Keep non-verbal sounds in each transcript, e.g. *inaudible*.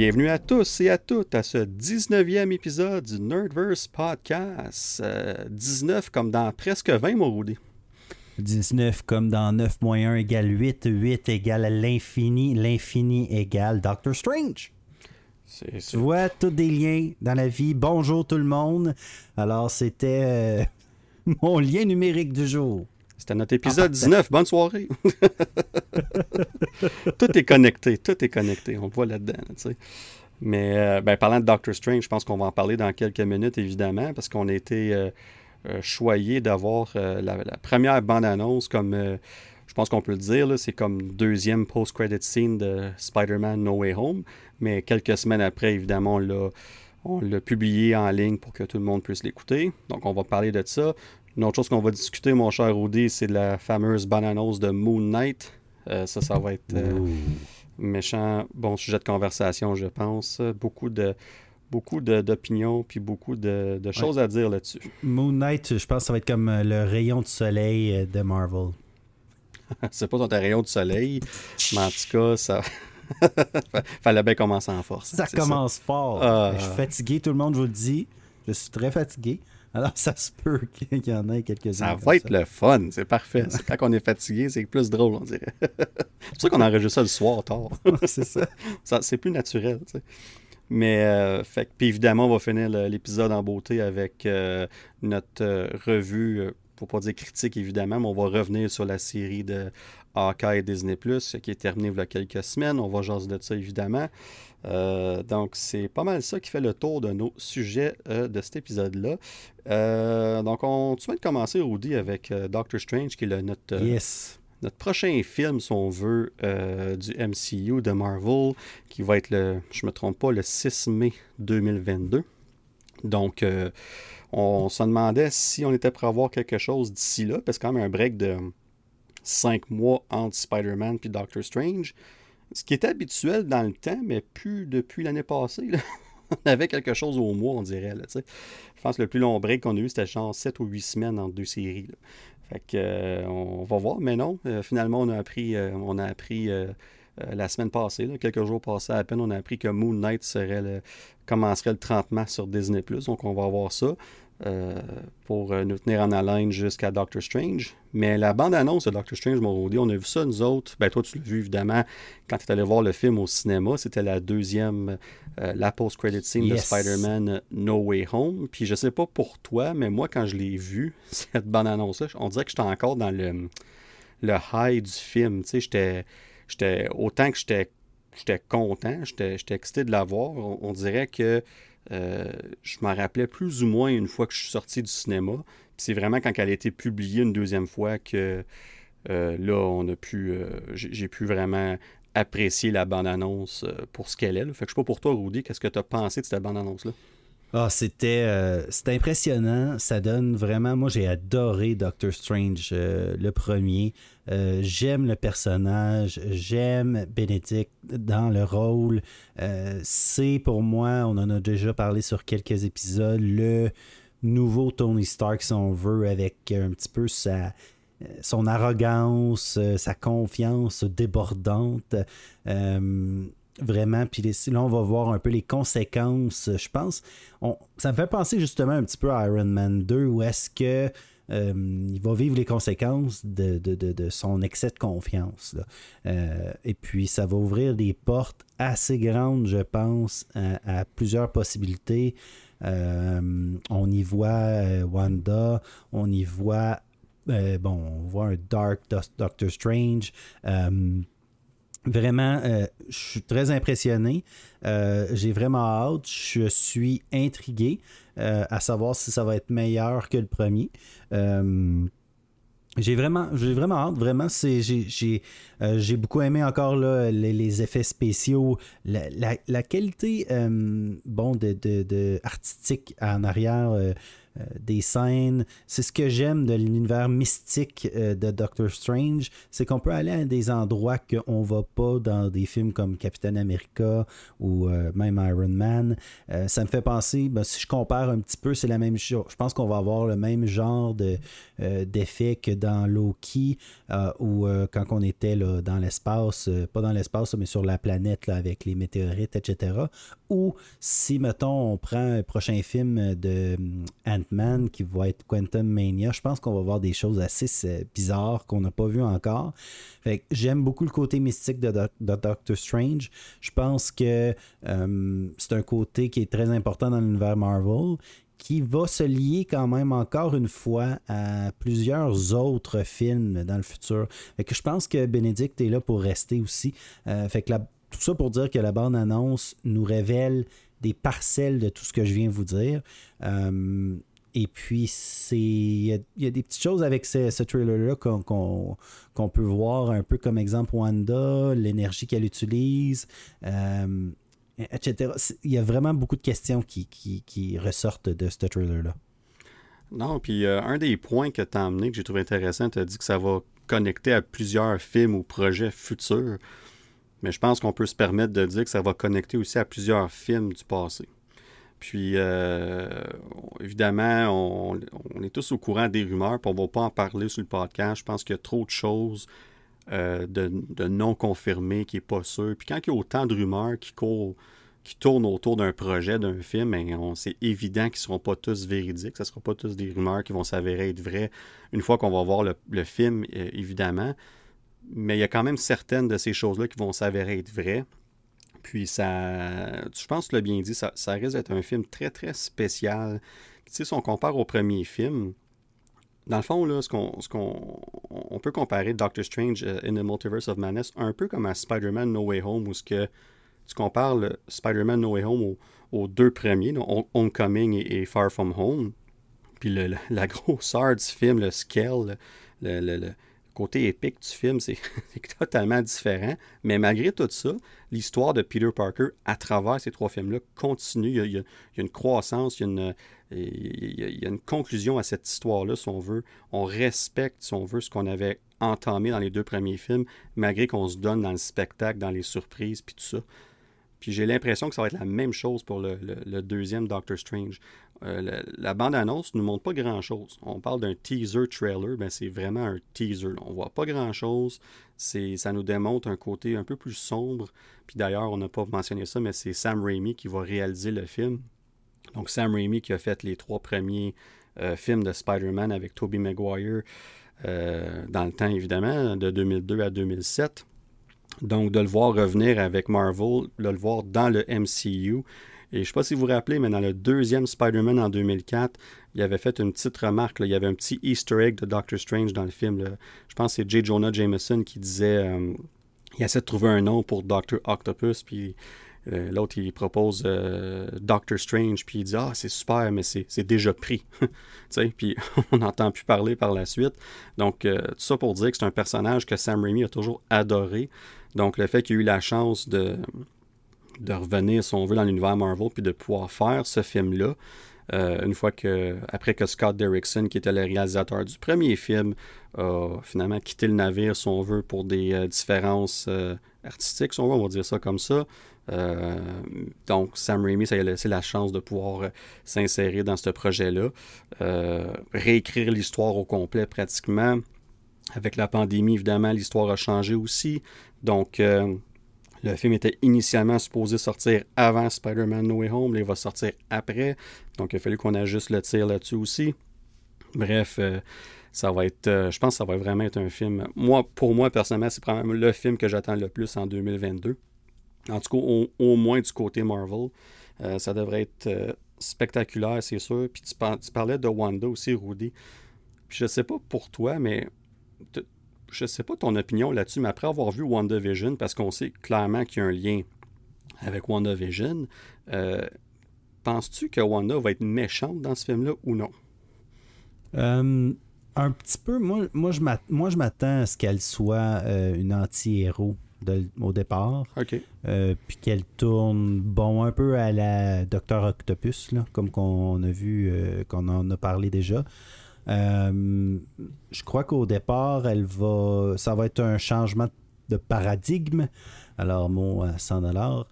Bienvenue à tous et à toutes à ce 19e épisode du Nerdverse Podcast. 19 euh, comme dans presque 20, mon Rudy. 19 comme dans 9 moins 1 égale 8, 8 égale à l'infini, l'infini égale Doctor Strange. Tu vois, tous des liens dans la vie. Bonjour tout le monde. Alors, c'était euh, *laughs* mon lien numérique du jour. C'était notre épisode 19. Bonne soirée. *laughs* tout est connecté. Tout est connecté. On le voit là-dedans. Mais euh, ben, parlant de Doctor Strange, je pense qu'on va en parler dans quelques minutes, évidemment, parce qu'on a été euh, euh, choyé d'avoir la, première bande-annonce comme. je pense qu'on peut le dire, c'est comme deuxième post-credit scene de Spider-Man No Way Home. Mais quelques semaines après, évidemment, on l'a publié en ligne pour que tout le monde puisse l'écouter. Donc, on va parler de ça. Une autre chose qu'on va discuter, mon cher Rudy, c'est la fameuse bananos de Moon Knight. Euh, ça, ça va être euh, méchant, bon sujet de conversation, je pense. Beaucoup de beaucoup d'opinions puis beaucoup de, choses à dire là-dessus. Moon Knight, je pense que ça va être comme euh, le rayon de soleil de Marvel. *laughs* c'est pas ton rayon de soleil, mais en tout cas, ça. *laughs* Fallait bien commencer en force. Ça commence fort. Ah. Je suis fatigué, tout le monde, je vous le dis. Je suis très fatigué. Alors, ça se peut *laughs* qu'il y en ait quelques-uns. Ça va être le fun, c'est parfait. Quand on est fatigué, c'est plus drôle, on dirait. *laughs* c'est pour ça qu'on enregistre ça le soir tard. *laughs* c'est ça. c'est plus naturel, tu sais. Mais, euh, fait, puis évidemment, on va finir l'épisode en beauté avec euh, notre euh, revue, pour pas dire critique évidemment, mais on va revenir sur la série de Hawkeye Disney Plus qui est terminée il y a quelques semaines. On va jaser de ça évidemment. Euh, donc, c'est pas mal ça qui fait le tour de nos sujets euh, de cet épisode-là. Euh, donc, on, tu de commencer, Rudy, avec Doctor Strange, qui est notre, notre prochain film, si on veut, du MCU de Marvel, qui va être le, je me trompe pas, le 6 mai 2022. Donc, on se demandait si on était prêt à voir quelque chose d'ici là, parce que quand même un break de 5 mois entre Spider-Man et Doctor Strange. Ce qui était habituel dans le temps, mais plus depuis l'année passée. *laughs* on avait quelque chose au mois, on dirait. Je pense que le plus long break qu'on a eu, c'était genre 7 ou 8 semaines entre deux séries. Fait que, euh, on va voir, mais non. Euh, finalement, on a appris, euh, la semaine passée, quelques jours passés à peine, on a appris que Moon Knight serait commencerait le 30 mars sur Disney+. Donc, on va voir ça. Euh, pour euh, nous tenir en haleine jusqu'à Doctor Strange. Mais la bande-annonce de Doctor Strange, mon on a vu ça, nous autres. Ben, toi, tu l'as vu, évidemment, quand tu es allé voir le film au cinéma. C'était la deuxième, euh, la post-credit scene de Spider-Man No Way Home. Puis je sais pas pour toi, mais moi, quand je l'ai vu, *laughs* cette bande-annonce-là, on dirait que j'étais encore dans le, le high du film. Tu sais, j'étais, autant que j'étais, j'étais content, j'étais, excité de la voir. on dirait que euh, je m'en rappelais plus ou moins une fois que je suis sorti du cinéma. C'est vraiment quand elle a été publiée une deuxième fois que euh, là, on a pu, euh, j'ai pu vraiment apprécier la bande-annonce pour ce qu'elle est. Fait que je sais pas pour toi, Rudy, qu'est-ce que tu as pensé de cette bande-annonce-là? Ah, c'était euh, impressionnant. Ça donne vraiment. Moi, j'ai adoré Doctor Strange, euh, le premier. Euh, j'aime le personnage. J'aime Benedict dans le rôle. C'est pour moi, on en a déjà parlé sur quelques épisodes, le nouveau Tony Stark, si on veut, avec un petit peu sa, son arrogance, sa confiance débordante. Vraiment, puis là, on va voir un peu les conséquences, je pense. On, ça me fait penser justement un petit peu à Iron Man 2, où est-ce que euh, il va vivre les conséquences de, son excès de confiance. Euh, et puis, ça va ouvrir des portes assez grandes, je pense, à, plusieurs possibilités. Euh, on y voit Wanda, on y voit, bon, on voit un Dark Doctor Strange. Vraiment, euh, je suis très impressionné. Euh, j'ai vraiment hâte. Je suis intrigué euh, à savoir si ça va être meilleur que le premier. j'ai vraiment, vraiment hâte. Vraiment, j'ai, beaucoup aimé encore là, les, effets spéciaux, la, qualité bon de, artistique en arrière des scènes. C'est ce que j'aime de l'univers mystique de Doctor Strange, c'est qu'on peut aller à des endroits qu'on va pas dans des films comme Captain America ou même Iron Man. ça me fait penser, ben, si je compare un petit peu, c'est la même chose. Je pense qu'on va avoir le même genre de, d'effet que dans Loki, ou quand on était là, dans l'espace, pas dans l'espace, mais sur la planète là, avec les météorites, etc. Ou si, mettons, on prend un prochain film de hum, Ant-Man qui va être Quantum Mania, je pense qu'on va voir des choses assez euh, bizarres qu'on n'a pas vues encore. Fait j'aime beaucoup le côté mystique de, Doctor Strange. Je pense que hum, c'est un côté qui est très important dans l'univers Marvel qui va se lier quand même encore une fois à plusieurs autres films dans le futur. Fait que je pense que Benedict est là pour rester aussi. Euh, fait que tout ça pour dire que la bande-annonce nous révèle des parcelles de tout ce que je viens vous dire. Euh, et puis, il y, a des petites choses avec ce, trailer-là qu'on peut voir, un peu comme exemple Wanda, l'énergie qu'elle utilise. Euh, etc. Il y a vraiment beaucoup de questions qui, qui, ressortent de ce trailer-là. Non, puis euh, un des points que tu as amené, que j'ai trouvé intéressant, tu as dit que ça va connecter à plusieurs films ou projets futurs. Mais je pense qu'on peut se permettre de dire que ça va connecter aussi à plusieurs films du passé. Puis, euh, évidemment, on, est tous au courant des rumeurs, puis on ne va pas en parler sur le podcast. Je pense qu'il y a trop de choses euh, de, non confirmé, qui n'est pas sûr. Puis quand il y a autant de rumeurs qui courent, qui tournent autour d'un projet, d'un film, ben, c'est évident qu'ils ne seront pas tous véridiques. Ce ne seront pas tous des rumeurs qui vont s'avérer être vraies une fois qu'on va voir le, film, évidemment. Mais il y a quand même certaines de ces choses-là qui vont s'avérer être vraies. Puis ça, je pense que tu l'as bien dit, ça, ça risque d'être un film très très spécial. Tu sais, si on compare au premier film, dans le fond, là, ce qu'on, qu'on on peut comparer Doctor Strange euh, in the Multiverse of Madness un peu comme à Spider-Man No Way Home, où ce que tu compares Spider-Man No Way Home aux, deux premiers, Homecoming et, Far From Home. Puis le, la *laughs* grosseur du film, le scale, le, côté épique du film, *laughs* c'est totalement différent. Mais malgré tout ça, l'histoire de Peter Parker à travers ces trois films-là continue. Il y, a, une croissance, il y a une, il y a une conclusion à cette histoire-là, si on veut. On respecte, si on veut, ce qu'on avait entamé dans les deux premiers films, malgré qu'on se donne dans le spectacle, dans les surprises, puis tout ça. Puis j'ai l'impression que ça va être la même chose pour le, deuxième Doctor Strange. Euh, la bande-annonce ne nous montre pas grand-chose. On parle d'un teaser trailer, ben c'est vraiment un teaser. On voit pas grand-chose. Ça nous démontre un côté un peu plus sombre. Puis d'ailleurs, on n'a pas mentionné ça, mais c'est Sam Raimi qui va réaliser le film. Donc Sam Raimi qui a fait les trois premiers euh, films de Spider-Man avec Tobey Maguire euh, dans le temps évidemment, de 2002 à 2007. Donc, de le voir revenir avec Marvel, de le voir dans le MCU. Et je ne sais pas si vous vous rappelez, mais dans le deuxième Spider-Man en 2004, il avait fait une petite remarque. Il y avait un petit Easter egg de Doctor Strange dans le film. Je pense que c'est J. Jonah Jameson qui disait euh, il essaie de trouver un nom pour Doctor Octopus, puis euh, l'autre, il propose euh, Doctor Strange, puis il dit Ah, c'est super, mais c'est déjà pris. *laughs* puis *laughs* on n'entend plus parler par la suite. Donc, tout ça pour dire que c'est un personnage que Sam Raimi a toujours adoré. Donc, le fait qu'il ait eu la chance de, revenir, si on veut, dans l'univers Marvel, puis de pouvoir faire ce film-là, euh, une fois que, après que Scott Derrickson, qui était le réalisateur du premier film, a finalement quitté le navire, si on veut, pour des euh, différences euh, artistiques, si on veut, on va dire ça comme ça. donc, Sam Raimi, ça a laissé la chance de pouvoir s'insérer dans ce projet-là, réécrire l'histoire au complet pratiquement. Avec la pandémie, évidemment, l'histoire a changé aussi. Donc, euh, le film était initialement supposé sortir avant Spider-Man No Way Home, là, il va sortir après. Donc, il a fallu qu'on ajuste le tir là-dessus aussi. Bref, euh, ça va être, euh, je pense que ça va vraiment être un film. Moi, pour moi, personnellement, c'est probablement le film que j'attends le plus en 2022. En tout cas, au, moins du côté Marvel. ça devrait être spectaculaire, c'est sûr. Puis tu, parlais de Wanda aussi, Rudy. Puis je sais pas pour toi, mais je ne sais pas ton opinion là-dessus, mais après avoir vu WandaVision, parce qu'on sait clairement qu'il y a un lien avec WandaVision, euh, penses-tu que Wanda va être méchante dans ce film-là ou non? Euh, un petit peu. Moi, moi je m'attends à ce qu'elle soit euh, une anti-héros au départ. Euh, puis qu'elle tourne, bon, un peu à la Docteur Octopus, là, comme qu'on a vu, qu'on en a parlé déjà. Euh, je crois qu'au départ, elle va, ça va être un changement de paradigme. Alors, mot à 100 dollars.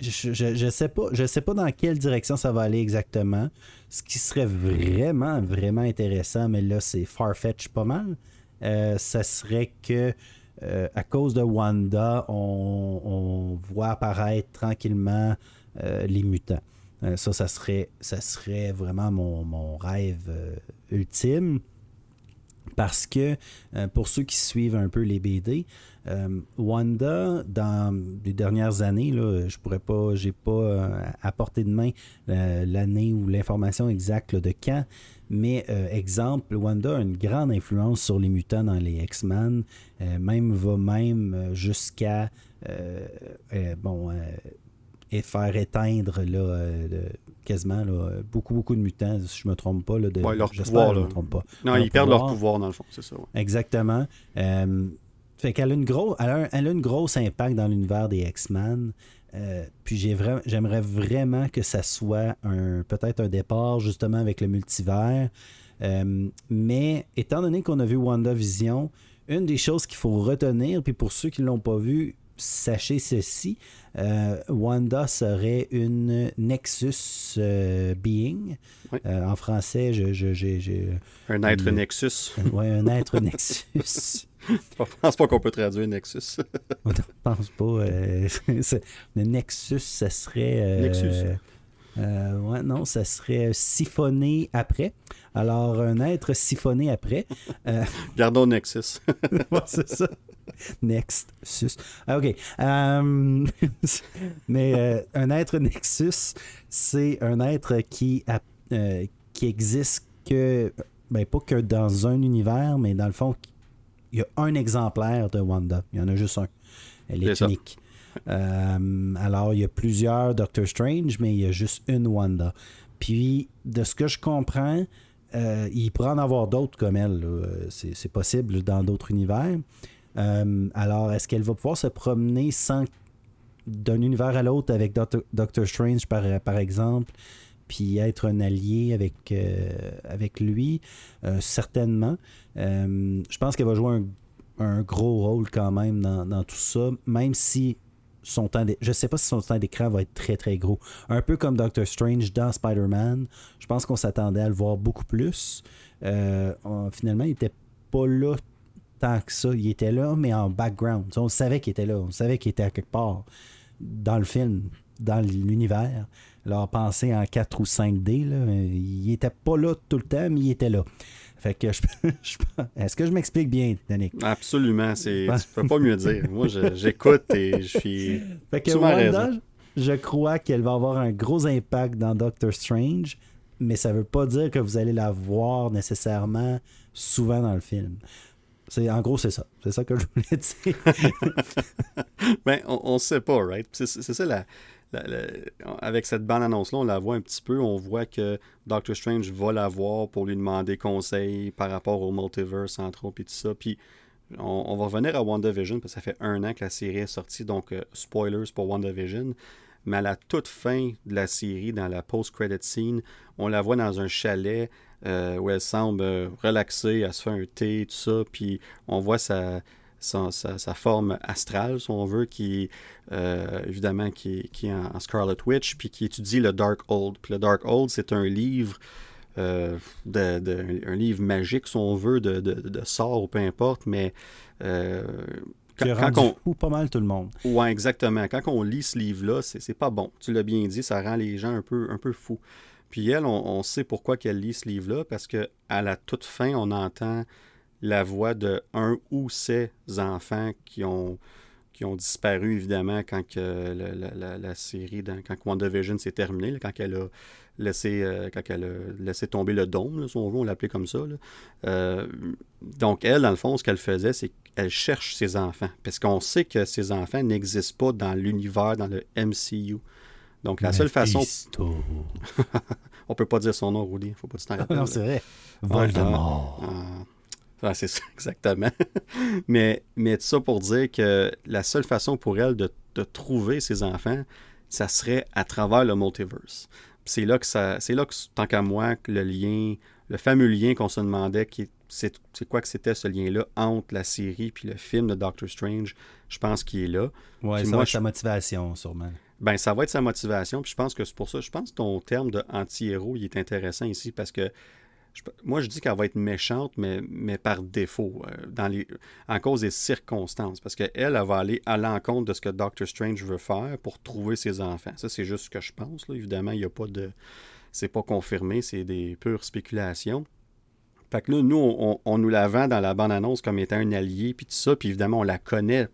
Je, je, sais pas, je sais pas dans quelle direction ça va aller exactement. Ce qui serait vraiment, vraiment intéressant, mais là, c'est far-fetch pas mal. Euh, ça serait que euh, à cause de Wanda, on, voit apparaître tranquillement euh, les mutants. Ça, ça serait, ça serait vraiment mon, mon rêve ultime. Parce que pour ceux qui suivent un peu les BD, Wanda, dans les dernières années, là, je pourrais pas, j'ai pas apporté de main l'année ou l'information exacte de quand, mais euh, exemple, Wanda a une grande influence sur les mutants dans les X-Men, euh, même va même euh, jusqu'à bon et faire éteindre là, quasiment beaucoup beaucoup de mutants, si je me trompe pas là, de leur pouvoir, me trompe pas. Non, ils perdent leur pouvoir dans le fond, c'est ça. Exactement. fait qu'elle a une grosse elle a, elle a une grosse impact dans l'univers des X-Men. Euh, puis j'aimerais vraiment que ça soit un peut-être un départ justement avec le multivers. Euh, mais étant donné qu'on a vu WandaVision, une des choses qu'il faut retenir, puis pour ceux qui ne l'ont pas vu, sachez ceci, euh, Wanda serait une Nexus Being. en français, j'ai... Un être Nexus. Oui, un être *laughs* Nexus. Je pense pas qu'on peut traduire Nexus. *laughs* On ne pense pas. Euh, *laughs* le Nexus, ça serait. Euh, Nexus. Euh, ouais, non, ça serait siphonné après. Alors, un être siphonné après. Gardons Nexus. c'est ça. *laughs* Nexus. Ah, OK. *laughs* mais un être Nexus, c'est un être qui, qui existe que. Ben, pas que dans un univers, mais dans le fond, il y a un exemplaire de Wanda. Il y en a juste un. Elle est, unique. Euh, alors, il y a plusieurs Doctor Strange, mais il y a juste une Wanda. Puis, de ce que je comprends, euh, il pourrait en avoir d'autres comme elle. C'est possible dans d'autres univers. Euh, alors, est-ce qu'elle va pouvoir se promener sans d'un univers à l'autre avec Doctor, Strange, par, exemple, puis être un allié avec, avec lui? certainement. Euh, je pense qu'elle va jouer un, gros rôle quand même dans, tout ça, même si son temps je sais pas si son temps d'écran va être très très gros. Un peu comme Doctor Strange dans Spider-Man, je pense qu'on s'attendait à le voir beaucoup plus. Euh, finalement, il était pas là tant que ça. Il était là, mais en background. on savait qu'il était là. On savait qu'il était à quelque part dans le film, dans l'univers. Alors, pensez en 4 ou 5D, là, il était pas là tout le temps, mais il était là. Fait que je, *laughs* est-ce que je m'explique bien, Danick? Absolument, c'est, tu peux pas mieux dire. Moi, j'écoute et je suis. *laughs* Fait que Wanda, je crois qu'elle va avoir un gros impact dans Doctor Strange, mais ça veut pas dire que vous allez la voir nécessairement souvent dans le film. C'est, en gros, c'est ça. C'est ça que je voulais dire. *laughs* ben, on, ne sait pas, right? C'est, c'est ça la avec cette bande-annonce-là, on la voit un petit peu. On voit que Doctor Strange va la voir pour lui demander conseil par rapport au multiverse, entre autres, et tout ça. Puis on, va revenir à WandaVision, parce que ça fait un an que la série est sortie, donc euh, spoilers pour WandaVision. Mais à la toute fin de la série, dans la post-credit scene, on la voit dans un chalet où elle semble euh, relaxée, elle se fait un thé, tout ça, puis on voit sa, sa, forme astrale, si on veut, qui euh, évidemment qui, qui est en, Scarlet Witch, puis qui étudie le Dark Old. Puis le Dark Old, c'est un livre, euh, de, un livre magique, si on veut, de, de, sort ou peu importe, mais euh, quand, on... pas mal tout le monde. Ouais, exactement. Quand on lit ce livre-là, c'est pas bon. Tu l'as bien dit, ça rend les gens un peu, un peu fous. Puis elle, on, sait pourquoi qu'elle lit ce livre-là, parce que à la toute fin, on entend la voix de un ou ses enfants qui ont, disparu, évidemment, quand que la, série, quand WandaVision s'est terminée, quand elle a laissé, euh, quand laissé tomber le dôme, si on veut, on l'appelait comme ça. Euh, donc, elle, dans le fond, ce qu'elle faisait, c'est qu'elle cherche ses enfants. Parce qu'on sait que ses enfants n'existent pas dans l'univers, dans le MCU. Donc, la seule façon. *laughs* on peut pas dire son nom, Rudy. Faut pas te *laughs* Non, c'est vrai. Voldemort. Ah, Ah, c'est ça, *laughs* exactement. mais, mais tout ça pour dire que la seule façon pour elle de, de trouver ses enfants, ça serait à travers le multiverse. C'est là que ça. C'est là que, tant qu'à moi, que le lien, le fameux lien qu'on se demandait qui c'est quoi que c'était ce lien-là entre la série puis le film de Doctor Strange, je pense qu'il est là. Ouais, ça va être sa motivation, sûrement. Ben, ça va être sa motivation, puis je pense que c'est pour ça. Je pense que ton terme de anti-héros, il est intéressant ici parce que moi, je dis qu'elle va être méchante, mais, mais par défaut, euh, dans les, en cause des circonstances. Parce qu'elle, elle va aller à l'encontre de ce que Doctor Strange veut faire pour trouver ses enfants. Ça, c'est juste ce que je pense. Évidemment, il n'y a pas de. C'est pas confirmé, c'est des pures spéculations. Fait que là, nous, on, on, nous la vend dans la bande-annonce comme étant un allié, puis tout ça, puis évidemment, on la connaît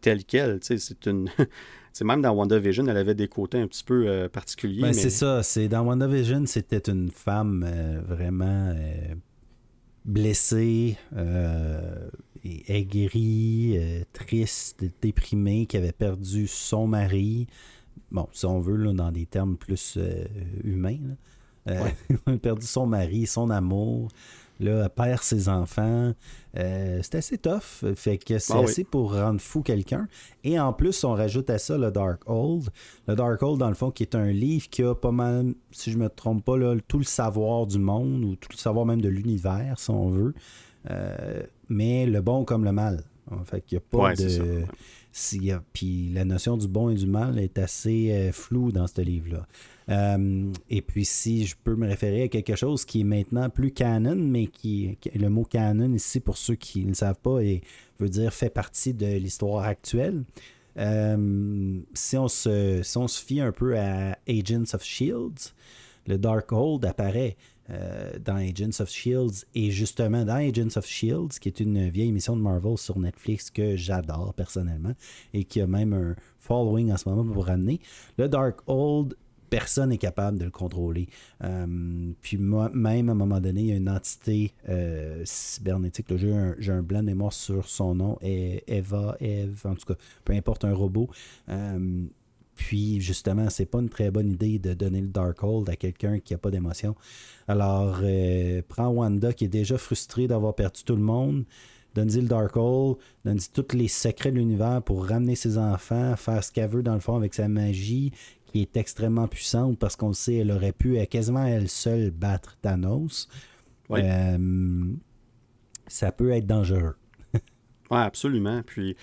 telle qu'elle. C'est une. *laughs* c'est même dans WandaVision, elle avait des côtés un petit peu euh, particuliers. Ben, C'est ça. C'est, dans WandaVision, c'était une femme euh, vraiment euh, blessée, aigrie, triste, déprimée, qui avait perdu son mari. Bon, si on veut, là, dans des termes plus humains. Là. *laughs* a perdu son mari, son amour. Là, elle perd ses enfants. Euh, c'est assez tough. Fait que c'est ah assez pour rendre fou quelqu'un. Et en plus, on rajoute à ça le Dark Old. Le Dark Old, dans le fond, qui est un livre qui a pas mal, si je me trompe pas, là, tout le savoir du monde ou tout le savoir même de l'univers, si on veut. Euh, mais le bon comme le mal. Fait qu'il n'y a pas de. La notion du bon et du mal est assez euh, floue dans ce livre-là. Euh, et puis, si je peux me référer à quelque chose qui est maintenant plus canon, mais qui, le mot canon ici, pour ceux qui ne savent pas, et veut dire fait partie de l'histoire actuelle. Euh, si, on se, si on se fie un peu à Agents of Shields, le Darkhold apparaît euh, dans Agents of Shields et justement dans Agents of Shields, qui est une vieille émission de Marvel sur Netflix que j'adore personnellement et qui a même un following en ce moment pour ramener. Le Darkhold personne n'est capable de le contrôler. Euh, puis moi, même à un moment donné, il y a une entité euh, cybernétique, j'ai un, un, blanc de mémoire sur son nom, Eva, Eve, en tout cas, peu importe, un robot. Puis justement, c'est pas une très bonne idée de donner le Darkhold à quelqu'un qui n'a pas d'émotion. Alors, prends Wanda qui est déjà frustrée d'avoir perdu tout le monde. Donne-y le Darkhold, donne-y tous les secrets de l'univers pour ramener ses enfants, faire ce qu'elle veut dans le fond avec sa magie, qui est extrêmement puissante parce qu'on le sait, elle aurait pu quasiment elle seule battre Thanos. Euh, ça peut être dangereux. oui, absolument. Puis,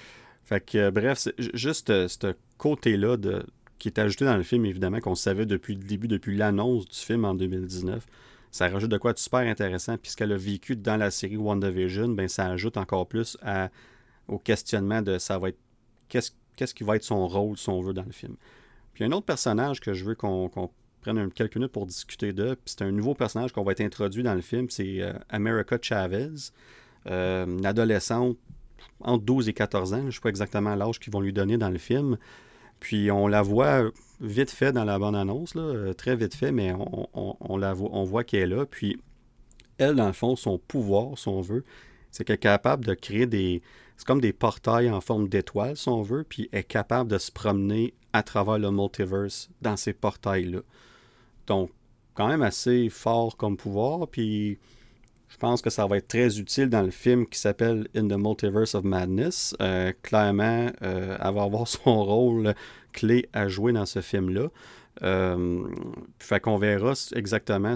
fait que, euh, bref, juste euh, ce côté-là de, qui est ajouté dans le film, évidemment, qu'on savait depuis le début, depuis l'annonce du film en 2019. Ça rajoute de quoi de super intéressant. Puis ce qu'elle a vécu dans la série WandaVision, ben, ça ajoute encore plus à, au questionnement de ça va être qu'est-ce, qui va être son rôle, si on veut, dans le film. Puis un autre personnage que je veux qu'on prenne quelques minutes pour discuter de, puis c'est un nouveau personnage qu'on va être introduit dans le film, c'est euh, America Chavez, euh, une adolescente entre 12 et 14 ans, je ne sais pas exactement l'âge qu'ils vont lui donner dans le film. Puis on la voit vite fait dans la bande-annonce, euh, très vite fait, mais on, voit, on voit qu'elle est là. Puis elle, dans le fond, son pouvoir, si on veut, c'est qu'elle est capable de créer des. C'est comme des portails en forme d'étoiles, si on veut, puis elle est capable de se promener à travers le multiverse dans ces portails-là. Donc, quand même assez fort comme pouvoir, puis je pense que ça va être très utile dans le film qui s'appelle In the Multiverse of Madness. Euh, clairement, euh, elle va avoir *laughs* son rôle clé à jouer dans ce film-là. Euh, fait qu'on verra exactement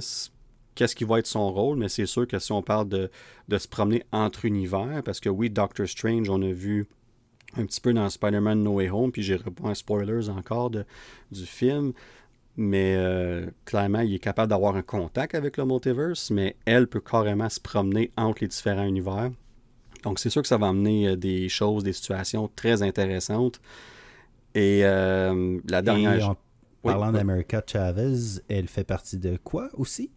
qu'est-ce qui va être son rôle, mais c'est sûr que si on parle de, se promener entre univers, parce que oui, Doctor Strange, on a vu un petit peu dans Spider-Man No Way Home, puis j'ai un spoilers encore du film. Mais euh, clairement, il est capable d'avoir un contact avec le multiverse, mais elle peut carrément se promener entre les différents univers. Donc c'est sûr que ça va amener euh, des choses, des situations très intéressantes. Et euh, la dernière... en parlant d'America Chavez, elle fait partie de quoi aussi?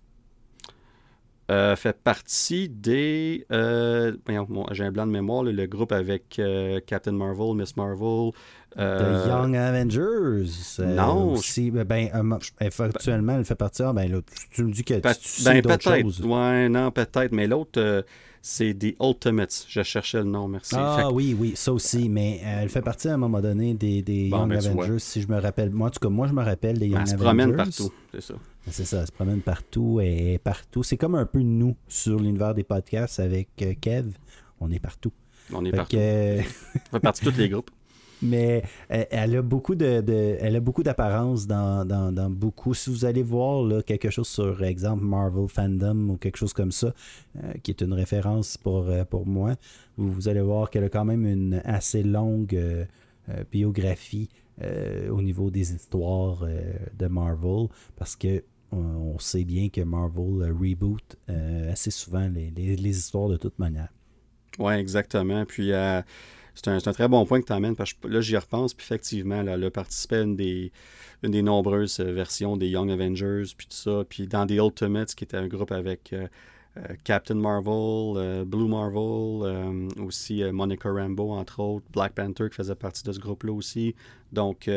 Euh, fait partie des. J'ai un blanc de mémoire, le groupe avec Captain Marvel, Miss Marvel. The Young Avengers. non. Aussi, ben, ben actuellement, elle fait partie. Ah, ben, tu me dis que tu sais ben, peut-être. Ouais, non, peut-être. Mais l'autre, C'est The Ultimates. Je cherchais le nom, merci. Ah oui, oui, ça aussi. Mais euh, elle fait partie à un moment donné des, des Young ben. Avengers, si je me rappelle. Moi, en tout cas, moi, je me rappelle des Young Elle se Avengers. promène partout, c'est ça. C'est ça, elle se promène partout et partout. C'est comme un peu nous sur l'univers des podcasts avec euh, Kev. On est partout. On est partout. euh, On fait partie de tous les groupes. Mais euh, elle a beaucoup de, de- elle a beaucoup d'apparence dans, dans, dans beaucoup. Si vous allez voir là, quelque chose sur exemple Marvel Fandom ou quelque chose comme ça, euh, qui est une référence pour, euh, pour moi, vous, vous allez voir qu'elle a quand même une assez longue biographie au niveau des histoires de Marvel, parce que on, sait bien que Marvel reboot assez souvent les, les- les histoires de toute manière. Oui, exactement. Puis euh, c'est un, très bon point que tu amènes parce que là, j'y repense. Puis effectivement, là, elle a participé à une des, des nombreuses euh, versions des Young Avengers, puis tout ça. Puis dans The Ultimates, qui était un groupe avec euh, euh, Captain Marvel, Blue Marvel, aussi Monica Rambeau, entre autres, Black Panther qui faisait partie de ce groupe-là aussi. Donc,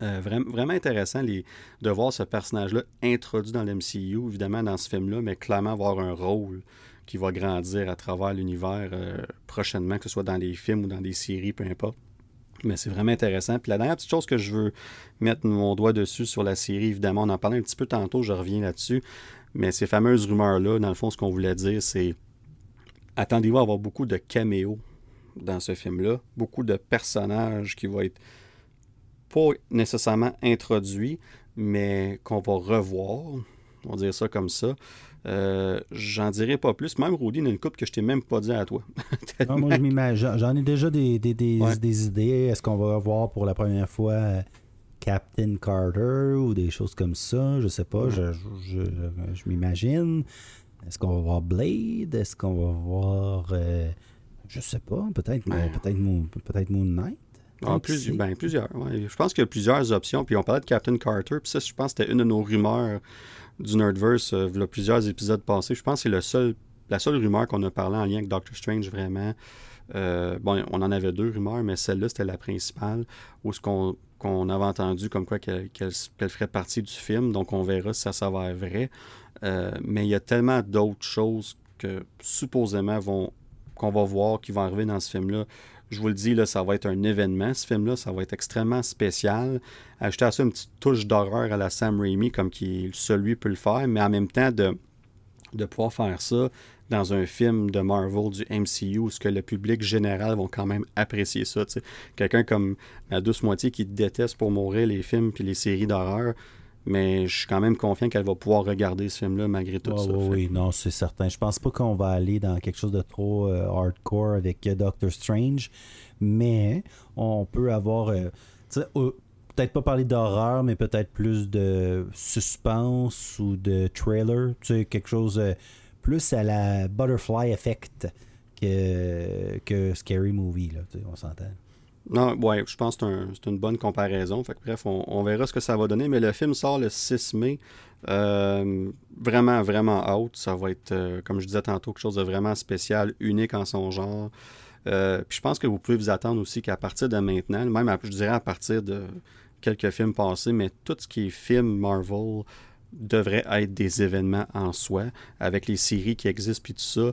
vraiment, intéressant de voir ce personnage-là introduit dans l'MCU, évidemment dans ce film-là, mais clairement avoir un rôle qui va grandir à travers l'univers euh, prochainement, que ce soit dans les films ou dans des séries, peu importe. Mais c'est vraiment intéressant. Puis la dernière petite chose que je veux mettre mon doigt dessus sur la série, évidemment, on en parlait un petit peu tantôt, je reviens là-dessus. Mais ces fameuses rumeurs-là, dans le fond, ce qu'on voulait dire, c'est attendez-vous à avoir beaucoup de caméos dans ce film-là, beaucoup de personnages qui vont être pas nécessairement introduits, mais qu'on va revoir. On va dire ça comme ça. Euh, J'en dirai pas plus. Même Rudy, il y a une coupe que je t'ai même pas dit à toi. *laughs* Moi, je m'imagine. J'en ai déjà des, des, des, Ouais. des idées. Est-ce qu'on va voir pour la première fois euh, Captain Carter ou des choses comme ça? Je sais pas. Je, je, je- je m'imagine. Est-ce qu'on va voir Blade? Est-ce qu'on va voir. euh, je sais pas. Peut-être Ouais. peut-être Moon, peut Moon Knight? Ah, plus- ben, plusieurs. ouais. Je pense qu'il y a plusieurs options. Puis on parlait de Captain Carter. Puis ça, je pense que c'était une de nos rumeurs du Nerdverse euh, il y a plusieurs épisodes passés. Je pense que c'est la seule rumeur qu'on a parlé en lien avec Doctor Strange vraiment. Euh, bon, on en avait deux rumeurs, mais celle-là, c'était la principale. Où ce qu'on avait entendu comme quoi qu'elle ferait partie du film. Donc on verra si ça s'avère vrai. Euh, mais il y a tellement d'autres choses que supposément vont qu'on va voir qui vont arriver dans ce film-là. Je vous le dis, ça va être un événement, ce film-là. Ça va être extrêmement spécial. Ajouter à ça une petite touche d'horreur à la Sam Raimi, comme qui celui peut le faire, mais en même temps de, de pouvoir faire ça dans un film de Marvel du MCU, où ce que le public général vont quand même apprécier ça. Quelqu'un comme ma douce moitié qui déteste pour mourir les films puis les séries d'horreur, mais je suis quand même confiant qu'elle va pouvoir regarder ce film-là malgré tout ça. oui, non, c'est certain. Je pense pas qu'on va aller dans quelque chose de trop euh, hardcore avec euh, Doctor Strange, mais on peut avoir, euh, peut-être pas parler d'horreur, mais peut-être plus de suspense ou de trailer, tu sais, quelque chose plus à la Butterfly Effect que, que Scary Movie, là, on s'entend. Non, ouais, je pense que c'est un- c'est une bonne comparaison. Fait que, bref, on, verra ce que ça va donner. Mais le film sort le 6 mai. Euh, vraiment, vraiment out. Ça va être, euh, comme je disais tantôt, quelque chose de vraiment spécial, unique en son genre. Euh, puis je pense que vous pouvez vous attendre aussi qu'à partir de maintenant, même à- je dirais à partir de quelques films passés, mais tout ce qui est film Marvel devrait être des événements en soi. Avec les séries qui existent puis tout ça,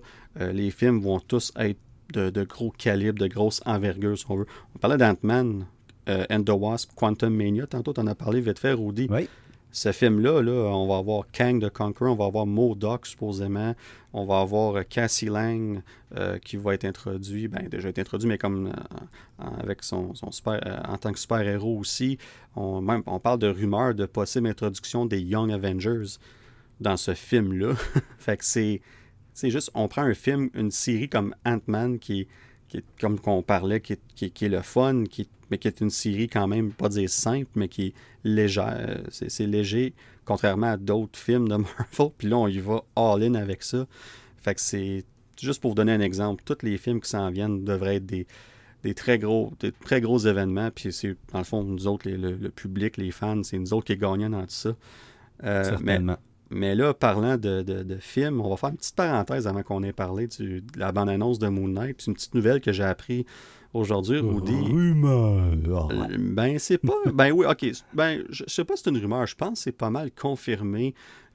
les films vont tous être de, de gros calibre, de grosse envergure, si on veut. On parlait d'Ant-Man euh, and the Wasp, Quantum Mania. Tantôt, tu en as parlé vite fait, Rudy. Oui. Ce film-là, là, on va avoir Kang the Conqueror, on va avoir MODOK, supposément. On va avoir euh, Cassie Lang euh, qui va être introduit, ben déjà été introduit, mais comme euh, en- avec son, son super, en tant que super-héros aussi. On, même, on parle de rumeurs de possible introduction des Young Avengers dans ce film-là. *laughs* fait que c'est c'est juste, on prend un film, une série comme Ant-Man, qui, est, comme qu'on parlait, qui qui, est- le fun, mais qui est une série quand même, pas dire simple, mais qui est légère. C'est, léger, contrairement à d'autres films de *laughs* Marvel. Puis là, on y va all-in avec ça. Fait que c'est, juste pour vous donner un exemple, tous les films qui s'en viennent devraient être des, des très gros des très gros événements. Puis c'est, dans le fond, nous autres, le, public, les fans, c'est nous autres qui gagnons dans tout ça. Euh, Certainement. Là, parlant de, de, de films, on va faire une petite parenthèse avant qu'on ait parlé du- de la bande-annonce de Moon Knight. Puis une petite nouvelle que j'ai appris aujourd'hui, Rudy. Rumeur. Euh, Ben, c'est pas. *laughs* Ben oui, ok. Ben, je sais pas si c'est une rumeur. Je pense que c'est pas mal confirmé.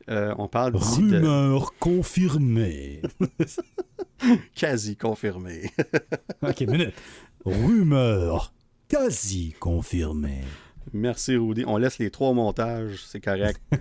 Euh, on parle Rumeur confirmée. *laughs* quasi confirmée. *laughs* ok, minute. Rumeur quasi confirmée. Merci Rudy. On laisse les trois montages, c'est correct. *laughs*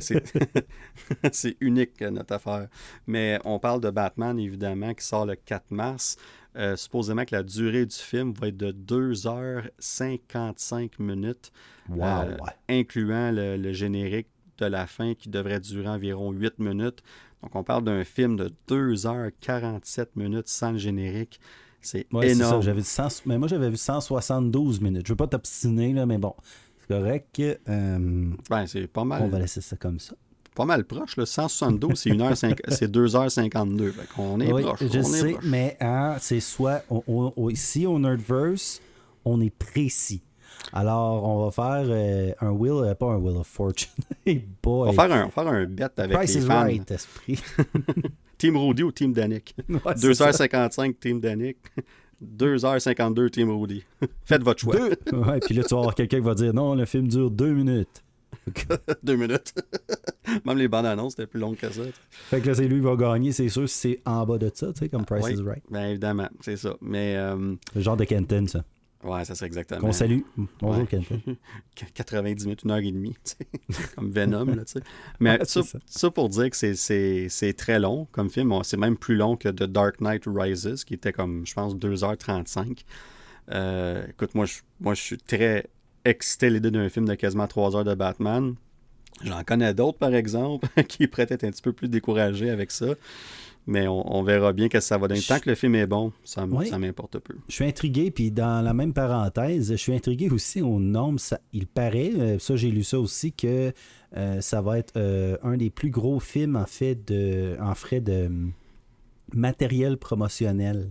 *laughs* c'est unique notre affaire. Mais on parle de Batman, évidemment, qui sort le 4 mars. Euh, supposément que la durée du film va être de 2h55 minutes, euh, incluant le, générique de la fin qui devrait durer environ 8 minutes. Donc on parle d'un film de 2h47 minutes sans le générique. C'est énorme. J'avais mais moi, j'avais vu 172 minutes. Je veux pas t'obstiner, là, mais bon, c'est correct. Euh, ben, c'est pas mal. On va laisser ça comme ça. Pas mal proche. Le 172, c'est 2h52. *laughs* on est proche. Je sais, proche. mais hein, c'est soit. ici, au Nerdverse, on est précis. Alors, on va faire euh, un Wheel, euh, pas un Wheel of Fortune. *laughs* On va faire un, faire un bet avec Price les is fans. right, esprit. *laughs* Team Rudy ou Team Danick? *laughs* 2h55 Team Danick. 2h52 Team Rudy. *laughs* Faites votre choix. Deux. *laughs* Ouais, puis là, tu vas avoir quelqu'un qui va dire non, le film dure deux minutes. deux minutes. Même les bandes annonces, c'était plus long que ça. Fait que là, c'est lui qui va gagner, c'est sûr, si c'est en bas de ça, tu sais, comme Price is Right. Bien évidemment, c'est ça. Mais. Euh... Le genre de Kenton, ça. Ouais, ça serait exactement. Qu'on salue. Bonjour, ouais. 90 *laughs* minutes, une heure et demie, *laughs* comme Venom. Là, Mais *laughs* ça, ça. pour dire que c'est très long comme film. C'est même plus long que The Dark Knight Rises, qui était comme, je pense, 2h35. Euh, écoute, moi je, moi, je suis très excité l'idée d'un film de quasiment 3 heures de Batman. J'en connais d'autres, par exemple, qui pourraient être un petit peu plus découragés avec ça. Mais on, verra bien que ça va donner. Tant que le film est bon, ça, m'importe peu. Je suis intrigué, puis dans la même parenthèse, je suis intrigué aussi au nombre. Ça, il paraît, euh, ça j'ai lu ça aussi, que euh, ça va être euh, un des plus gros films en fait de en frais de matériel promotionnel.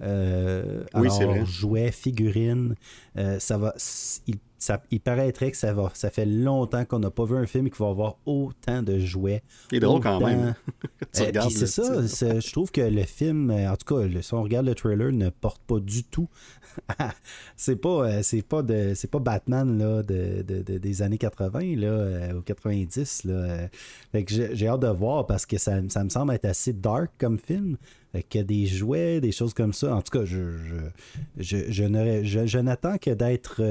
Oui, c'est vrai. Jouets, figurines, ça va. Il il paraîtrait que ça va. Ça fait longtemps qu'on n'a pas vu un film qui va avoir autant de jouets. C'est drôle quand même. Euh, *laughs* c'est ça. Je trouve que le film, euh, en tout cas, si on regarde le trailer, ne porte pas du tout. c'est pas, euh, c'est pas de, c'est pas Batman là de, des années 80 là ou 90 là. j'ai hâte de voir parce que ça, ça, me semble être assez dark comme film. Y a des jouets, des choses comme ça. En tout cas, je, je, je, je n'attends que d'être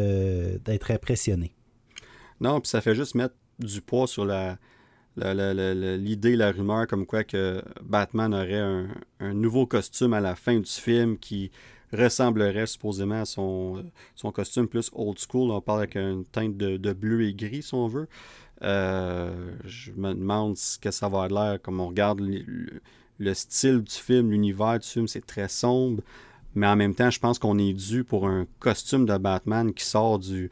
d'être impressionné. Non, puis ça fait juste mettre du poids sur la, l'idée, la, rumeur comme quoi que Batman aurait un, nouveau costume à la fin du film qui ressemblerait supposément à son, son costume plus old school. On parle avec une teinte de, bleu et gris, si on veut. Euh, je me demande ce que ça va l'air, comme on regarde le, style du film, l'univers du film, c'est très sombre. Mais en même temps, je pense qu'on est dû pour un costume de Batman qui sort du,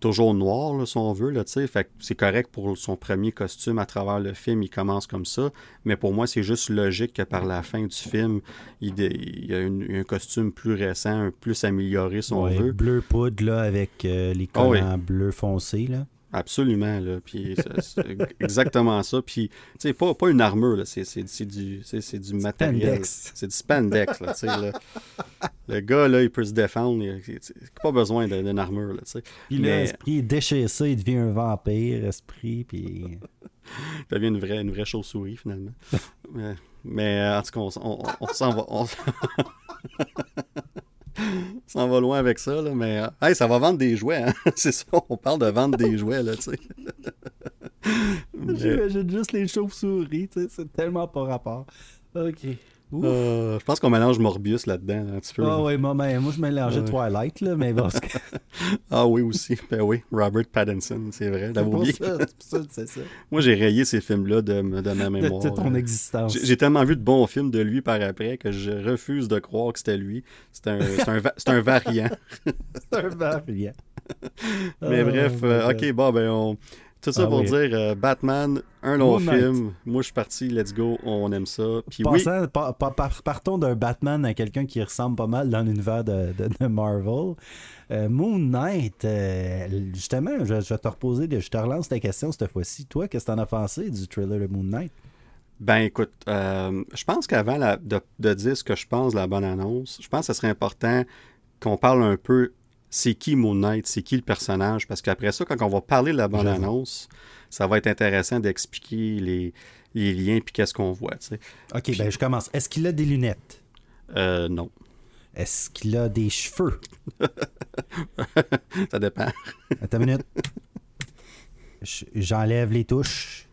toujours noir, là, si on veut. Là, fait c'est correct pour son premier costume à travers le film, il commence comme ça. Mais pour moi, c'est juste logique que par la fin du film, il, y a un costume plus récent, plus amélioré, si on veut. Bleu poudre, là, avec euh, les ah collants bleu foncé, là. Absolument, là. Puis c'est exactement ça. Puis, tu sais, pas, pas une armure, là. C'est, du, c'est, du matériel. C'est du spandex, là, tu sais, là. Le gars, là, il peut se défendre. Il n'a pas besoin d'une armure, là, tu sais. Puis là, Esprit, il ça, il devient un vampire, Esprit, puis... *laughs* il devient une vraie, une vraie chauve-souris, finalement. *laughs* mais, mais, en tout cas, on, on s'en va... On... *laughs* *laughs* Ça va loin avec ça, là, mais euh, ça va vendre des jouets. Hein? *laughs* C'est ça, on parle de vendre des jouets, là, tu sais. *laughs* J'imagine juste les chauves-souris, tu sais, c'est tellement pas rapport. OK. Euh, je pense qu'on mélange Morbius là-dedans un petit peu. Ah oui, moi, moi, je mélangeais Twilight, là, mais bon. *laughs* ah oui, aussi. Ben oui, Robert Pattinson, c'est vrai. C'est ça. *laughs* Moi, j'ai rayé ces films-là de, de ma mémoire. De ton existence. J'ai tellement vu de bons films de lui par après que je refuse de croire que c'était lui. C'est un, un, un variant. *laughs* c'est un variant. mais bref, oh, euh, ok, bon, ben on. Tout ça ah pour dire euh, Batman, un long film. Moi, je suis parti, let's go, on aime ça. Puis oui. partons d'un Batman à quelqu'un qui ressemble pas mal dans l'univers de, de, Marvel. Euh, Moon Knight, euh, justement, je, vais te reposer, je te relance ta question cette fois-ci. Toi, qu'est-ce que t'en as pensé du trailer de Moon Knight? Ben écoute, je pense qu'avant de, de, dire ce que je pense de la bonne annonce, je pense que ce serait important qu'on parle un peu c'est qui Moon Knight, c'est qui le personnage, parce qu'après ça, quand on va parler de la bande-annonce, ça va être intéressant d'expliquer les, liens puis qu'est-ce qu'on voit. Ok, ben je commence. Est-ce qu'il a des lunettes? Euh, Non. Est-ce qu'il a des cheveux? *laughs* Ça dépend. Attends une minute. J'enlève les touches.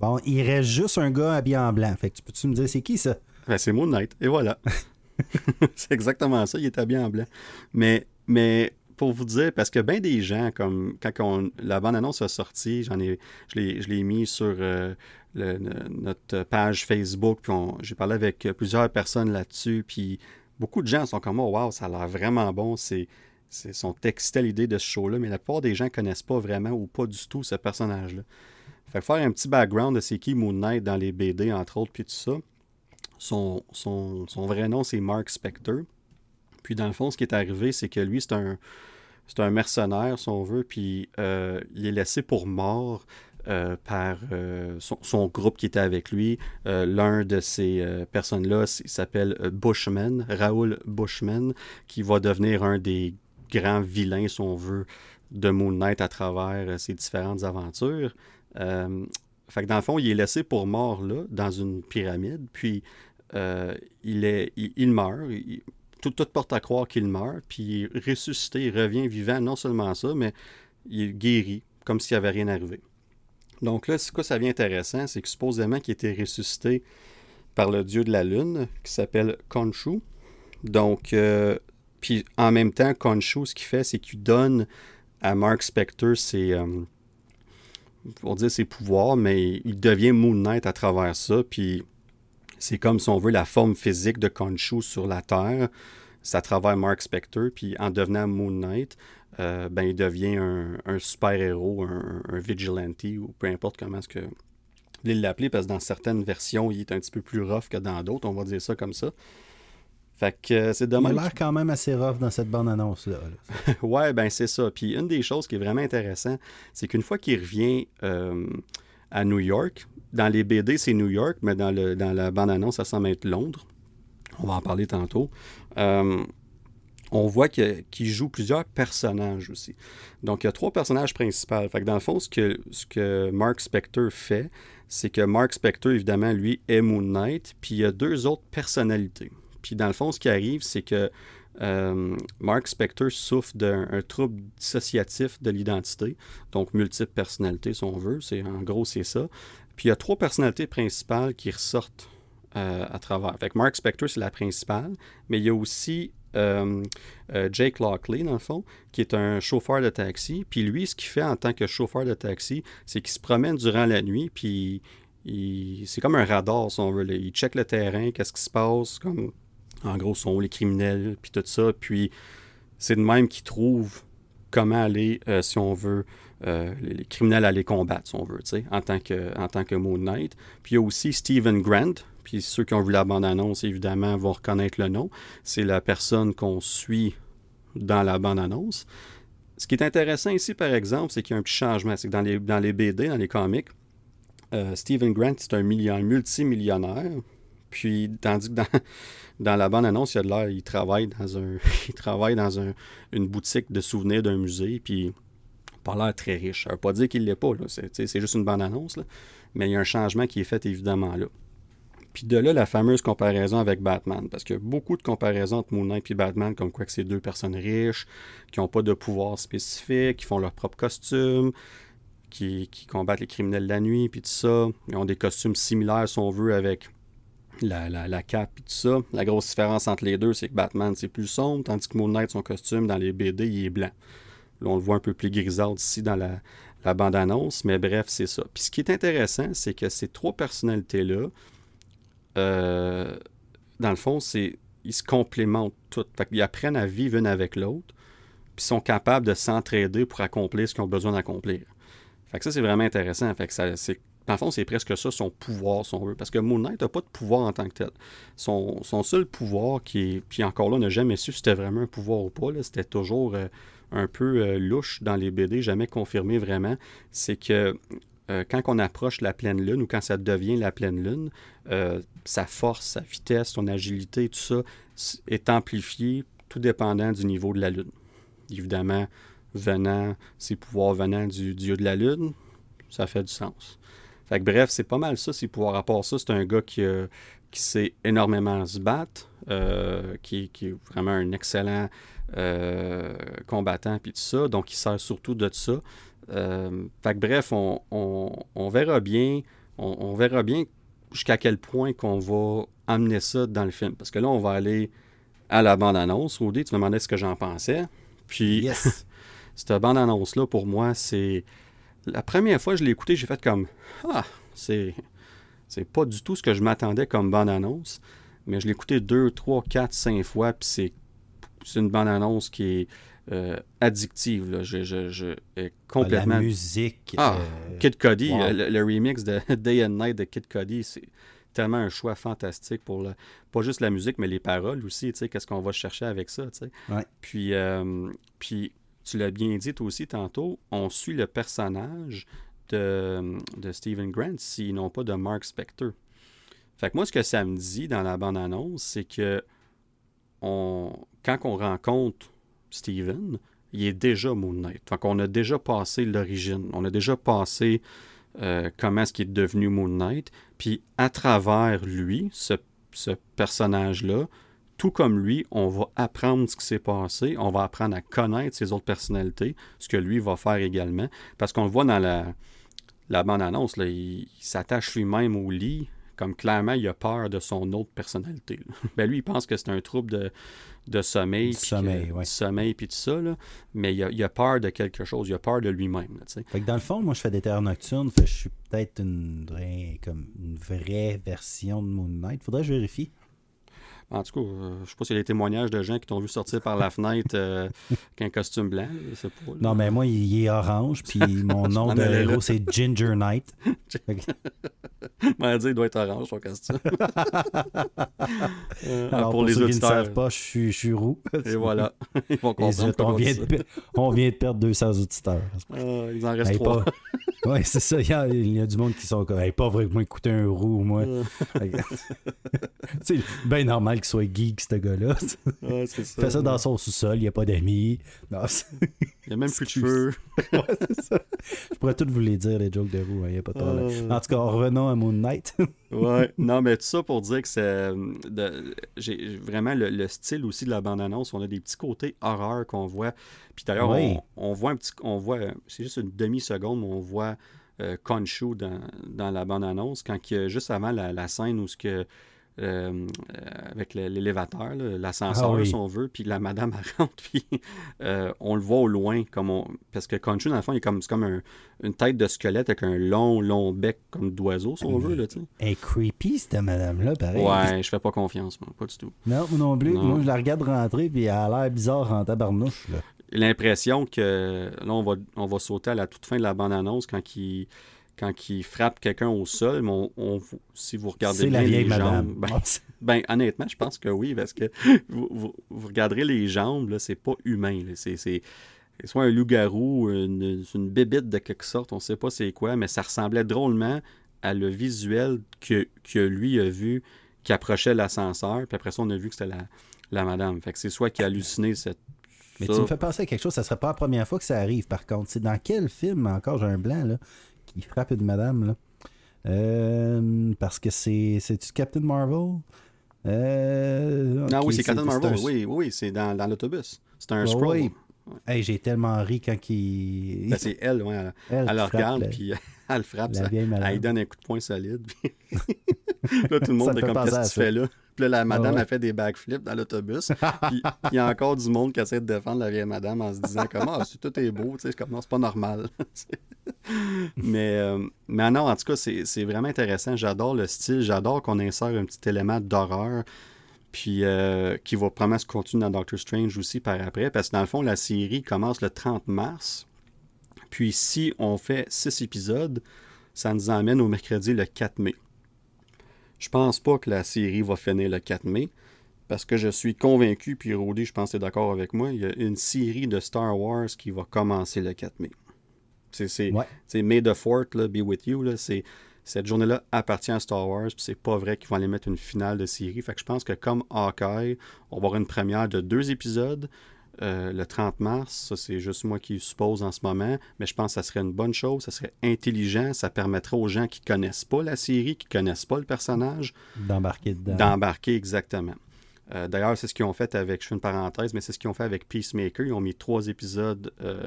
Bon, il reste juste un gars habillé en blanc. Fait que tu peux-tu me dire c'est qui ça? Ben, c'est Moon Knight. Et voilà. *laughs* *laughs* c'est exactement ça. Il est habillé en blanc. Mais, mais pour vous dire, parce que bien des gens, comme quand la bande-annonce a sorti, j'en ai, je l'ai mis sur euh, notre page Facebook, puis j'ai parlé avec plusieurs personnes là-dessus, puis beaucoup de gens sont comme oh, wow, ça a l'air vraiment bon, c'est sont excités à l'idée de ce show-là, mais la plupart des gens ne connaissent pas vraiment ou pas du tout ce personnage-là. Fait que faire un petit background de c'est qui Moon Knight dans les BD, entre autres, puis tout ça. Son, son, vrai nom, c'est Mark Spector. Puis dans le fond, ce qui est arrivé, c'est que lui, c'est un, mercenaire, si on veut, puis euh, il est laissé pour mort euh, par euh, son, groupe qui était avec lui. L'un de ces personnes-là s'appelle Bushman, Raoul Bushman, qui va devenir un des grands vilains, si on veut, de Moon Knight à travers ses différentes aventures. fait que dans le fond, il est laissé pour mort là, dans une pyramide, puis il, est, il, meurt tout, porte à croire qu'il meurt, puis ressuscité, il revient vivant, non seulement ça, mais il est guéri, comme s'il n'y avait rien arrivé. Donc là, ce que ça vient intéressant, c'est que supposément qu'il était ressuscité par le dieu de la lune, qui s'appelle Khonshu. Donc, euh, puis en même temps, Khonshu, ce qu'il fait, c'est qu'il donne à Mark Spector ses, euh, ses pouvoirs, mais il devient Moon Knight à travers ça, puis c'est comme, si on veut, la forme physique de Khonshu sur la Terre. C'est à travers Mark Spector. Puis en devenant Moon Knight, euh, ben, il devient un, super-héros, un, vigilante, ou peu importe comment est-ce que vous l'appeler, parce que dans certaines versions, il est un petit peu plus rough que dans d'autres, on va dire ça comme ça. Fait que euh, c'est dommage. Il a l'air quand même assez rough dans cette bande-annonce-là. *laughs* ouais, ben c'est ça. Puis une des choses qui est vraiment intéressante, c'est qu'une fois qu'il revient euh, à New York, dans les BD, c'est New York, mais dans, le, dans la bande-annonce, ça semble être Londres. On va en parler tantôt. Euh, on voit qu'il joue plusieurs personnages aussi. Donc, il y a trois personnages principaux. Fait que dans le fond, ce que, ce que Mark Spector fait, c'est que Mark Spector, évidemment, lui, est Moon Knight, puis il y a deux autres personnalités. Puis dans le fond, ce qui arrive, c'est que euh, Mark Spector souffre d'un trouble dissociatif de l'identité, donc multiple personnalités, si on veut. En gros, c'est ça. Puis il y a trois personnalités principales qui ressortent euh, à travers. Fait Mark Spector, c'est la principale, mais il y a aussi euh, euh, Jake Lockley, dans le fond, qui est un chauffeur de taxi. Puis lui, ce qu'il fait en tant que chauffeur de taxi, c'est qu'il se promène durant la nuit, puis c'est comme un radar, si on veut. Il check le terrain, qu'est-ce qui se passe, comme en gros, sont les criminels, puis tout ça. Puis c'est de même qu'il trouve comment aller, si on veut, euh, les, criminels à les combattre, si on veut, en tant, que, en tant que Moon Knight. Puis il y a aussi Stephen Grant, puis ceux qui ont vu la bande-annonce, évidemment, vont reconnaître le nom. C'est la personne qu'on suit dans la bande-annonce. Ce qui est intéressant ici, par exemple, c'est qu'il y a un petit changement. C'est que dans les, dans les BD, dans les comics, euh, Stephen Grant, c'est un, multimillionnaire. Puis, tandis que dans, *laughs* la bande-annonce, il, il travaille dans, un, *laughs* il travaille dans un, une boutique de souvenirs d'un musée. Puis, pas l'air très riche. Ça ne veut pas dire qu'il ne l'est pas. C'est juste une bande-annonce. Mais il y a un changement qui est fait évidemment là. Puis de là, la fameuse comparaison avec Batman. Parce qu'il y a beaucoup de comparaisons entre Moon Knight et Batman, comme quoi que c'est deux personnes riches, qui n'ont pas de pouvoir spécifique, qui font leur propre costume, qui, combattent les criminels la nuit, puis tout ça. Ils ont des costumes similaires, si on veut, avec la, la, cape et tout ça. La grosse différence entre les deux, c'est que Batman, c'est plus sombre, tandis que Moon Knight, son costume, dans les BD, il est blanc. Là, on le voit un peu plus grisâtre ici dans la, bande-annonce, mais bref, c'est ça. Puis ce qui est intéressant, c'est que ces trois personnalités-là, euh, dans le fond, c'est ils se complémentent toutes. ils apprennent à vivre une avec l'autre, puis sont capables de s'entraider pour accomplir ce qu'ils ont besoin d'accomplir. Fait que ça, c'est vraiment intéressant. Fait ça, c'est, dans le fond, c'est presque ça son pouvoir, si on veut. Parce que Moon Knight n'a pas de pouvoir en tant que tel. Son, seul pouvoir, qui puis encore là, n'a jamais su si c'était vraiment un pouvoir ou pas, c'était toujours euh, un peu euh, louche dans les BD, jamais confirmé vraiment, c'est que euh, quand on approche la pleine lune ou quand ça devient la pleine lune, sa force, sa vitesse, son agilité, tout ça est amplifié tout dépendant du niveau de la lune. évidemment, venant, ses pouvoirs venant du dieu de la lune, ça fait du sens. Fait que bref, c'est pas mal ça, ses pouvoirs. À part ça, c'est un gars qui, qui sait énormément se battre, euh, qui, qui, est vraiment un excellent euh, combattant, puis tout ça. Donc, il sert surtout de ça. Euh, fait que bref, on, on, verra bien, on, verra bien jusqu'à quel point qu'on va amener ça dans le film. Parce que là, on va aller à la bande-annonce. Rudy, tu me demandais ce que j'en pensais. Puis, yes. *laughs* cette bande-annonce-là, pour moi, c'est... La première fois que je l'ai écouté, j'ai fait comme... Ah, c'est... C'est pas du tout ce que je m'attendais comme bande-annonce. Mais je l'ai écouté deux, trois, quatre, cinq fois, puis c'est, c'est une bande-annonce qui est euh, addictive. Là. Je, je, complètement... La musique. Ah, euh, Kid Cody, euh, le, remix de *laughs* Day and Night de Kid Cody, c'est tellement un choix fantastique pour le, pas juste la musique, mais les paroles aussi. Qu'est-ce qu'on va chercher avec ça. Ouais. Puis, puis, tu l'as bien dit aussi tantôt, on suit le personnage de, de Stephen Grant s'ils n'ont pas de Mark Spector. Fait que moi, ce que ça me dit dans la bande-annonce, c'est que on, quand on rencontre Steven, il est déjà Moon Knight. Fait qu'on a déjà passé l'origine. On a déjà passé euh, comment est-ce qu'il est devenu Moon Knight. Puis à travers lui, ce, ce personnage-là, tout comme lui, on va apprendre ce qui s'est passé, on va apprendre à connaître ses autres personnalités, ce que lui va faire également. Parce qu'on le voit dans la, la bande-annonce, il, il s'attache lui-même au lit, comme clairement, il a peur de son autre personnalité. *laughs* ben lui, il pense que c'est un trouble de, de sommeil, puis sommeil, sommeil, puis tout ça, là. mais il a, il a, peur de quelque chose, il a peur de lui-même. Fait que dans le fond, moi, je fais des terres nocturnes, fait je suis peut-être une, comme une vraie version de Moon Knight. Faudrait que je vérifie. En tout cas, euh, je sais pas s'il y a des témoignages de gens qui t'ont vu sortir par la *laughs* fenêtre euh, avec un costume blanc. Pas, non, mais moi, il est orange, puis *laughs* mon nom de héros, c'est Ginger Knight. *laughs* On dire, il doit être orange, son costume. euh, Alors, pour, les ceux auditeurs. qui ne savent pas, je suis, je suis roux. Et voilà. Ils vont comprendre. on, vient de, on vient de perdre 200 auditeurs. Ah, il en reste trois. Oui, c'est ça. Il y, a, il y, a, du monde qui sont comme, hey, pas vrai que moi écouter un roux, moi. c'est *laughs* *laughs* bien normal qu'il soit geek, ce gars-là. Ouais, c'est ça. Il fait ça dans son sous-sol, il n'y a pas d'amis. il n'y a même plus de cheveux. *laughs* ouais, ça. Je pourrais tout vous les dire, les jokes de roux, il n'y a pas de problème. En tout cas, revenons à Moon Knight. Ouais, *laughs* non, mais tout ça pour dire que c'est. J'ai vraiment le, style aussi de la bande-annonce. On a des petits côtés horreur qu'on voit. Puis d'ailleurs, on, voit un petit. On voit. C'est juste une demi-seconde, mais on voit. Euh, Conchu dans, dans la bande-annonce, quand il y a juste avant la, la scène où ce que euh, avec l'élévateur, l'ascenseur, ah si on veut, puis la madame *laughs* rentre, puis euh, on le voit au loin, comme on... parce que Conchu, dans le fond, il est comme, comme une tête de squelette avec un long, long bec comme d'oiseau, si on veut. Là, Elle est creepy, cette madame-là, pareil. Ouais, je fais pas confiance, moi, pas du tout. Non, non plus. Moi, je la regarde rentrer, puis elle a l'air bizarre en tabarnouche. L'impression que là, on va, on va sauter à la toute fin de la bande-annonce quand il quand il frappe quelqu'un au sol, mais on, si vous regardez bien les jambes, ben, ben, honnêtement, je pense que oui, parce que vous, regarderez les jambes, là, c'est pas humain. C'est soit un loup-garou, une, une bébite de quelque sorte, on sait pas c'est quoi, mais ça ressemblait drôlement à le visuel que, que lui a vu qui approchait l'ascenseur, puis après ça, on a vu que c'était la, la madame. Fait que c'est soit qui a halluciné cette mais tu me fais penser à quelque chose, ça serait pas la première fois que ça arrive, par contre. C'est dans quel film, encore j'ai un blanc, là, qui frappe une madame, là. Euh, parce que c'est. C'est-tu Captain Marvel? Euh, non, oui, c'est Captain Marvel. Oui, oui, c'est dans, dans l'autobus. C'est un scroll. Oui. Hey, j'ai tellement ri quand il. Ben, c'est elle, ouais. Elle, elle, regarde, puis *laughs* elle frappe. Ça, elle donne un coup de poing solide. *laughs* *laughs* là, tout le monde est comme Qu'est-ce que tu fais là? Puis là, la madame a fait des backflips dans l'autobus. Puis il y a encore du monde qui essaie de défendre la vieille madame en se disant Comment, ah, tout est beau, tu sais, comme non, c'est pas normal. mais, euh, mais non, en tout cas, c'est vraiment intéressant. J'adore le style, j'adore qu'on insère un petit élément d'horreur. Puis euh, qui va probablement se continuer dans Doctor Strange aussi par après. Parce que dans le fond, la série commence le 30 mars. Puis si on fait six épisodes, ça nous emmène au mercredi le 4 mai. Je pense pas que la série va finir le 4 mai. Parce que je suis convaincu, puis Rodé, je pense que d'accord avec moi, il y a une série de Star Wars qui va commencer le 4 mai. C'est ouais. May the Fourth, là, be with you. Là, cette journée-là appartient à Star Wars, puis c'est pas vrai qu'ils vont aller mettre une finale de série. Fait que je pense que comme Hawkeye, on va avoir une première de deux épisodes. euh, le 30 mars. Ça, c'est juste moi qui suppose en ce moment. Mais je pense que ça serait une bonne chose. Ça serait intelligent. Ça permettrait aux gens qui connaissent pas la série, qui connaissent pas le personnage, d'embarquer dedans. D'embarquer, exactement. Euh, d'ailleurs, c'est ce qu'ils ont fait avec, je fais une parenthèse, mais c'est ce qu'ils ont fait avec Peacemaker. Ils ont mis trois épisodes euh,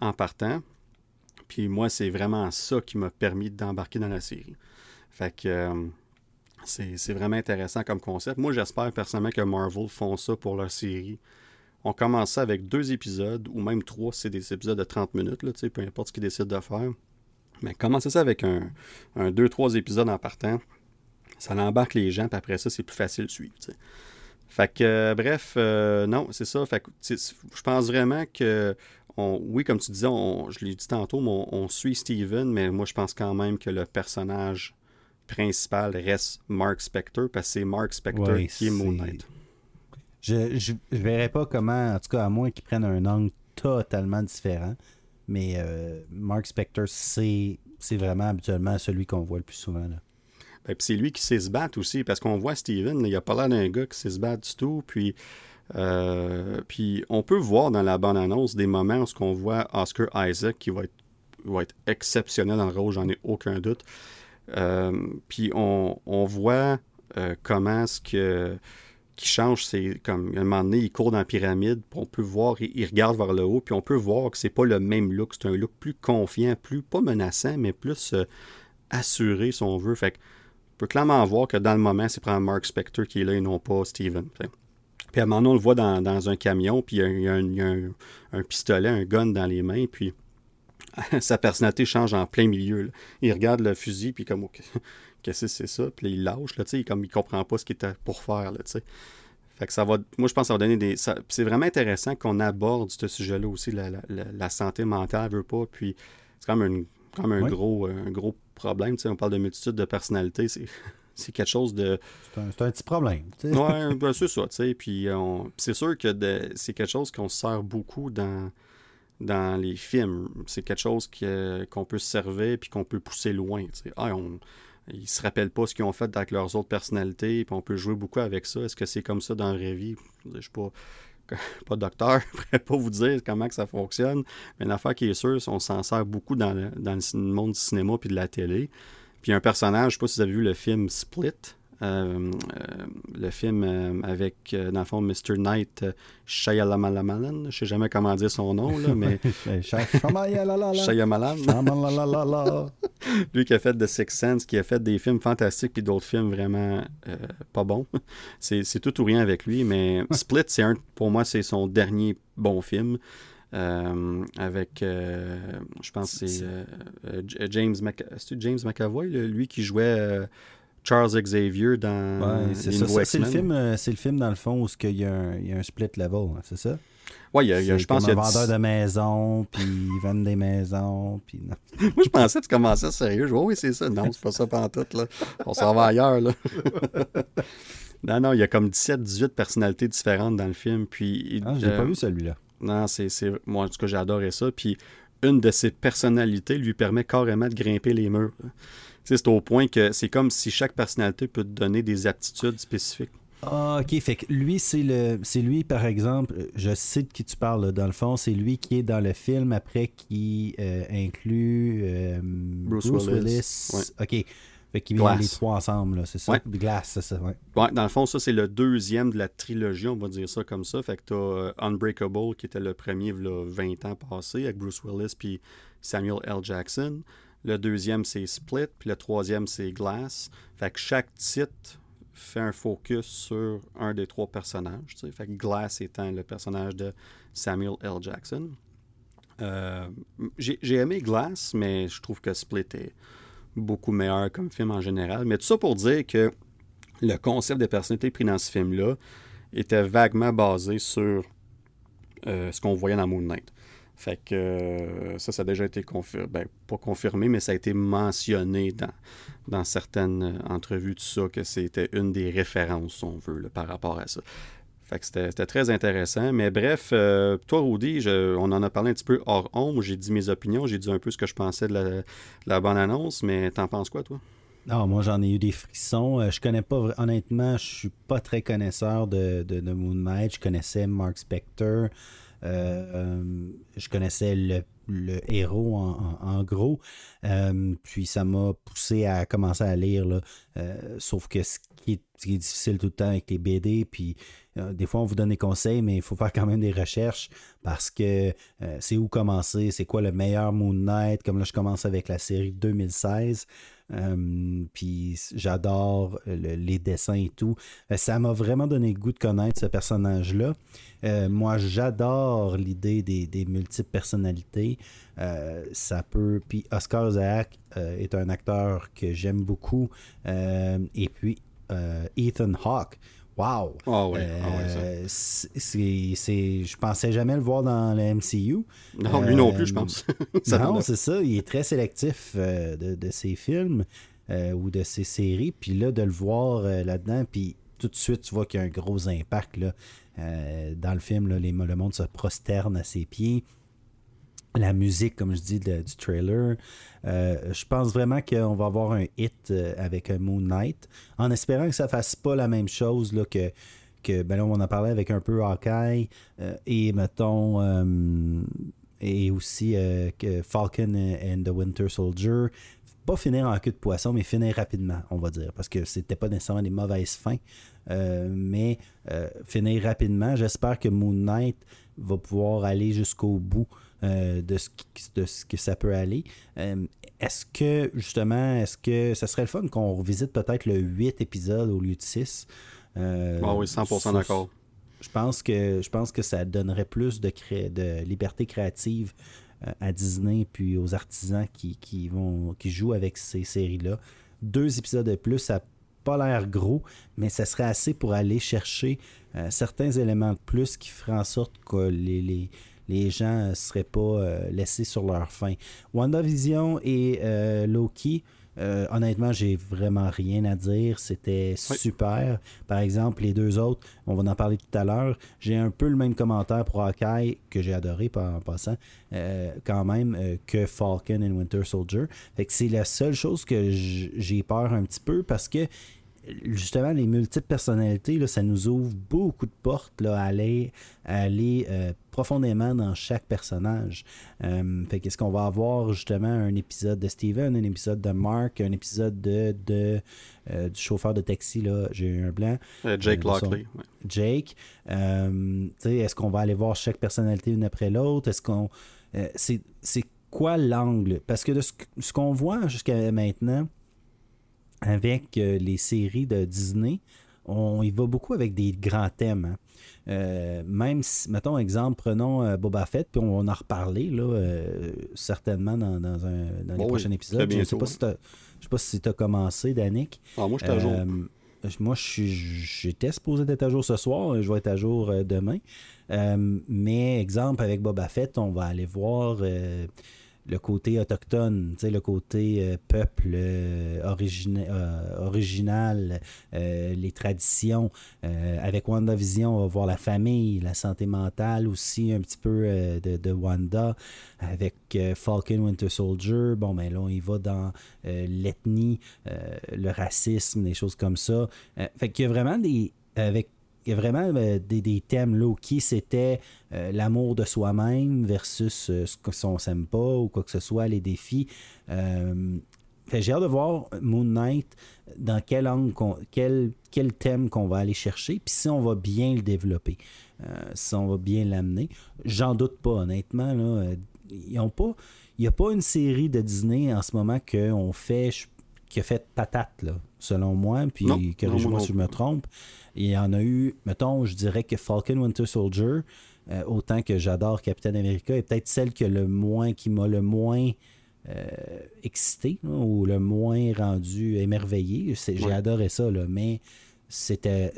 en partant. Puis moi, c'est vraiment ça qui m'a permis d'embarquer dans la série. Fait que c'est vraiment intéressant comme concept. Moi, j'espère personnellement que Marvel font ça pour leur série. On commence ça avec deux épisodes, ou même trois, c'est des épisodes de 30 minutes, là, peu importe ce qu'ils décident de faire. Mais commencer ça avec un, un deux, trois épisodes en partant, ça embarque les gens, puis après ça, c'est plus facile de suivre. Fait que, euh, bref, euh, non, c'est ça. Fait que, je pense vraiment que, oui, comme tu disais, je l'ai dit tantôt, on, on, suit Steven, mais moi, je pense quand même que le personnage principal reste Mark Spector, parce que c'est Mark Spector qui est Moon Knight. Je, ne verrais pas comment, en tout cas à moins qu'ils prennent un angle totalement différent, mais euh, Mark Spector, c'est vraiment habituellement celui qu'on voit le plus souvent. Là. Ben, c'est lui qui sait se battre aussi, parce qu'on voit Steven, il a pas l'air d'un gars qui sait se battre du tout, puis, euh, puis on peut voir dans la bande-annonce des moments où on voit Oscar Isaac qui va être, exceptionnel dans le rôle, j'en ai aucun doute. Euh, puis on, voit euh, comment ce que qui change, c'est comme à un moment donné, il court dans la pyramide, on peut voir, il, regarde vers le haut, puis on peut voir que c'est pas le même look, c'est un look plus confiant, plus pas menaçant, mais plus euh, assuré si on veut. Fait on peut clairement voir que dans le moment, c'est probablement Mark Spector qui est là et non pas Steven. Puis à un moment donné, on le voit dans, un camion, puis il y a, un, pistolet, un gun dans les mains, puis *laughs* sa personnalité change en plein milieu. Il regarde le fusil, puis comme, *laughs* qu'est-ce que c'est ça? Puis il lâche, là, comme il comprend pas ce qu'il était pour faire, là, Fait que ça va, moi, je pense que ça va donner des... C'est vraiment intéressant qu'on aborde ce sujet-là aussi, la, santé mentale, veut pas, puis c'est quand même un, un, gros, un gros problème, on parle de multitude de personnalités, c'est... c'est quelque chose de. C'est un, petit problème. Oui, *laughs* ben, c'est ça. Puis c'est sûr que c'est quelque chose qu'on sert beaucoup dans, dans les films. C'est quelque chose qu'on peut se servir puis qu'on peut pousser loin. Ah, on, ils se rappellent pas ce qu'ils ont fait avec leurs autres personnalités, puis on peut jouer beaucoup avec ça. Est-ce que c'est comme ça dans la vraie vie? Je ne suis pas, *laughs* pas docteur, *laughs* je pourrais pas vous dire comment que ça fonctionne, mais l'affaire qui est sûre, on s'en sert beaucoup dans le, dans le monde du cinéma puis de la télé. Puis un personnage, je ne sais pas si vous avez vu le film Split, euh, euh, le film euh, avec, dans le fond, Mr. Knight Shyamalamalan. Je ne sais jamais comment dire son nom, là, mais. *laughs* Shyamalan. *laughs* Lui qui a fait The Sixth Sense, qui a fait des films fantastiques puis d'autres films vraiment pas bons. C'est tout ou rien avec lui, mais *laughs* Split, c'est un, pour moi, c'est son dernier bon film. Avec, je pense, c'est James, James McAvoy, lui qui jouait Charles Xavier dans ouais, c'est le film euh, c'est le film dans le fond où il y, a un, il y a un split level hein, c'est ça? Oui, il y a, je pense qu'il y a un vendeur de maisons, puis ils vendent des maisons, puis *laughs* Moi, je pensais que tu commençais sérieux. Je oui, c'est ça. Non, c'est pas ça tout, là. On s'en va ailleurs, là. *laughs* non, non, il y a comme 17-18 personnalités différentes dans le film, puis... Ah, j'ai pas vu celui-là. Non, c'est... Moi, en tout cas, j'ai adoré ça, puis une de ses personnalités lui permet carrément de grimper les murs. C'est au point que c'est comme si chaque personnalité peut te donner des aptitudes spécifiques. Ah, ok. Fait que lui, c'est le, c'est lui, par exemple, je sais de qui tu parles, dans le fond, c'est lui qui est dans le film après qui euh, inclut euh, Bruce, Willis. Ok. Fait qu'ils mettent les trois ensemble, c'est ça? Glass, c'est ça, ouais. ouais. Dans le fond, ça, c'est le deuxième de la trilogie, on va dire ça comme ça. Fait que t'as euh, Unbreakable, qui était le premier, là, 20 ans passé, avec Bruce Willis puis Samuel L. Jackson. Le deuxième, c'est Split. Puis le troisième, c'est Glass. Fait que chaque titre fait un focus sur un des trois personnages. Fait que Glass étant le personnage de Samuel L. Jackson. Euh, j'ai aimé Glass, mais je trouve que Split est beaucoup meilleur comme film en général. Mais tout ça pour dire que le concept des personnalités pris dans ce film-là était vaguement basé sur euh, ce qu'on voyait dans Moon Knight. Fait que euh, ça, ça a déjà été confirmé. Ben, pas confirmé, mais ça a été mentionné dans, certaines euh, entrevues, tout ça, que c'était une des références, on veut, par rapport à ça. C'était très intéressant. Mais bref, euh, toi, Rudy, on en a parlé un petit peu hors ombre. J'ai dit mes opinions, j'ai dit un peu ce que je pensais de la, bonne annonce, mais t'en penses quoi, toi? Non, moi j'en ai eu des frissons. je connais pas, honnêtement, je suis pas très connaisseur de, Moon Knight. Je connaissais Mark Spector. je connaissais le, héros en, gros. puis ça m'a poussé à commencer à lire. Sauf que ce qui, est, ce qui, est, difficile tout le temps avec les BD, puis des fois on vous donne des conseils, mais il faut faire quand même des recherches parce que c'est où commencer, c'est quoi le meilleur Moon Knight. Comme là, je commence avec la série 2016. Euh, puis j'adore les dessins et tout. Euh, ça m'a vraiment donné le goût de connaître ce personnage-là. Euh, moi, j'adore l'idée des, multiples personnalités. ça peut. Puis Oscar Isaac est un acteur que j'aime beaucoup. et puis Ethan Hawke. Wow! Ah oui, ah je pensais jamais le voir dans le MCU. Non, lui non plus, je pense. *laughs* non, c'est ça. Il est très sélectif euh, de, ses films euh, ou de ses séries. Puis là, de le voir euh, là-dedans, puis tout de suite, tu vois qu'il y a un gros impact. Là, dans le film, là, les, le monde se prosterne à ses pieds la musique, comme je dis, du trailer. Euh, je pense vraiment qu'on va avoir un hit euh, avec Moon Knight, en espérant que ça fasse pas la même chose que, que ben là, on en parlé avec un peu Hawkeye euh, et mettons et aussi que Falcon and the Winter Soldier. Pas finir en queue de poisson, mais finir rapidement, on va dire, parce que c'était pas nécessairement des mauvaises fins, mais finir rapidement. J'espère que Moon Knight va pouvoir aller jusqu'au bout euh, de, ce, de, ce, que ça peut aller. Euh, est-ce que, justement, est-ce que ça serait le fun qu'on revisite peut-être le 8 épisode au lieu de 6 euh, ah oui, 100% d'accord. Je pense, que, je pense que ça donnerait plus de, de liberté créative à Disney puis aux artisans qui, qui, vont, qui jouent avec ces séries-là. Deux épisodes de plus, ça n'a pas l'air gros, mais ça serait assez pour aller chercher certains éléments de plus qui feraient en sorte que les, les, les gens ne seraient pas euh, laissés sur leur faim. WandaVision et euh, Loki, euh, honnêtement, j'ai vraiment rien à dire. C'était super. Par exemple, les deux autres, on va en parler tout à l'heure. J'ai un peu le même commentaire pour Hawkeye, que j'ai adoré en passant, quand même, que Falcon et Winter Soldier. Fait que c'est la seule chose que j'ai peur un petit peu parce que justement, les multiples personnalités, là, ça nous ouvre beaucoup de portes là, à aller, aller euh, profondément dans chaque personnage. Euh, fait qu'est-ce qu'on va avoir justement un épisode de Steven, un épisode de Mark, un épisode de, de euh, du chauffeur de taxi, là, j'ai eu un blanc. Jake Lockley. Jake. est-ce qu'on va aller voir chaque personnalité une après l'autre? Est-ce qu'on. c'est, c'est quoi l'angle? Parce que de ce qu'on voit jusqu'à maintenant, avec euh, les séries de Disney, on y va beaucoup avec des grands thèmes. Hein. Euh, même si, mettons exemple, prenons euh, Boba Fett, puis on va en reparler là, certainement dans, un, dans les prochains épisodes. Je ne sais pas si tu as, si as commencé, Danick. Ah, moi, je suis à jour. Moi, j'étais supposé être à jour ce soir, je vais être à jour demain. mais exemple, avec Boba Fett, on va aller voir le côté autochtone, le côté euh, peuple euh, euh, original, les traditions. avec WandaVision, on va voir la famille, la santé mentale aussi, un petit peu de, Wanda. Avec Falcon Winter Soldier, bon, ben là, on y va dans l'ethnie, le racisme, des choses comme ça. fait qu'il y a vraiment des. Avec il y a vraiment euh, des, thèmes là qui c'était euh, l'amour de soi-même versus euh, ce qu'on s'aime pas ou quoi que ce soit, les défis. j'ai hâte de voir Moon Knight dans quel angle, quel, quel thème qu'on va aller chercher, puis si on va bien le développer, si on va bien l'amener. J'en doute pas, honnêtement. Là, ils ont pas, il n'y a pas une série de Disney en ce moment qu'on fait, qui a fait patate, là, selon moi, puis corrige-moi si je me trompe. Il y en a eu, mettons, je dirais que Falcon Winter Soldier, euh, autant que j'adore Captain America, est peut-être celle que le moins, qui m'a le moins euh, excité, ou le moins rendu émerveillé. J'ai adoré ça, là, mais c'était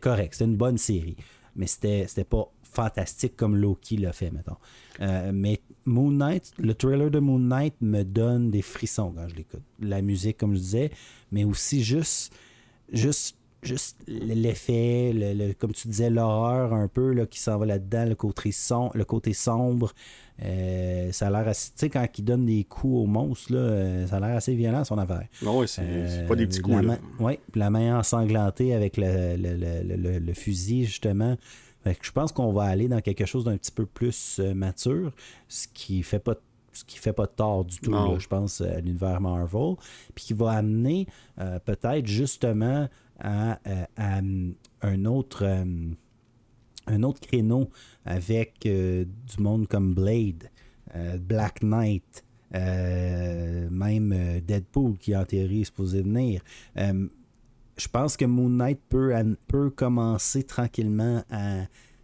correct. C'était une bonne série. Mais c'était pas fantastique comme Loki l'a fait, mettons. Euh, mais Moon Knight, le trailer de Moon Knight me donne des frissons quand je l'écoute. La musique, comme je disais, mais aussi juste, juste, juste l'effet, le, comme tu disais, l'horreur un peu là, qui s'en va là-dedans, le côté, le côté sombre. Euh, ça a l'air assez. Tu sais, quand il donne des coups aux monstres, là, euh, ça a l'air assez violent son affaire. Non, oui, c'est pas des petits coups. Oui, la main ensanglantée avec le, le, fusil, justement. Je pense qu'on va aller dans quelque chose d'un petit peu plus mature, ce qui fait pas ce qui fait pas de tort du tout, je pense, à l'univers Marvel, puis qui va amener peut-être justement à, un autre un autre créneau avec du monde comme Blade, Black Knight, euh, même euh, Deadpool qui en théorie est supposé venir. Euh, je pense que Moon Knight peut, peut commencer tranquillement à,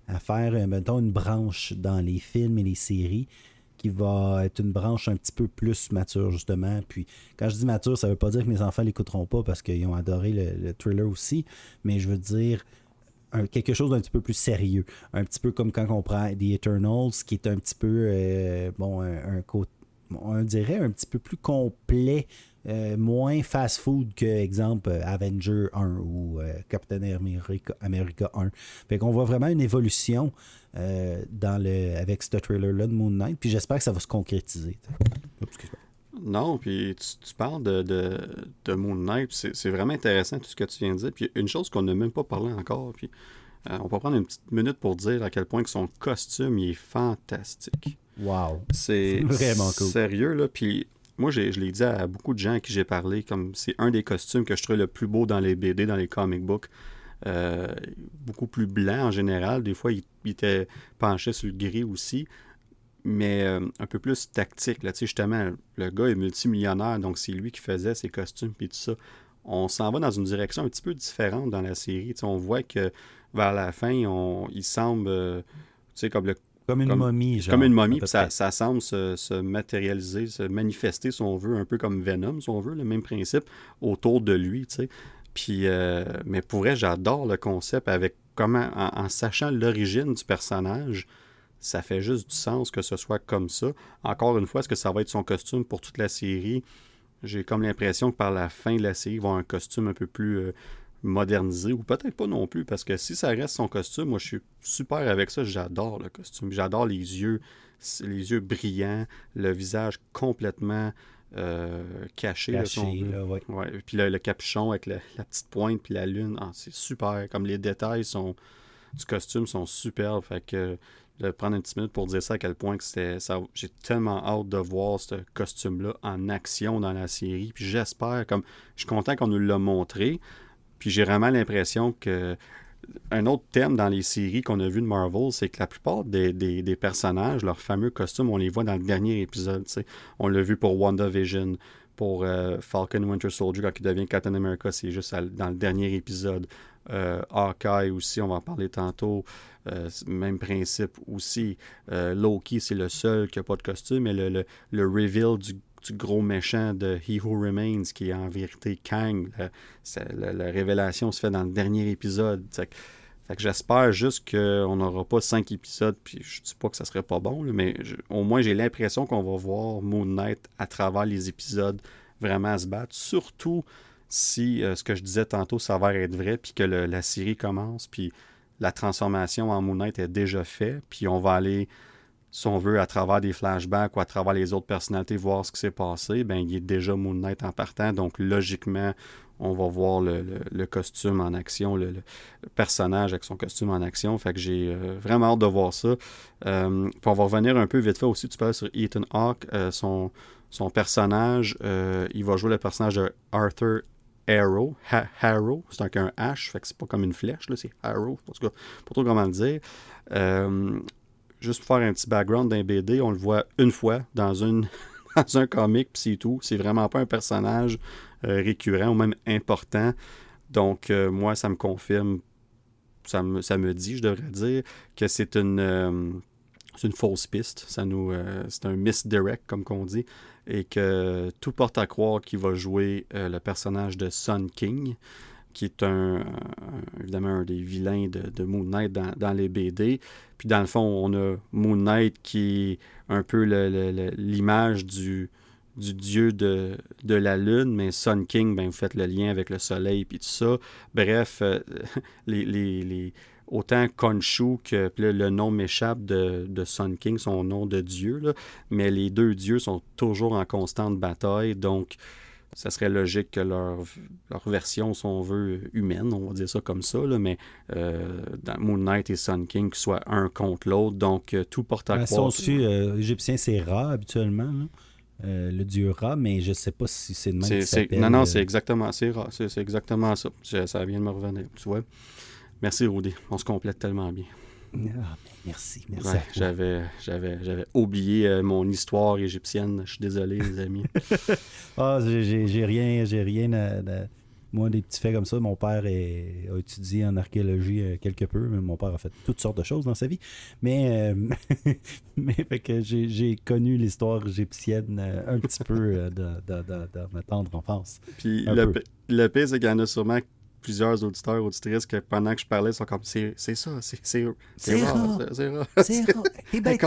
à faire, mettons, une branche dans les films et les séries qui va être une branche un petit peu plus mature, justement. Puis, quand je dis mature, ça veut pas dire que mes enfants l'écouteront pas parce qu'ils ont adoré le, thriller aussi, mais je veux dire quelque chose d'un petit peu plus sérieux. Un petit peu comme quand on prend The Eternals, qui est un petit peu, bon, un, un on dirait, un petit peu plus complet, euh, moins fast-food que, exemple, Avenger 1 ou euh, Captain America, America 1. Fait qu'on voit vraiment une évolution euh, dans le, avec ce trailer-là de Moon Knight, puis j'espère que ça va se concrétiser. non, puis tu, parles de, de, Moon Knight, c'est vraiment intéressant tout ce que tu viens de dire. Puis une chose qu'on n'a même pas parlé encore, puis on peut prendre une petite minute pour dire à quel point que son costume il est fantastique. Wow. C'est *laughs* vraiment cool. Sérieux, là. Puis moi, je l'ai dit à beaucoup de gens à qui j'ai parlé, comme c'est un des costumes que je trouve le plus beau dans les BD, dans les comic books. Euh, beaucoup plus blanc en général. Des fois, il, était penché sur le gris aussi. Mais euh, un peu plus tactique. Là. Tu sais, justement, le gars est multimillionnaire, donc c'est lui qui faisait ses costumes et tout ça. On s'en va dans une direction un petit peu différente dans la série. Tu on voit que vers la fin, on, il semble, euh, tu sais, comme le comme une momie, genre. Comme une momie, puis ça, ça, semble se, matérialiser, se manifester, si on veut, un peu comme Venom, si on veut, le même principe, autour de lui, tu sais. Puis, euh, mais pour vrai, j'adore le concept avec comment, en, sachant l'origine du personnage, ça fait juste du sens que ce soit comme ça. Encore une fois, est-ce que ça va être son costume pour toute la série? J'ai comme l'impression que par la fin de la série, il va avoir un costume un peu plus euh, modernisé, ou peut-être pas non plus, parce que si ça reste son costume, moi je suis super avec ça, j'adore le costume, j'adore les yeux, les yeux brillants, le visage complètement euh, caché. caché Puis le, capuchon avec la, petite pointe, puis la lune, ah, c'est super, comme les détails sont, du costume sont superbes, fait que de prendre une petite minute pour dire ça à quel point que c'était ça j'ai tellement hâte de voir ce costume là en action dans la série puis j'espère comme je suis content qu'on nous l'a montré puis j'ai vraiment l'impression que un autre thème dans les séries qu'on a vues de Marvel, c'est que la plupart des, personnages, leurs fameux costumes, on les voit dans le dernier épisode. On l'a vu pour WandaVision, pour euh, Falcon Winter Soldier, quand il devient Captain America, c'est juste dans le dernier épisode. Euh, Hawkeye aussi, on va en parler tantôt. Euh, même principe aussi. Loki, c'est le seul qui n'a pas de costume, mais le reveal du du gros méchant de He Who Remains, qui est en vérité Kang. La, révélation se fait dans le dernier épisode. Fait que, j'espère juste qu'on n'aura pas cinq épisodes, puis je dis pas que ça serait pas bon, mais au moins j'ai l'impression qu'on va voir Moon Knight à travers les épisodes vraiment se battre, surtout si euh, ce que je disais tantôt s'avère être vrai, puis que la série commence, puis la transformation en Moon Knight est déjà faite, puis on va aller si on veut, à travers des flashbacks ou à travers les autres personnalités, voir ce qui s'est passé, ben, il est déjà Moon Knight en partant. Donc, logiquement, on va voir le, costume en action, le, personnage avec son costume en action. Fait que j'ai euh, vraiment hâte de voir ça. Euh, puis on va revenir un peu vite fait aussi, tu parles sur Ethan Hawke, euh, son, son personnage, il va jouer le personnage de Arthur Arrow, Harrow, c'est un, un H, fait que c'est pas comme une flèche, là, c'est Harrow, en tout cas, pas trop comment le dire juste pour faire un petit background d'un BD, on le voit une fois *laughs* dans, un comic, puis c'est tout. C'est vraiment pas un personnage euh, récurrent ou même important. Donc, euh, moi, ça me confirme, ça me, ça me dit, je devrais dire, que c'est une, euh, une fausse piste. Ça nous, c'est un misdirect, comme qu'on dit, et que tout porte à croire qu'il va jouer le personnage de Sun King qui est un, évidemment un des vilains de, Moon Knight dans, les BD. Puis dans le fond, on a Moon Knight qui est un peu l'image du, du dieu de, la lune, mais Sun King, ben, vous faites le lien avec le soleil puis tout ça. Bref, euh, *laughs* les, les, autant Khonshu que le nom m'échappe de, de, Sun King, son nom de dieu, mais les deux dieux sont toujours en constante bataille, donc ça serait logique que leur, leur version, si on veut, humaine, on va dire ça comme ça, là, mais euh, dans Moon Knight et Sun King, soient un contre l'autre, donc euh, tout porte à Ben, croire. son dessus, euh, égyptien, c'est Ra habituellement. Euh, le dieu Ra, mais je sais pas si c'est le même non, non, c'est exactement, c'est c'est exactement ça. Ça vient de me revenir, tu vois. Merci, Rudy. On se complète tellement bien. Ah, merci, merci. Ouais, j'avais, j'avais, j'avais oublié euh, mon histoire égyptienne. Je suis désolé, les amis. *laughs* Ah, j'ai- j'ai rien, j'ai rien à, à- Moi, des petits faits comme ça, mon père est- a étudié en archéologie euh, quelque peu, mais mon père a fait toutes sortes de choses dans sa vie. Mais, euh, *laughs* mais fait que j'ai j'ai connu l'histoire égyptienne euh, un petit peu dans, dans- dans- dans ma tendre enfance. Puis le, pi- le pire, c'est qu'il y en a sûrement plusieurs auditeurs, auditrices, que pendant que je parlais, ils sont comme c'est, c'est ça, c'est, c'est, c'est C'est rare, rare. c'est, c'est rare. C'est Ra! Eh ben,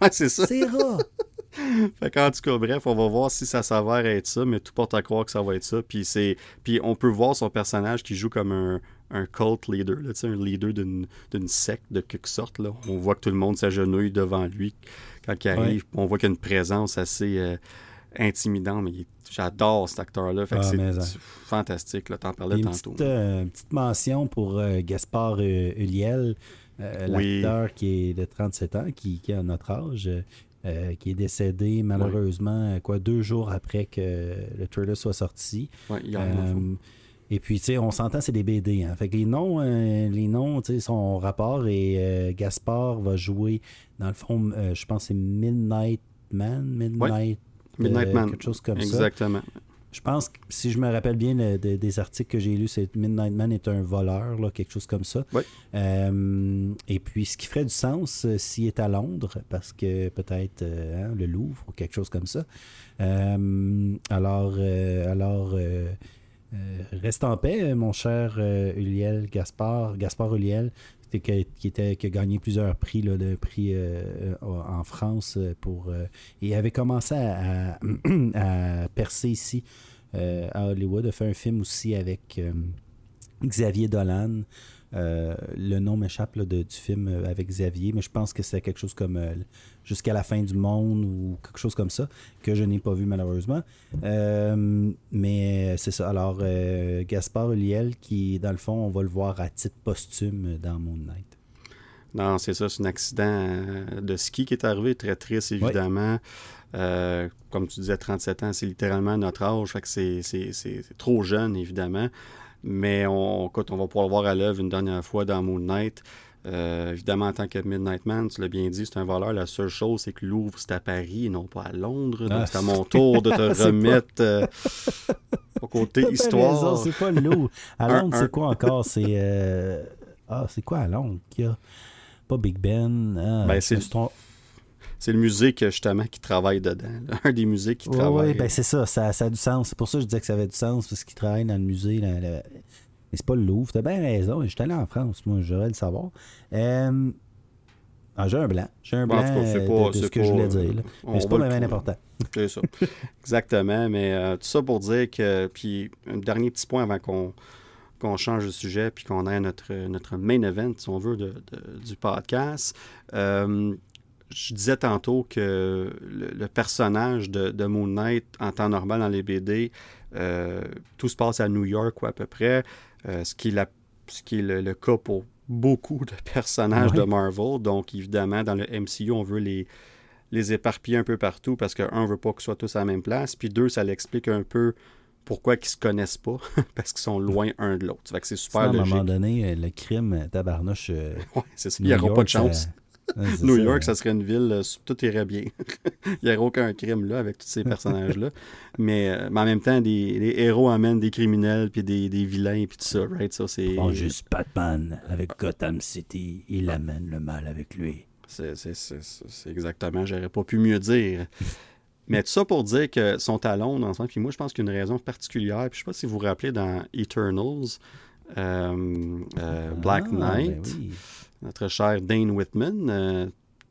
Ouais, c'est ça. C'est Ra! *laughs* Fait qu'en tout cas, bref, on va voir si ça s'avère être ça, mais tout porte à croire que ça va être ça. Puis, c'est... Puis on peut voir son personnage qui joue comme un, un cult leader, là, un leader d'une, d'une secte de quelque sorte. Là. On voit que tout le monde s'agenouille devant lui quand il arrive. On voit qu'il y a une présence assez euh, intimidante, mais il est- j'adore cet acteur-là. Ah, c'est hein. fantastique, là, t'en parlais Une tantôt. petite, euh, petite mention pour euh, Gaspard euh, Ulliel, euh, Oui. l'acteur qui est de 37 ans, qui, qui a notre âge, qui est décédé malheureusement quoi deux jours après que le trailer soit sorti. Dans le fond. Euh, et puis, tu sais, on s'entend, c'est des BD. Hein. Fait que les noms, euh, les noms, tu sais, sont en rapport et euh, Gaspard va jouer, dans le fond, euh, je pense que c'est Midnight Man, Midnight, Midnight euh, Man. quelque chose comme ça. Exactement. Je pense que si je me rappelle bien le- de- des articles que j'ai lus, c'est Midnight Man est un voleur, là, quelque chose comme ça. Oui. Euh, et puis, ce qui ferait du sens euh, s'il est à Londres, parce que peut-être euh, hein, le Louvre ou quelque chose comme ça. Euh, alors, euh, alors euh, euh, reste en paix, mon cher euh, Uliel Gaspard, Gaspard Uliel, qui, était, qui a gagné plusieurs prix, là, prix euh, euh, en France euh, pour et avait commencé à, *clears throat* percer ici à Hollywood, a fait un film aussi avec Xavier Dolan. Le nom m'échappe du film avec Xavier, mais je pense que c'est quelque chose comme Jusqu'à la fin du monde ou quelque chose comme ça, que je n'ai pas vu malheureusement. Euh, mais c'est ça. Alors, euh, Gaspard Ulliel, qui, dans le fond, on va le voir à titre posthume dans Moon Knight. Non, c'est ça, c'est un accident euh, de ski qui est arrivé, très triste évidemment. Euh, comme tu disais, 37 ans, c'est littéralement notre âge, fait que c'est, c'est- c'est- c'est trop jeune évidemment. Mais on, écoute, on va pouvoir le voir à l'œuvre une dernière fois dans Moon Knight. Euh, évidemment, en tant que Midnight Man, tu l'as bien dit, c'est un voleur. La seule chose, c'est que Louvre, c'est à Paris et non pas à Londres. Donc, Ah, c'est à mon tour de *laughs* te pas- remettre euh, au côté histoire. c'est pas lourd. À Londres, c'est quoi encore? C'est. euh, Ah, c'est quoi à Londres qu'il y a? Pas Big Ben. Ah, Ben, c'est. C'est le musée justement qui travaille dedans. Un des musées qui travaille. ouais, ben c'est ça, ça, ça a du sens. C'est pour ça que je disais que ça avait du sens, parce qu'il travaille dans le musée. Mais c'est pas le Louvre. T'as bien raison. Je suis allé en France, moi, j'aurais le savoir. Euh, ah, j'ai un blanc. J'ai un Bon, blanc en tout cas, c'est euh, pas- de, de ce que pas, je voulais euh, dire. là. on Mais c'est pas le vraiment important. C'est ça. *laughs* Exactement. Mais euh, tout ça pour dire que. Puis, un dernier petit point avant qu'on qu'on change de sujet puis qu'on ait notre, notre main event, si on veut, de, de- du podcast. Euh, je disais tantôt que le, le personnage de, de Moon Knight, en temps normal dans les BD, euh, tout se passe à New York ou à peu près, euh, ce qui est, la- ce qui est le, le cas pour beaucoup de personnages de Marvel. Donc, évidemment, dans le MCU, on veut les, les éparpiller un peu partout parce que, un, on veut pas qu'ils soient tous à la même place, puis deux, ça l'explique un peu pourquoi ils se connaissent pas, *laughs* parce qu'ils sont loin un de l'autre. Fait que c'est Sinon, super à un moment donné, euh, le crime, euh, tabarnouche. euh, Ouais, c'est ça. Il New n'y aura York, pas de ça- chance. Ouais, New ça, York, ça serait une ville, euh, tout irait bien. *laughs* Il n'y aurait aucun crime là avec tous ces *laughs* personnages-là. mais, euh, mais en même temps, des, les héros amènent des criminels, puis des, des vilains, puis tout ça, right? Ça, c'est, juste Batman avec Gotham City. Il amène le mal avec lui. c'est, c'est, exactement, j'aurais pas pu mieux dire. *laughs* Mais tout ça pour dire qu'ils sont à Londres ensemble. Puis moi, je pense qu'il y a une raison particulière. Puis je sais pas si vous vous rappelez dans Eternals, euh, euh, Black Ah, Knight. ben oui. Notre cher Dane Whitman. euh,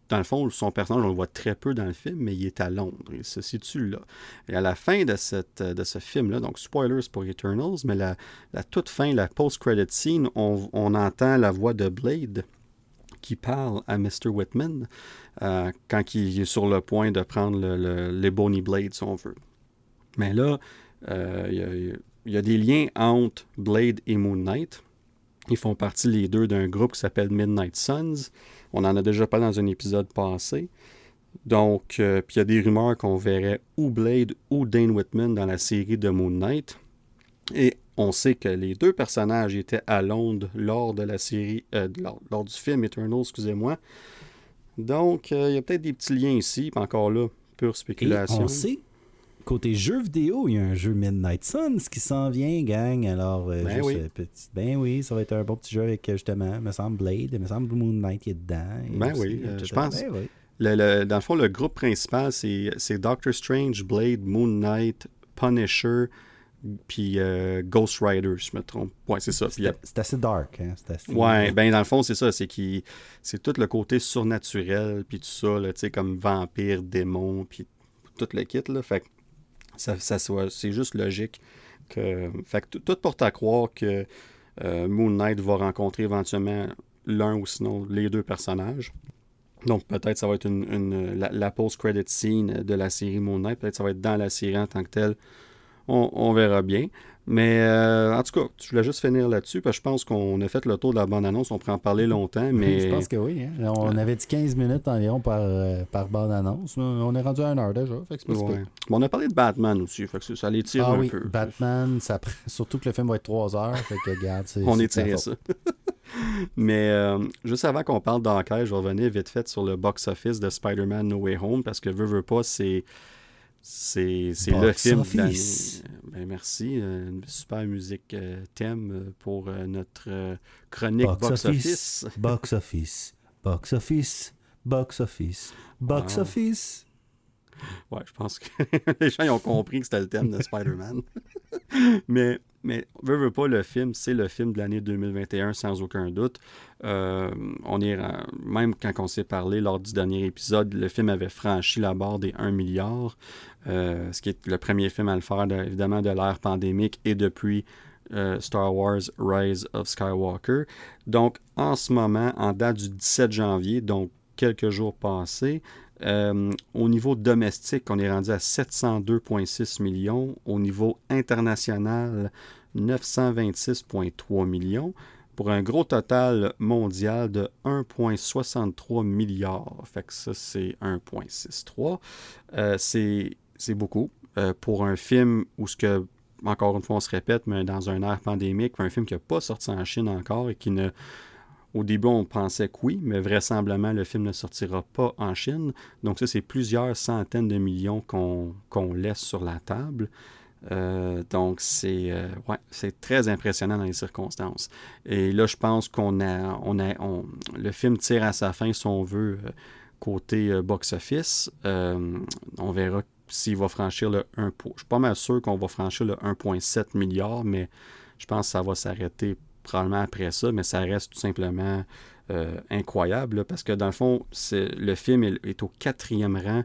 dans le fond, son personnage, on le voit très peu dans le film, mais il est à Londres. Il se situe là. Et à la fin de, cette, de ce film-là, donc spoilers pour Eternals, mais la, la toute fin, la post-credit scene, on, entend la voix de Blade qui parle à Mr. Whitman euh, quand il est sur le point de prendre le, le, les Bonnie Blade, si on veut. Mais là, il y, a des liens entre Blade et Moon Knight. Ils font partie les deux d'un groupe qui s'appelle Midnight Suns. On en a déjà parlé dans un épisode passé. Donc, puis il y a des rumeurs qu'on verrait ou Blade ou Dane Whitman dans la série de Moon Knight. Et on sait que les deux personnages étaient à Londres lors de la série, euh, lors, du film Eternal, excusez-moi. Donc, euh, il y a peut-être des petits liens ici, mais encore là, pure spéculation. on sait, côté jeu vidéo, il y a un jeu Midnight Suns qui s'en vient, gang. Alors, euh, ben, oui. Petit... ben oui, ça va être un bon petit jeu avec, justement, me semble Blade, me semble Moon Knight qui est dedans. Ben oui, je pense. Ben le, dans le fond, le groupe principal, c'est Doctor Strange, Blade, Moon Knight, Punisher, puis euh, Ghost Rider, je me trompe. Ouais, c'est ça. C'est assez dark. Hein? Ouais, ben dans le fond, c'est ça. C'est qui c'est tout le côté surnaturel, puis tout ça, tu sais, comme vampire, démon, puis tout le kit. Là. Fait que c'est juste logique. Que, fait tout porte à croire que euh, Moon Knight va rencontrer éventuellement l'un ou sinon les deux personnages. Donc peut-être ça va être une, la, la post-credit scene de la série Moon Knight. Peut-être ça va être dans la série en tant que telle on, verra bien. Mais euh, en tout cas, je voulais juste finir là-dessus, parce que je pense qu'on a fait le tour de la bande-annonce. On pourrait en parler longtemps, mais... je pense que oui. Hein. On avait dit 15 minutes environ par, euh, par bande-annonce. On est rendu à une heure déjà, fait que on a parlé de Batman aussi, fait que ça les tire ah, un oui. peu. Batman, ça... *laughs* surtout que le film va être 3 heures, fait que regarde, On est tiré ça. *laughs* mais euh, juste avant qu'on parle d'enquête, je vais revenir vite fait sur le box-office de Spider-Man No Way Home, parce que veux, veux pas, c'est c'est le film ben, merci. Euh, une super musique euh, thème euh, pour notre chronique *laughs* Box, Office. Box Office. Box Office. Box Office. Box Office. Ouais, je pense que *laughs* les gens ont compris que c'était le thème de Spider-Man. *laughs* mais, mais, veux, veux pas, le film, c'est le film de l'année 2021 sans aucun doute. Euh, on est, même quand on s'est parlé lors du dernier épisode, le film avait franchi la barre des 1 milliard, euh, ce qui est le premier film à le faire, évidemment, de l'ère pandémique et depuis euh, Star Wars Rise of Skywalker. Donc, en ce moment, en date du 17 janvier, donc quelques jours passés, euh, au niveau domestique, on est rendu à 702,6 millions. Au niveau international, 926,3 millions. Pour un gros total mondial de 1,63 milliards. Fait que ça, c'est 1,63. Euh, c'est beaucoup. Euh, pour un film où ce que, encore une fois, on se répète, mais dans un air pandémique, un film qui n'a pas sorti en Chine encore et qui ne au début, on pensait que oui, mais vraisemblablement, le film ne sortira pas en Chine. Donc ça, c'est plusieurs centaines de millions qu'on laisse sur la table. Euh, donc, c'est euh, ouais, très impressionnant dans les circonstances. Et là, je pense qu'on a, on a le film tire à sa fin, si on veut, euh, côté box-office. on verra s'il va franchir le 1. Je suis pas mal sûr qu'on va franchir le 1,7 milliard, mais je pense que ça va s'arrêter probablement après ça, mais ça reste tout simplement euh, incroyable parce que dans le fond, le film est, au quatrième rang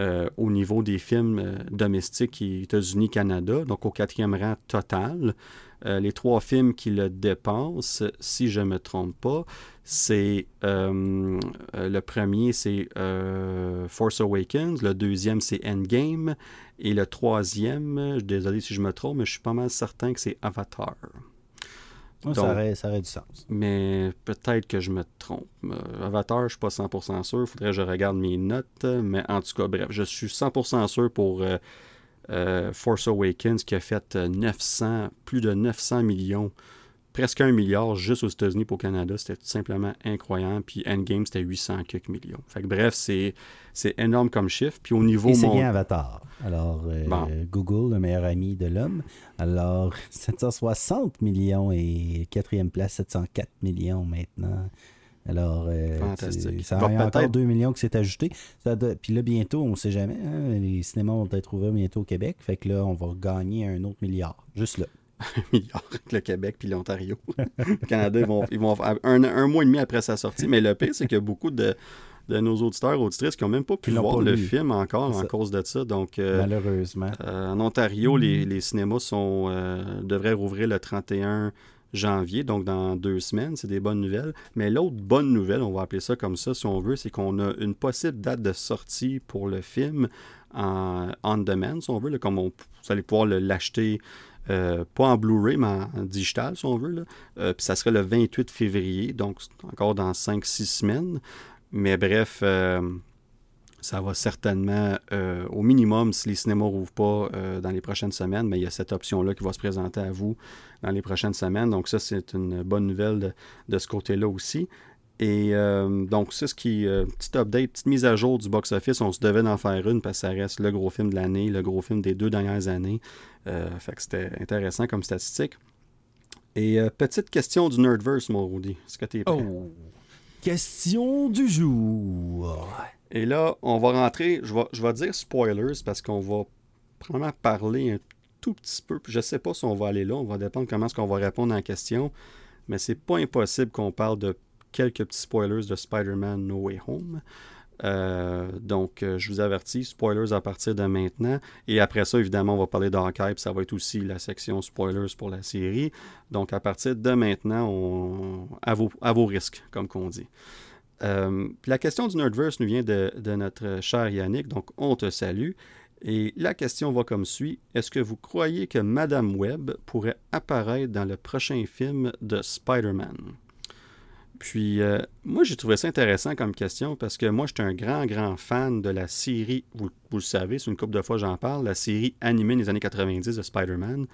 euh, au niveau des films euh, domestiques États-Unis-Canada, donc au quatrième rang total. les trois films qui le dépensent, si je ne me trompe pas, c'est le premier, c'est Force Awakens, le deuxième, c'est Endgame, et le troisième, désolé si je me trompe, mais je suis pas mal certain que c'est Avatar ça, aurait, ça, aurait, du sens. Mais peut-être que je me trompe. Euh, Avatar, je ne suis pas 100% sûr. Il faudrait que je regarde mes notes. Mais en tout cas, bref, je suis 100% sûr pour euh, euh, Force Awakens qui a fait 900, plus de 900 millions presque un milliard juste aux États-Unis pour le Canada. C'était tout simplement incroyable. Puis Endgame, c'était 800 quelques millions. Fait que bref, c'est, c'est énorme comme chiffre. Puis au niveau. Et c'est bien Avatar. Alors, euh, Google, le meilleur ami de l'homme. Alors, *laughs* 760 millions et quatrième place, 704 millions maintenant. Alors, euh, ça a encore 2 millions qui s'est ajouté. Puis là, bientôt, on ne sait jamais. Hein, les cinémas vont être ouverts bientôt au Québec. Fait que là, on va gagner un autre milliard. Juste là *laughs* un milliard avec le Québec puis l'Ontario. le *laughs* Canada, ils vont, ils vont un, mois et demi après sa sortie. Mais le pire, c'est qu'il y a beaucoup de, de nos auditeurs auditrices qui n'ont même pas pu voir le film encore en cause de ça. Donc, euh, Malheureusement. Euh, en Ontario, les, les, cinémas sont, euh, devraient rouvrir le 31 janvier, donc dans deux semaines. C'est des bonnes nouvelles. Mais l'autre bonne nouvelle, on va appeler ça comme ça si on veut, c'est qu'on a une possible date de sortie pour le film en on demand, si on veut, comme vous allez pouvoir l'acheter. Euh, pas en Blu-ray, mais en, digital, si on veut. Euh, puis ça serait le 28 février, donc encore dans 5-6 semaines. Mais bref, euh, ça va certainement, au minimum, si les cinémas rouvrent pas dans les prochaines semaines, mais il y a cette option-là qui va se présenter à vous dans les prochaines semaines. Donc ça, c'est une bonne nouvelle de, ce côté-là aussi. Et euh, donc, c'est ce qui. petite update, petite mise à jour du box-office. On se devait d'en faire une parce que ça reste le gros film de l'année, le gros film des deux dernières années. fait que c'était intéressant comme statistique. Et petite question du Nerdverse, mon Rudy. Est-ce que tu es prêt? Oh. Question du jour. Et là, on va rentrer, je vais, je vais dire spoilers parce qu'on va probablement parler un tout petit peu. Je ne sais pas si on va aller là, on va dépendre comment est-ce qu'on va répondre à la question. Mais c'est pas impossible qu'on parle de quelques petits spoilers de Spider-Man No Way Home. Euh, donc, euh, je vous avertis, spoilers à partir de maintenant. Et après ça, évidemment, on va parler d'Archive. Ça va être aussi la section spoilers pour la série. Donc, à partir de maintenant, à, vos, à vos risques, comme qu'on dit. Euh, la question du Nerdverse nous vient de, notre cher Yannick, donc on te salue. Et la question va comme suit. Est-ce que vous croyez que Madame Webb pourrait apparaître dans le prochain film de Spider-Man? Puis, euh, moi, j'ai trouvé ça intéressant comme question parce que moi, j'étais un grand, grand fan de la série, vous, le savez, c'est une couple de fois j'en parle, la série animée des années 90 de Spider-Man.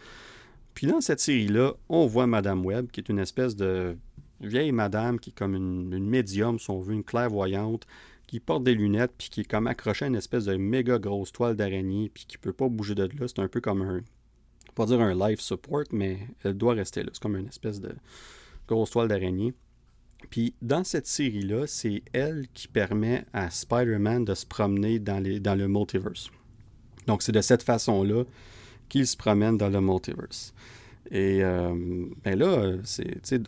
Puis dans cette série-là, on voit Madame Webb, qui est une espèce de vieille madame qui est comme une, médium, si on une clairvoyante, qui porte des lunettes, puis qui est comme accrochée à une espèce de méga grosse toile d'araignée, puis qui peut pas bouger de là. C'est un peu comme un, pas dire un life support, mais elle doit rester là. C'est comme une espèce de grosse toile d'araignée. Puis dans cette série-là, c'est elle qui permet à Spider-Man de se promener dans, dans le multiverse. Donc c'est de cette façon-là qu'il se promène dans le multiverse. Et euh, ben là,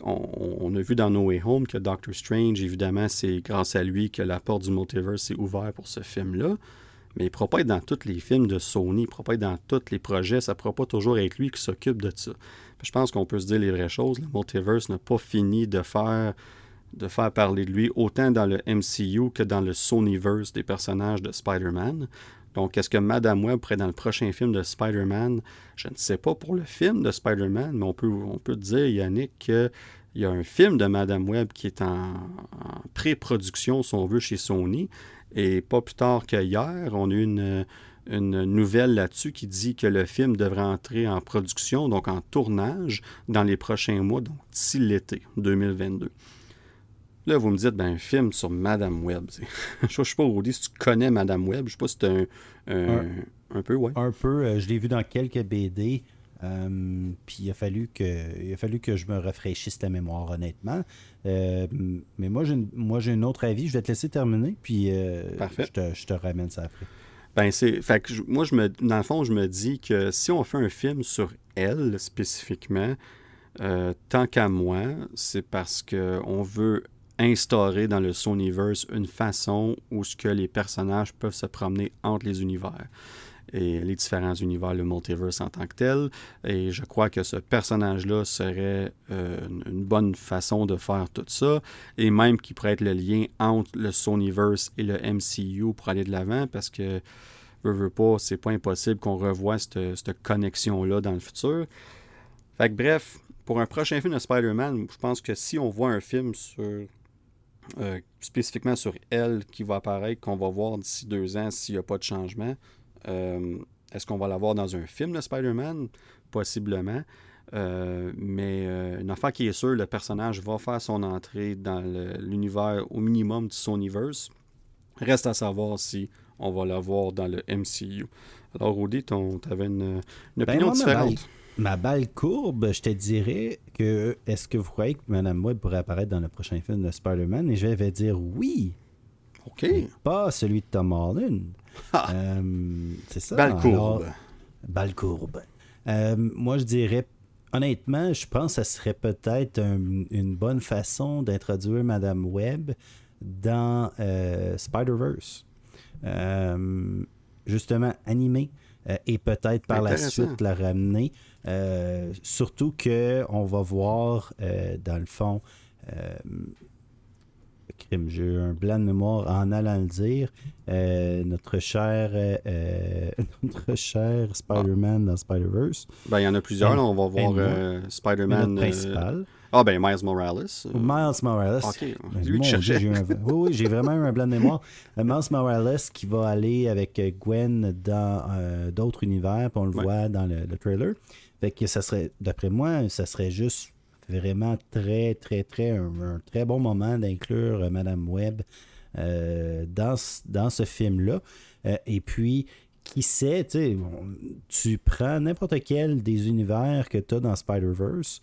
on, on, a vu dans No Way Home que Doctor Strange, évidemment, c'est grâce à lui que la porte du multiverse s'est ouverte pour ce film-là. Mais il ne pourra pas être dans tous les films de Sony, il ne pourra pas être dans tous les projets, ça ne pourra pas toujours être lui qui s'occupe de ça. je pense qu'on peut se dire les vraies choses. Le multiverse n'a pas fini de faire, de faire parler de lui autant dans le MCU que dans le Sonyverse des personnages de Spider-Man. Donc, est-ce que Madame Web pourrait dans le prochain film de Spider-Man Je ne sais pas pour le film de Spider-Man, mais on peut, on dire, Yannick, qu'il y a un film de Madame Web qui est en, pré-production, si on veut, chez Sony. Et pas plus tard qu'hier, on a eu une, une nouvelle là-dessus qui dit que le film devrait entrer en production, donc en tournage, dans les prochains mois, donc d'ici l'été 2022. Là, vous me dites, ben, un film sur Madame Web. *laughs* je ne sais pas, Rudy, si tu connais Madame Web. Je sais pas si c'est un, un, peu, ouais. Un peu. Euh, je l'ai vu dans quelques BD. Euh, puis il a fallu que il a fallu que je me rafraîchisse la mémoire honnêtement. Euh, mais moi j'ai moi j'ai un autre avis. Je vais te laisser terminer puis Je, te, je, te, ramène ça après. Ben c'est fait que moi je me dans le fond je me dis que si on fait un film sur elle spécifiquement, tant qu'à moi, c'est parce qu'on veut instaurer dans le Sonyverse une façon où ce que les personnages peuvent se promener entre les univers et les différents univers, le multiverse en tant que tel. Et je crois que ce personnage-là serait euh, une bonne façon de faire tout ça, et même qui pourrait être le lien entre le Sonyverse et le MCU pour aller de l'avant, parce que, veux, veux pas, c'est pas impossible qu'on revoie cette, cette connexion-là dans le futur. Fait que bref, pour un prochain film de Spider-Man, je pense que si on voit un film sur euh, spécifiquement sur elle qui va apparaître, qu'on va voir d'ici deux ans s'il n'y a pas de changement. Euh, est-ce qu'on va la voir dans un film de Spider-Man? Possiblement. Euh, mais une affaire qui est sûre, le personnage va faire son entrée dans l'univers au minimum du Sonyverse. Reste à savoir si on va la voir dans le MCU. Alors, Rudy, tu avais une, ben, opinion différente ma balle courbe, je te dirais que est-ce que vous croyez que Madame Web pourrait apparaître dans le prochain film de Spider-Man? Et je vais dire oui. OK. pas celui de Tom Holland. Ah. Euh, c'est ça. Balle courbe. balle courbe. Euh, moi, je dirais, honnêtement, je pense que ce serait peut-être une bonne façon d'introduire Madame Web dans euh, Spider-Verse. justement, animé et peut-être par la suite la ramener. Surtout que on va voir dans le fond crime, j'ai un blanc de mémoire en allant le dire. notre cher *laughs* notre cher Spider-Man dans Spider-Verse. Ben, il y en a plusieurs. on va voir Spider-Man. principal. Ah, ben Miles Morales. Euh. Miles Morales. Ok, ben, lui, j'ai un... Oui, oui, j'ai vraiment eu un blanc de mémoire. Euh, Miles Morales qui va aller avec euh, Gwen dans d'autres univers, puis on le voit dans le, trailer. Fait que ça serait, d'après moi, ça serait juste vraiment très, très, très, un, très bon moment d'inclure Madame Webb dans, dans ce film-là. et puis, qui sait, tu prends n'importe quel des univers que tu as dans Spider-Verse,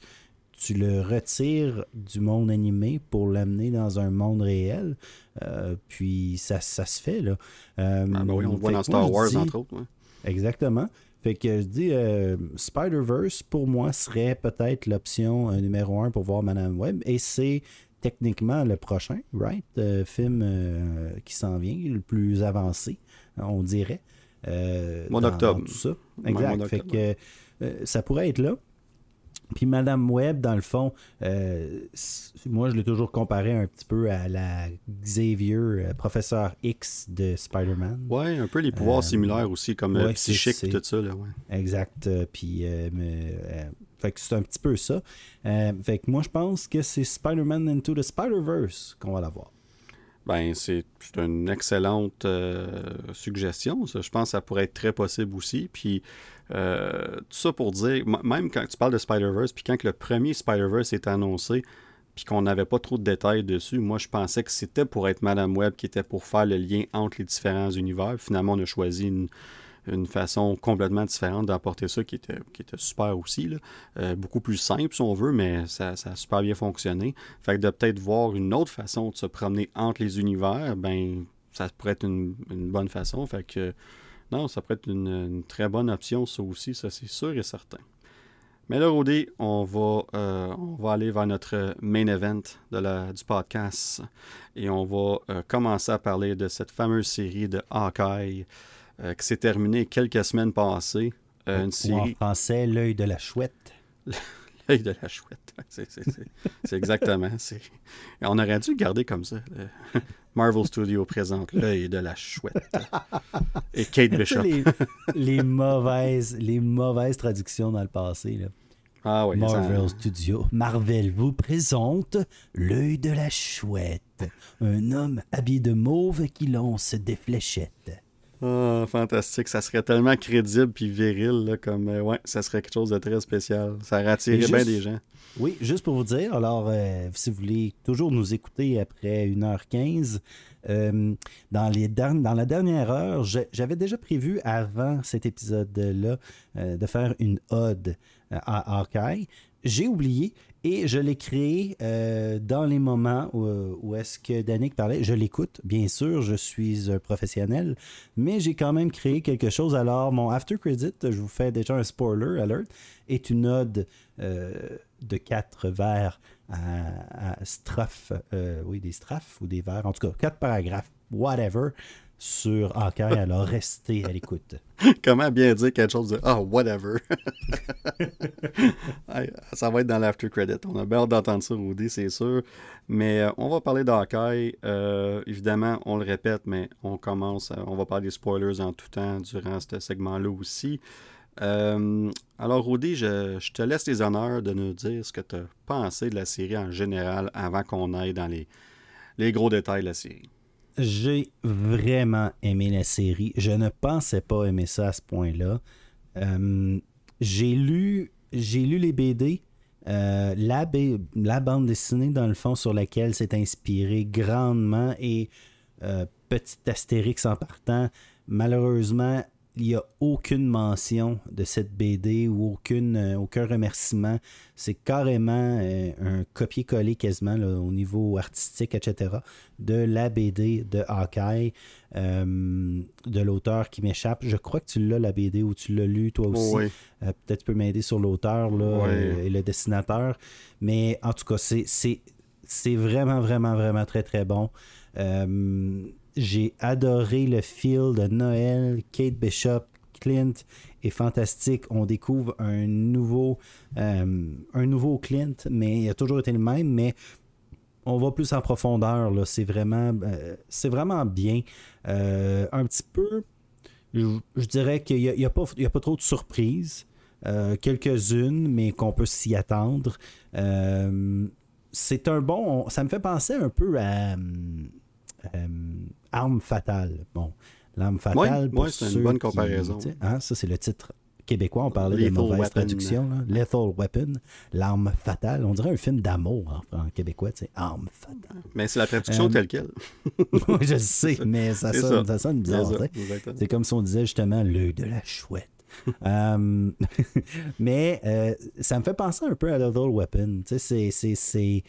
tu le retires du monde animé pour l'amener dans un monde réel. Euh, puis ça, ça, se fait, là. Euh, ah ben oui, on le voit dans Star Wars, entre autres. Exactement. Fait que je dis, euh, Spider-Verse, pour moi, serait peut-être l'option numéro un pour voir Madame Web. Et c'est techniquement le prochain, right? film qui s'en vient, le plus avancé, on dirait. Mois d'octobre. Tout ça. Exact. fait que ça pourrait être là. Puis Madame Webb, dans le fond, euh, moi je l'ai toujours comparé un petit peu à la Xavier, euh, professeur X de Spider-Man. Ouais, un peu les pouvoirs euh, similaires aussi, comme psychique et tout ça. Là, ouais. Exact. Puis, fait que c'est un petit peu ça. fait que moi je pense que c'est Spider-Man Into the Spider-Verse qu'on va l'avoir. Ben, c'est une excellente suggestion. Ça. Je pense que ça pourrait être très possible aussi. Puis euh, tout ça pour dire, même quand tu parles de Spider-Verse, puis quand le premier Spider-Verse est annoncé, puis qu'on n'avait pas trop de détails dessus, moi je pensais que c'était pour être Madame Web qui était pour faire le lien entre les différents univers. Finalement, on a choisi une, façon complètement différente d'apporter ça qui était, qui était super aussi. Euh, beaucoup plus simple si on veut, mais ça, a super bien fonctionné. Fait que de peut-être voir une autre façon de se promener entre les univers, ben ça pourrait être une, une bonne façon. Fait que non, ça pourrait être une, très bonne option, ça aussi, ça c'est sûr et certain. Mais là, Rodé, on va, euh, on va aller vers notre main event de la, du podcast et on va euh, commencer à parler de cette fameuse série de Hawkeye euh, qui s'est terminée quelques semaines passées. une série... en français, l'œil de la chouette. *laughs* l'œil de la chouette. C'est exactement. On aurait dû garder comme ça. Marvel Studios présente l'œil de la chouette. Et Kate Bishop. les, mauvaises, les mauvaises traductions dans le passé. Là? Ah oui, Marvel Studios. Marvel vous présente l'œil de la chouette. Un homme habillé de mauve qui lance des fléchettes. Ah, fantastique. Ça serait tellement crédible puis viril, comme, euh, ouais, ça serait quelque chose de très spécial. Ça rattirerait bien des gens. Oui, juste pour vous dire, alors, euh, si vous voulez toujours nous écouter après 1h15, euh, dans, la dernière heure, j'avais déjà prévu avant cet épisode-là de faire une ode à Hawkeye. J'ai oublié, et je l'ai créé euh, dans les moments où, est-ce que Danick parlait. Je l'écoute, bien sûr, je suis un professionnel, mais j'ai quand même créé quelque chose. Alors, mon after credit, je vous fais déjà un spoiler alert, est une ode euh, de quatre vers à, à strophes, euh, oui, des strophes ou des vers, en tout cas, quatre paragraphes, whatever, sur Hawkeye, alors restez à l'écoute. *laughs* Comment bien dire quelque chose de Ah, whatever. *laughs* ça va être dans l'after credit. On a bien hâte d'entendre ça, Rudy, c'est sûr. Mais euh, on va parler d'Hawkeye. Euh, évidemment, on le répète, mais on commence, on va parler des spoilers en tout temps durant ce segment-là aussi. Euh, alors, Rudy, je, je, te laisse les honneurs de nous dire ce que tu as pensé de la série en général avant qu'on aille dans les, les gros détails de la série j'ai vraiment aimé la série. Je ne pensais pas aimer ça à ce point-là. Euh, j'ai lu, j'ai lu les BD. Euh, la, bande dessinée, dans le fond, sur laquelle c'est inspiré grandement et euh, petit astérix en partant, malheureusement, il n'y a aucune mention de cette BD ou aucune, euh, aucun remerciement. C'est carrément euh, un copier-coller quasiment au niveau artistique, etc. de la BD de Hawkeye, euh, de l'auteur qui m'échappe. Je crois que tu l'as, la BD, ou tu l'as lu toi aussi. Peut-être tu peux m'aider sur l'auteur et le dessinateur. Mais en tout cas, c'est vraiment, vraiment, vraiment très, très bon. J'ai adoré le feel de Noël, Kate Bishop Clint est fantastique. On découvre un nouveau, euh, un nouveau Clint, mais il a toujours été le même, mais on va plus en profondeur. Là. C'est, vraiment, euh, c'est vraiment bien. Euh, un petit peu, je, dirais qu'il n'y a, pas trop de surprises. quelques-unes, mais qu'on peut s'y attendre. c'est un bon. Ça me fait penser un peu à Arme fatale. Bon, L'arme fatale. Oui, c'est une bonne comparaison. Hein, ça, c'est le titre québécois. On parlait de mauvaise traduction. Lethal Weapon, l'arme fatale. On dirait un film d'amour en, québécois, tu sais, arme fatale. Mais c'est la traduction euh, telle quelle. *laughs* je sais, mais ça sonne, ça. sonne bizarre. C'est comme si on disait justement l'œil de la chouette. *laughs* Euh, *laughs* mais euh, ça me fait penser un peu à Lethal Weapon. Tu sais, c'est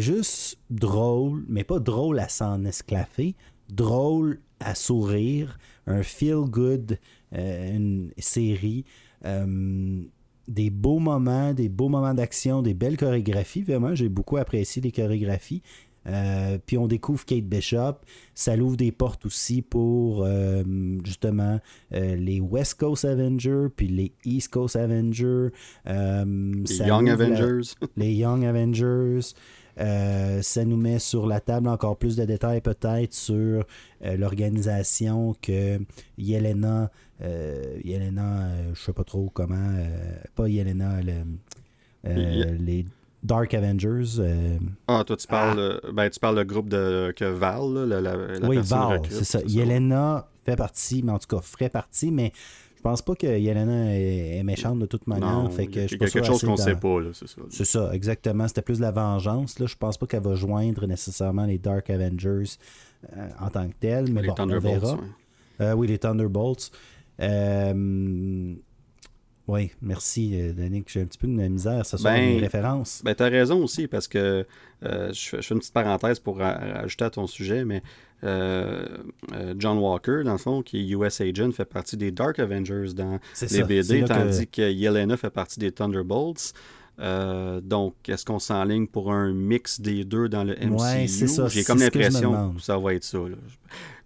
juste drôle, mais pas drôle à s'en esclaffer, drôle à sourire, un feel-good, euh, une série, euh, des beaux moments, des beaux moments d'action, des belles chorégraphies. Vraiment, j'ai beaucoup apprécié les chorégraphies. Euh, puis on découvre Kate Bishop. Ça l'ouvre des portes aussi pour justement les West Coast Avengers, puis les East Coast Avengers. les Young Avengers. les Young Avengers. Euh, ça nous met sur la table encore plus de détails peut-être sur euh, l'organisation que Yelena, euh, Yelena, je sais pas trop comment, pas Yelena, les Dark Avengers. ah, toi, tu parles, ah. ben, tu parles le groupe de, que Val, la, la, Oui, Val, c'est ça. Yelena fait partie, mais en tout cas, ferait partie, mais je pense pas que Yelena est, méchante de toute manière. fait que il y a quelque chose qu'on sait pas, c'est ça. C'est ça, exactement. C'était plus de la vengeance. Là. Je pense pas qu'elle va joindre nécessairement les Dark Avengers euh, en tant que telle, mais bon, on verra. Euh, oui, les Thunderbolts. Euh, oui, merci, Danick. J'ai un petit peu de misère ce soir, ben, les références. Ben, tu as raison aussi, parce que je, fais une petite parenthèse pour ajouter à ton sujet, mais euh, euh, John Walker, dans le fond, qui est US Agent, fait partie des Dark Avengers dans les BD, tandis que... Yelena fait partie des Thunderbolts. Euh, donc, est-ce qu'on s'enligne pour un mix des deux dans le MCU? J'ai comme l'impression que, ça va être ça.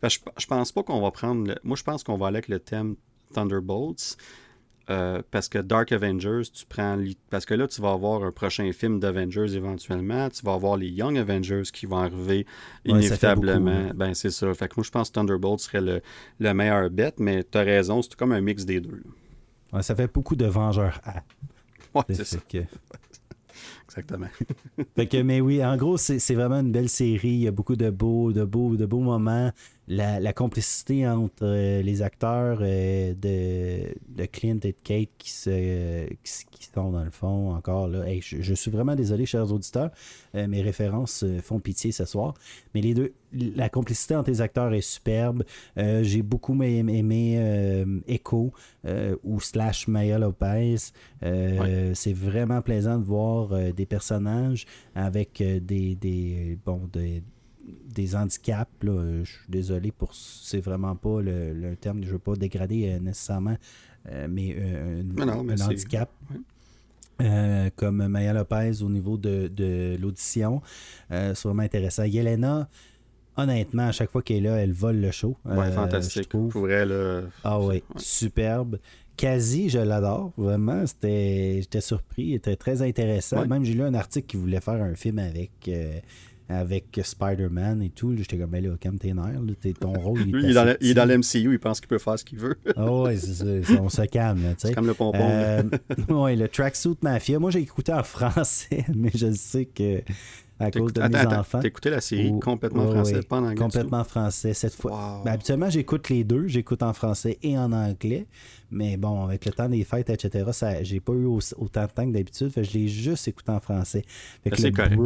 Je, je, pense pas qu'on va prendre... Moi, je pense qu'on va aller avec le thème Thunderbolts. Euh, parce que Dark Avengers, tu prends. Parce que là, tu vas avoir un prochain film d'Avengers éventuellement. Tu vas avoir les Young Avengers qui vont arriver inévitablement. Ben, c'est ça. Fait que moi, je pense que Thunderbolt serait le, le meilleur bet, mais tu as raison, c'est comme un mix des deux. ça fait beaucoup de Vengeurs. *laughs* Ouais, c'est ça. *laughs* Exactement. *laughs* fait que, mais oui, en gros, c'est vraiment une belle série. Il y a beaucoup de beaux, de beaux, de beaux moments la, complicité entre euh, les acteurs euh, de, de, Clint et de Kate qui, se, qui, sont dans le fond encore là. je, suis vraiment désolé, chers auditeurs. Euh, mes références font pitié ce soir. Mais les deux, la complicité entre les acteurs est superbe. J'ai beaucoup aimé, Echo ou slash Maya Lopez. C'est vraiment plaisant de voir des personnages avec des, des bon des des handicaps. Là, je suis désolé pour. C'est vraiment pas le, terme. Je ne veux pas dégrader euh, nécessairement, euh, mais, euh, un handicap. comme Maya Lopez au niveau de, l'audition. c'est vraiment intéressant. Yelena, honnêtement, à chaque fois qu'elle est là, elle vole le show. Ouais, fantastique. Pour elle, Ah oui, superbe. Quasi, je l'adore, vraiment. J'étais surpris, il était très intéressant. Même j'ai lu un article qui voulait faire un film avec avec Spider-Man et tout. J'étais comme, ben là, calme tes nerfs. ton rôle, il, Lui, il, est dans l'MCU, il pense qu'il peut faire ce qu'il veut. Ah oui, c'est ça. On se calme. C'est comme le pompon. Euh, *laughs* oui, le Tracksuit Mafia. Moi, j'ai écouté en français, *laughs* mais je sais que à cause de mes enfants. T'as écouté la série complètement français, pas en anglais? Complètement français cette fois. Ben, habituellement, j'écoute les deux. J'écoute en français et en anglais. Mais bon, avec le temps des fêtes, etc., j'ai pas eu autant de temps que d'habitude. je l'ai juste écouté en français. C'est correct.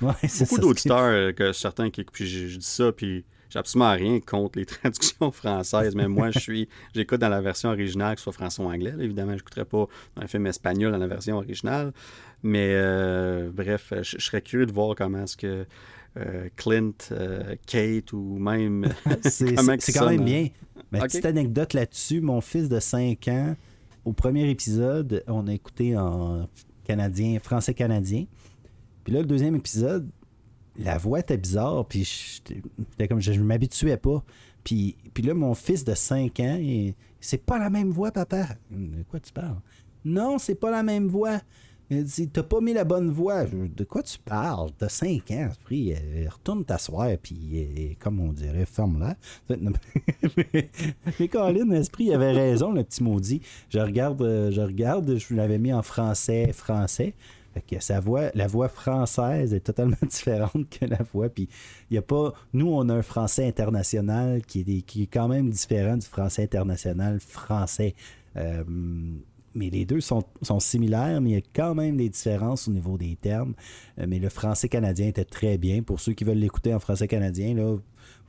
Beaucoup d'auditeurs euh, que certains qui puis je, dis ça puis j'ai absolument rien contre les *laughs* traductions françaises, mais moi je suis j'écoute dans la version originale, que ce soit français ou anglais. évidemment, je n'écouterais pas un film espagnol dans la version originale. Mais euh, bref, je, serais curieux de voir comment est-ce que euh, Clint, Kate ou même. *laughs* c'est *laughs* quand même bien. Mais petite anecdote là-dessus, mon fils de 5 ans, au premier épisode, on a écouté en canadien, français-canadien. Puis là, le deuxième épisode, la voix était bizarre, puis j'étais comme je, m'habituais pas. Puis, puis là, mon fils de 5 ans, c'est pas la même voix, papa. De quoi tu parles? Non, c'est pas la même voix. Il dit, t'as pas mis la bonne voix. Je, de quoi tu parles? T'as 5 ans. Euh, retourne t'asseoir, puis comme on dirait, ferme-la. *laughs* mais, Colin, Esprit, il avait raison, le petit maudit. Je regarde, euh, je regarde, je l'avais mis en français, français. Fait que sa voix, la voix française est totalement *laughs* différente que la voix. Puis y a pas. Nous, on a un français international qui est, qui est quand même différent du français international français. Euh, mais les deux sont, sont similaires, mais il y a quand même des différences au niveau des termes. Euh, mais le français canadien était très bien. Pour ceux qui veulent l'écouter en français canadien, là,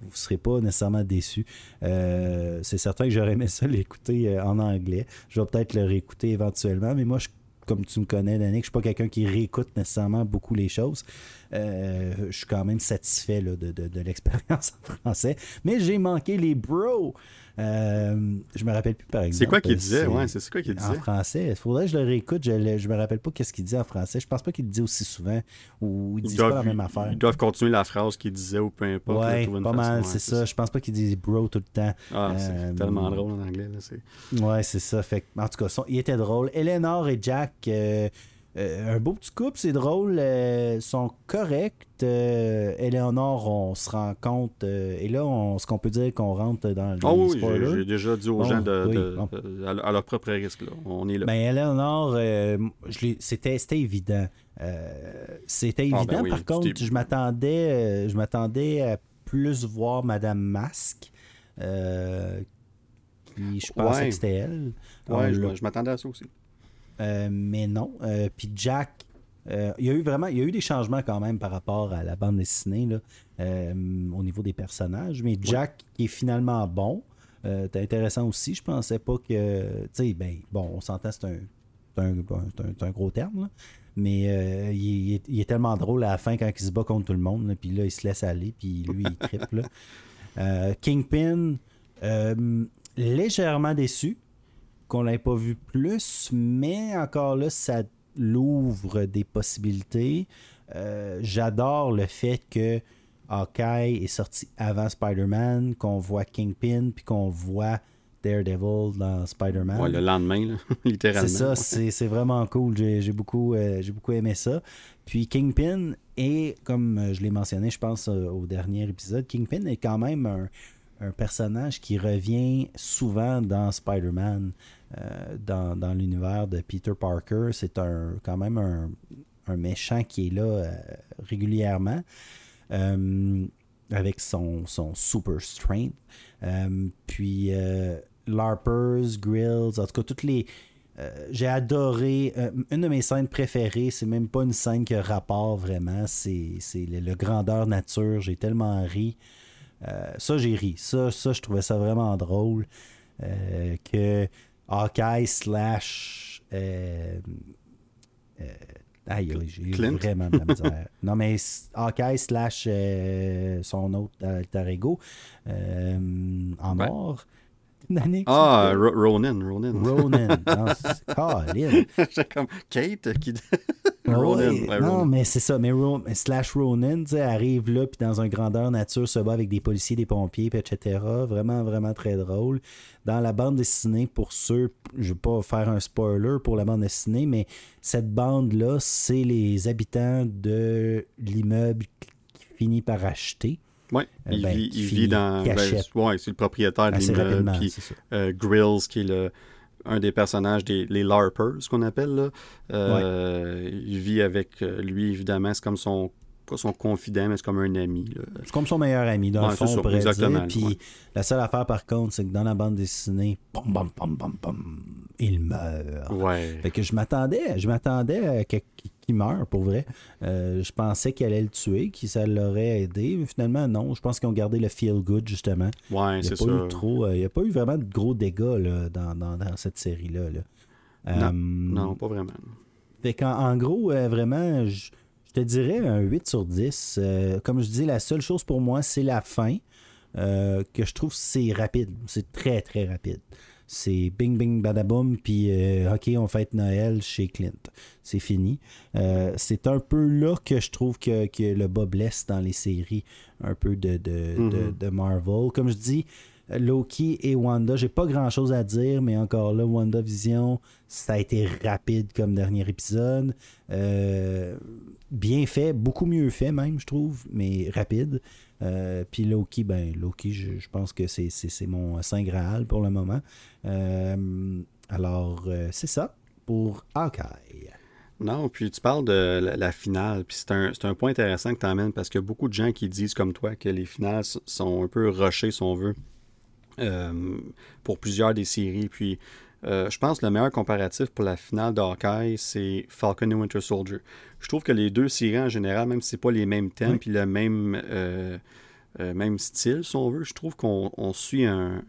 vous ne serez pas nécessairement déçus. Euh, c'est certain que j'aurais aimé ça *laughs* l'écouter en anglais. Je vais peut-être le réécouter éventuellement, mais moi, je, comme tu me connais, Danick, je ne suis pas quelqu'un qui réécoute nécessairement beaucoup les choses. Euh, je suis quand même satisfait là, de, de- de l'expérience en français. Mais j'ai manqué les bros. Euh, je me rappelle plus, par exemple. C'est quoi qu'il disait? Ouais, c'est quoi qu'il en disait? français. Il faudrait que je le réécoute. Je, le- je me rappelle pas qu'est-ce qu'il dit en français. Je pense pas qu'il le dit aussi souvent ou il dit pas la même affaire. ils doivent continuer la phrase qu'il disait ou peu importe. Ouais, pas mal, c'est ça. Je pense pas qu'il dit bro tout le temps. Ah, c'est Euh, tellement drôle en anglais. Là, c'est- Ouais, c'est ça. Fait en tout cas, son- il était drôle. Eleanor et Jack, euh, euh, un beau petit couple, c'est drôle. euh, sont corrects. Euh, Eleanor, on se rend compte. et là, on, ce qu'on peut dire qu'on rentre dans les Oh oui, j'ai- déjà dit aux Bon, gens de, oui, de- bon. de- à, leur propre risque. Là. On est là. Ben, Eleanor, c'était, évident. C'était Ah, évident. ben oui, Par contre, je m'attendais, je m'attendais à plus voir Madame Masque. qui, je pensais que c'était elle. Ouais, je, je m'attendais à ça aussi. Euh, mais non. Euh, Puis Jack, euh, il y a eu vraiment, il y a eu des changements quand même par rapport à la bande dessinée là, euh, au niveau des personnages. Mais Jack qui est finalement bon. Euh, c'est intéressant aussi. Je pensais pas que, tu sais, ben bon, on s'entend, c'est un, c'est un, gros terme. là. Mais il, il est, il est tellement drôle à la fin quand il se bat contre tout le monde. là, Puis là, il se laisse aller. Puis lui, il. *laughs* Euh, Kingpin, légèrement déçu qu'on l'ait pas vu plus, mais encore là, ça l'ouvre des possibilités. Euh, J'adore le fait que Hawkeye est sorti avant Spider-Man, qu'on voit Kingpin, puis qu'on voit Daredevil dans Spider-Man. Ouais, le lendemain, là, *laughs* littéralement. C'est ça, c'est c'est vraiment cool. J'ai beaucoup, euh, j'ai beaucoup aimé ça. Puis Kingpin est, comme je l'ai mentionné, je pense, euh, au dernier épisode, Kingpin est quand même un, un personnage qui revient souvent dans Spider-Man, euh, dans, dans l'univers de Peter Parker. C'est un, quand même un, un méchant qui est là euh, régulièrement. Euh, avec son, son super strength. Puis Larpers, Grills, en tout cas, toutes les. j'ai adoré. une de mes scènes préférées, c'est même pas une scène qui a rapport vraiment. C'est, le, le grandeur nature. J'ai tellement ri. Ça, j'ai ri. Ça, ça, je trouvais ça vraiment drôle. Que Hawkeye slash. euh, euh, aïe, j'ai vraiment de la misère. *laughs* non, mais Hawkeye slash euh, son autre alter ego euh, en Ouais. or. Danick, Ah, s'il te Ro- Ronan, Ronan. plaît. Ronan. Non, c'est- *laughs* Colin. J'étais comme Kate qui. *laughs* Ronan. Ouais, ouais, non, mais c'est ça. Mais Ro- slash sais, arrive là, puis dans un grandeur nature, se bat avec des policiers, des pompiers, etc. Vraiment, vraiment très drôle. Dans la bande dessinée, pour ceux, je vais pas faire un spoiler pour la bande dessinée, mais cette bande-là, c'est les habitants de l'immeuble qui finit par acheter. Ouais, Euh, il, ben, vit, il vit dans. ben, ouais, c'est le propriétaire de l'immeuble. Puis euh, Grills, qui est le, un des personnages des les LARPers, ce qu'on appelle. Là. Euh, Il vit avec euh, lui, évidemment. C'est comme son. Pas son confident, mais c'est comme un ami. C'est comme son meilleur ami, dans Ouais, le fond, exactement, dire. Puis ouais. la seule affaire, par contre, c'est que dans la bande dessinée, pom, pom, pom, pom, pom, il meurt. Ouais. Fait que je m'attendais, je m'attendais à qu'il meure pour vrai. Euh, je pensais qu'il allait le tuer, que ça l'aurait aidé, mais finalement non. Je pense qu'ils ont gardé le feel good justement. Ouais, Il n'y a c'est pas ça. eu trop, euh, il y a pas eu vraiment de gros dégâts là, dans, dans- dans cette série là. Non, Euh, Non, pas vraiment. fait qu'en en gros, vraiment, je te dirais un 8 sur 10. Euh, comme je dis, la seule chose pour moi, c'est la fin. euh, que je trouve c'est rapide. C'est très, très rapide. c'est bing bing badaboum, puis euh, ok, on fête Noël chez Clint. C'est fini. C'est un peu là que je trouve que, le bas blesse dans les séries un peu de, de, mm-hmm. de Marvel. Comme je dis, Loki et Wanda, j'ai pas grand chose à dire, mais encore là, WandaVision, ça a été rapide comme dernier épisode. Euh, bien fait, beaucoup mieux fait même, je trouve, mais rapide. Euh, puis Loki, ben Loki, je, pense que c'est mon Saint Graal pour le moment. Euh, alors, c'est ça pour Hawkeye. Non, puis tu parles de la, finale, puis c'est un, un, point intéressant que tu amènes parce a beaucoup de gens qui disent comme toi que les finales sont un peu rushées, si on veut. Euh, pour plusieurs des séries. Puis euh, je pense que le meilleur comparatif pour la finale de Hawkeye, c'est Falcon et Winter Soldier. Je trouve que les deux séries en général, même si c'est pas les mêmes thèmes puis le même, euh, même style, si on veut, je trouve qu'on suit un,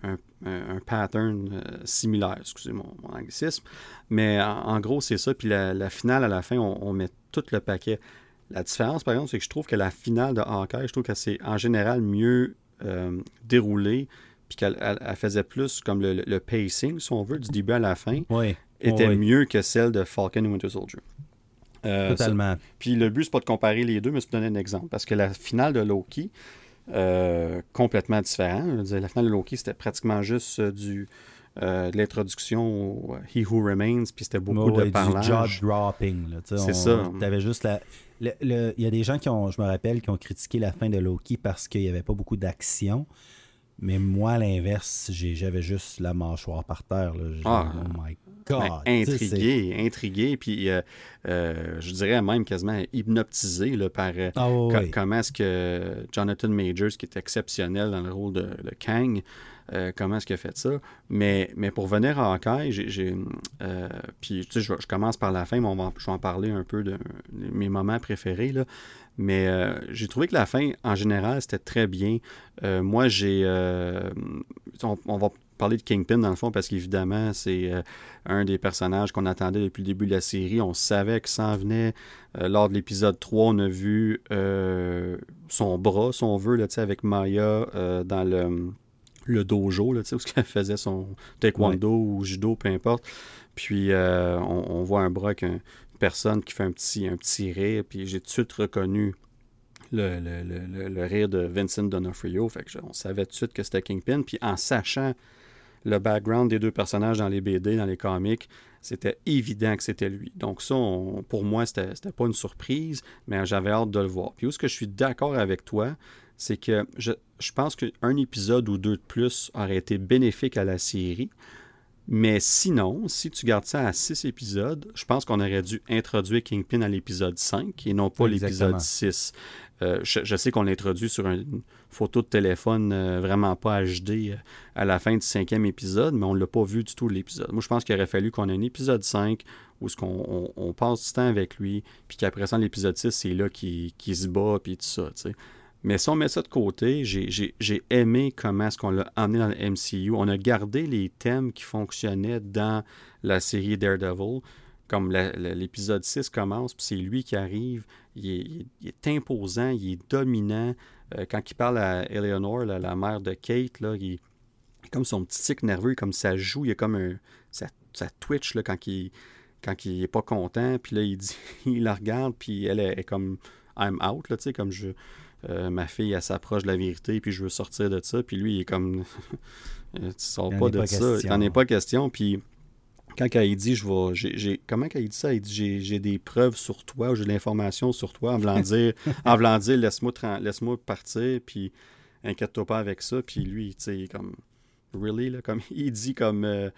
pattern similaire, excusez mon, anglicisme. Mais en, gros, c'est ça. Puis la, finale, à la fin, on, on, met tout le paquet. La différence, par exemple, c'est que je trouve que la finale de Hawkeye, je trouve que c'est en général mieux déroulée puis qu'elle faisait plus comme le, pacing, si on veut, du début à la fin, était mieux que celle de Falcon et Winter Soldier. Euh, Totalement. puis le but, c'est pas de comparer les deux, mais c'est de donner un exemple. Parce que la finale de Loki, euh, complètement différent. la finale de Loki, c'était pratiquement juste euh, du, de l'introduction He Who Remains, puis c'était beaucoup de parlage. jaw dropping. C'est ça. T'avais juste la... Il y a des gens qui ont, je me rappelle, qui ont critiqué la fin de Loki parce qu'il n'y avait pas beaucoup d'action. Mais moi, à l'inverse, j'avais juste la mâchoire par terre. Là. Ah. oh my God! intrigué, intrigué, puis euh, euh, je dirais même quasiment hypnotisé là, par euh, ah, comment est-ce que Jonathan Majors, qui est exceptionnel dans le rôle de, de Kang, comment est-ce qu'il a fait ça? Mais, mais pour venir à Hawkeye, j'ai, puis tu sais, je, commence par la fin, mais on va, je vais en parler un peu de, de mes moments préférés. Là. Mais euh, j'ai trouvé que la fin, en général, c'était très bien. Euh, moi, j'ai. Euh, on, va parler de Kingpin dans le fond parce qu'évidemment, c'est un des personnages qu'on attendait depuis le début de la série. On savait que ça en venait. lors de l'épisode 3, on a vu son bras, si on veut, là, avec Maya dans le, le dojo, là, où qu'elle faisait son taekwondo ou judo, peu importe. Puis on, voit un bras qu'un personne qui fait un petit, un petit rire, puis j'ai tout de suite reconnu le, le, rire de Vincent D'Onofrio. Fait que on savait tout de suite que c'était Kingpin. Puis en sachant le background des deux personnages dans les BD, dans les comics, c'était évident que c'était lui. Donc ça, pour moi, c'était, pas une surprise, mais j'avais hâte de le voir. Puis où est-ce que je suis d'accord avec toi, c'est que je, je pense qu'un épisode ou deux de plus aurait été bénéfique à la série. Mais sinon, si tu gardes ça à six épisodes, je pense qu'on aurait dû introduire Kingpin à l'épisode 5 et non pas l'épisode 6. Euh, je, sais qu'on l'introduit sur une photo de téléphone euh, vraiment pas HD euh, à la fin du cinquième épisode, mais on ne l'a pas vu du tout l'épisode. Moi, je pense qu'il aurait fallu qu'on ait un épisode 5 où ce qu'on on, passe du temps avec lui, puis qu'après ça, l'épisode 6, c'est là qu'il se bat, puis tout ça. sais. Mais si on met ça de côté, j'ai aimé comment est-ce qu'on l'a amené dans le MCU. On a gardé les thèmes qui fonctionnaient dans la série Daredevil. Comme l'épisode 6 commence, puis c'est lui qui arrive. Il est, imposant, il est dominant. Euh, quand il parle à Eleanor, la mère de Kate, là, il, comme son petit tic nerveux, comme ça joue, il a comme un. Ça, twitch là, quand il quand il est pas content, puis là, il dit, *laughs* il la regarde, puis elle est, est comme I'm out, tu sais, comme je, euh, ma fille, elle s'approche de la vérité, puis je veux sortir de ça. Puis lui, il est comme, *laughs* tu sors pas de ça. Il n'en est pas question. Puis quand elle dit, je vais, j'ai, comment qu'elle dit ça? Elle dit, j'ai, des preuves sur toi, ou j'ai de l'information sur toi, en voulant dire, *laughs* en voulant dire, laisse-moi, laisse-moi partir, puis inquiète-toi pas avec ça. Puis lui, tu sais, il est comme, really, là, comme, *laughs* il dit comme, euh,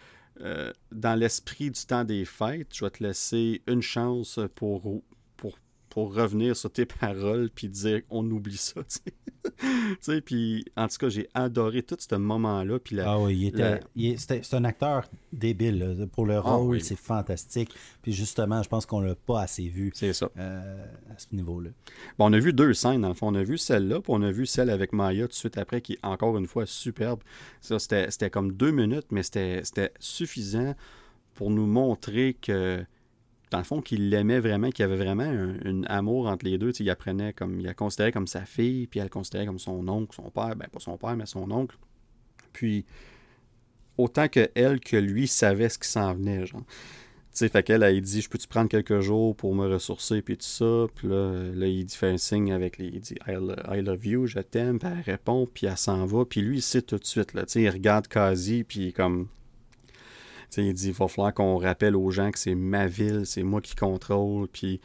euh, dans l'esprit du temps des fêtes, je vais te laisser une chance pour pour revenir sur tes *laughs* paroles puis dire on oublie ça. *laughs* Tu sais, puis en tout cas, j'ai adoré tout ce moment-là. Puis ah oui, il était, c'est un acteur débile. Pour le ah rôle, c'est fantastique. Puis justement, je pense qu'on l'a pas assez vu. C'est ça. Euh, à ce niveau-là. Bon, on a vu deux scènes, dans le fond. On a vu celle-là, puis on a vu celle avec Maya tout de suite après, qui est encore une fois superbe. Ça, c'était, comme deux minutes, mais c'était suffisant pour nous montrer que dans le fond, qu'il l'aimait vraiment, qu'il y avait vraiment un, amour entre les deux. il apprenait comme, la considérait comme sa fille, puis elle le considérait comme son oncle, son père, ben pas son père, mais son oncle. Puis, autant que elle que lui savait ce qui s'en venait, genre. Tu sais, fait qu'elle, elle dit Je peux-tu prendre quelques jours pour me ressourcer, puis tout ça? Puis là, là, il fait un signe avec les. Il dit I, love you, je t'aime, puis elle répond, puis elle s'en va. Puis lui, il sait tout de suite, là. Il regarde quasi, puis comme. Il dit Il va falloir qu'on rappelle aux gens que c'est ma ville, c'est moi qui contrôle. Puis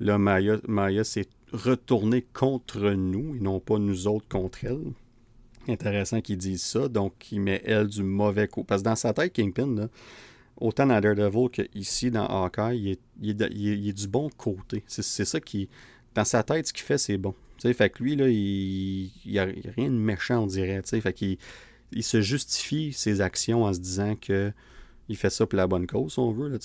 là, Maya, Maya s'est retournée contre nous, et non pas nous autres contre elle. Intéressant qu'il dise ça. Donc, il met elle du mauvais coup. Parce que dans sa tête, Kingpin, là, autant dans Daredevil qu'ici dans Hawkeye, il est, du bon côté. C'est ça qui. Dans sa tête, ce qu'il fait, c'est bon. fait que lui, là, il n'y a, rien de méchant, on dirait. Fait qu'il il se justifie ses actions en se disant que il fait ça pour la bonne cause, si on veut. Là,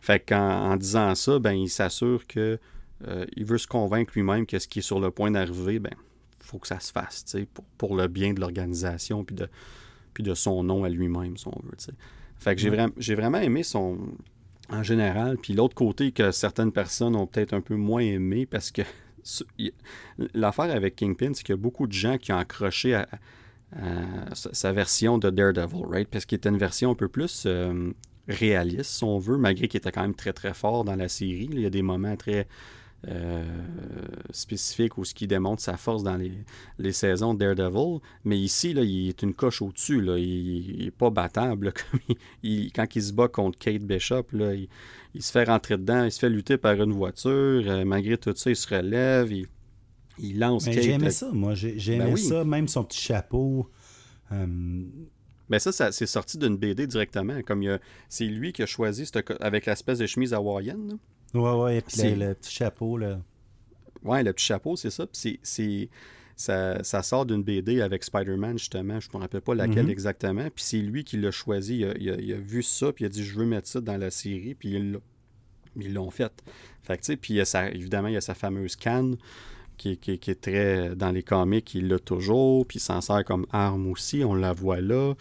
fait qu'en en disant ça, ben, il s'assure que euh, il veut se convaincre lui-même que ce qui est sur le point d'arriver, ben, faut que ça se fasse, pour, pour le bien de l'organisation puis de, puis de son nom à lui-même, si on veut. Fait que j'ai, vraiment aimé son. En général, puis l'autre côté que certaines personnes ont peut-être un peu moins aimé parce que *laughs* l'affaire avec Kingpin, c'est qu'il y a beaucoup de gens qui ont accroché à, sa version de Daredevil, right? Parce qu'il était une version un peu plus euh, réaliste, si on veut, malgré qu'il était quand même très très fort dans la série. Il y a des moments très euh, spécifique ou ce qui démontre sa force dans les, saisons de Daredevil. Mais ici, là, il est une coche au-dessus. Il n'est pas battable. *laughs* Quand il se bat contre Kate Bishop, là, il, se fait rentrer dedans, il se fait lutter par une voiture. Euh, malgré tout ça, il se relève, il, il lance. J'ai aimé ça, moi. J'ai ben ça, même son petit chapeau. Euh... Ben ça, ça c'est sorti d'une BD directement. Comme c'est lui qui a choisi avec l'espèce de chemise hawaïenne. Là. Ouais, ouais, et puis le, petit chapeau, là. Ouais, le petit chapeau, c'est ça. Puis c'est. Ça, ça, sort d'une BD avec Spider-Man, justement. Je ne me rappelle pas laquelle mhm. exactement. Puis c'est lui qui l'a choisi. Il a, il, a, vu ça, puis il a dit Je veux mettre ça dans la série. Puis ils l'ont fait. Fait que, tu sais, puis évidemment, il y a sa fameuse canne qui, est très dans les comics, il l'a toujours, puis il s'en sert comme arme aussi, on la voit là.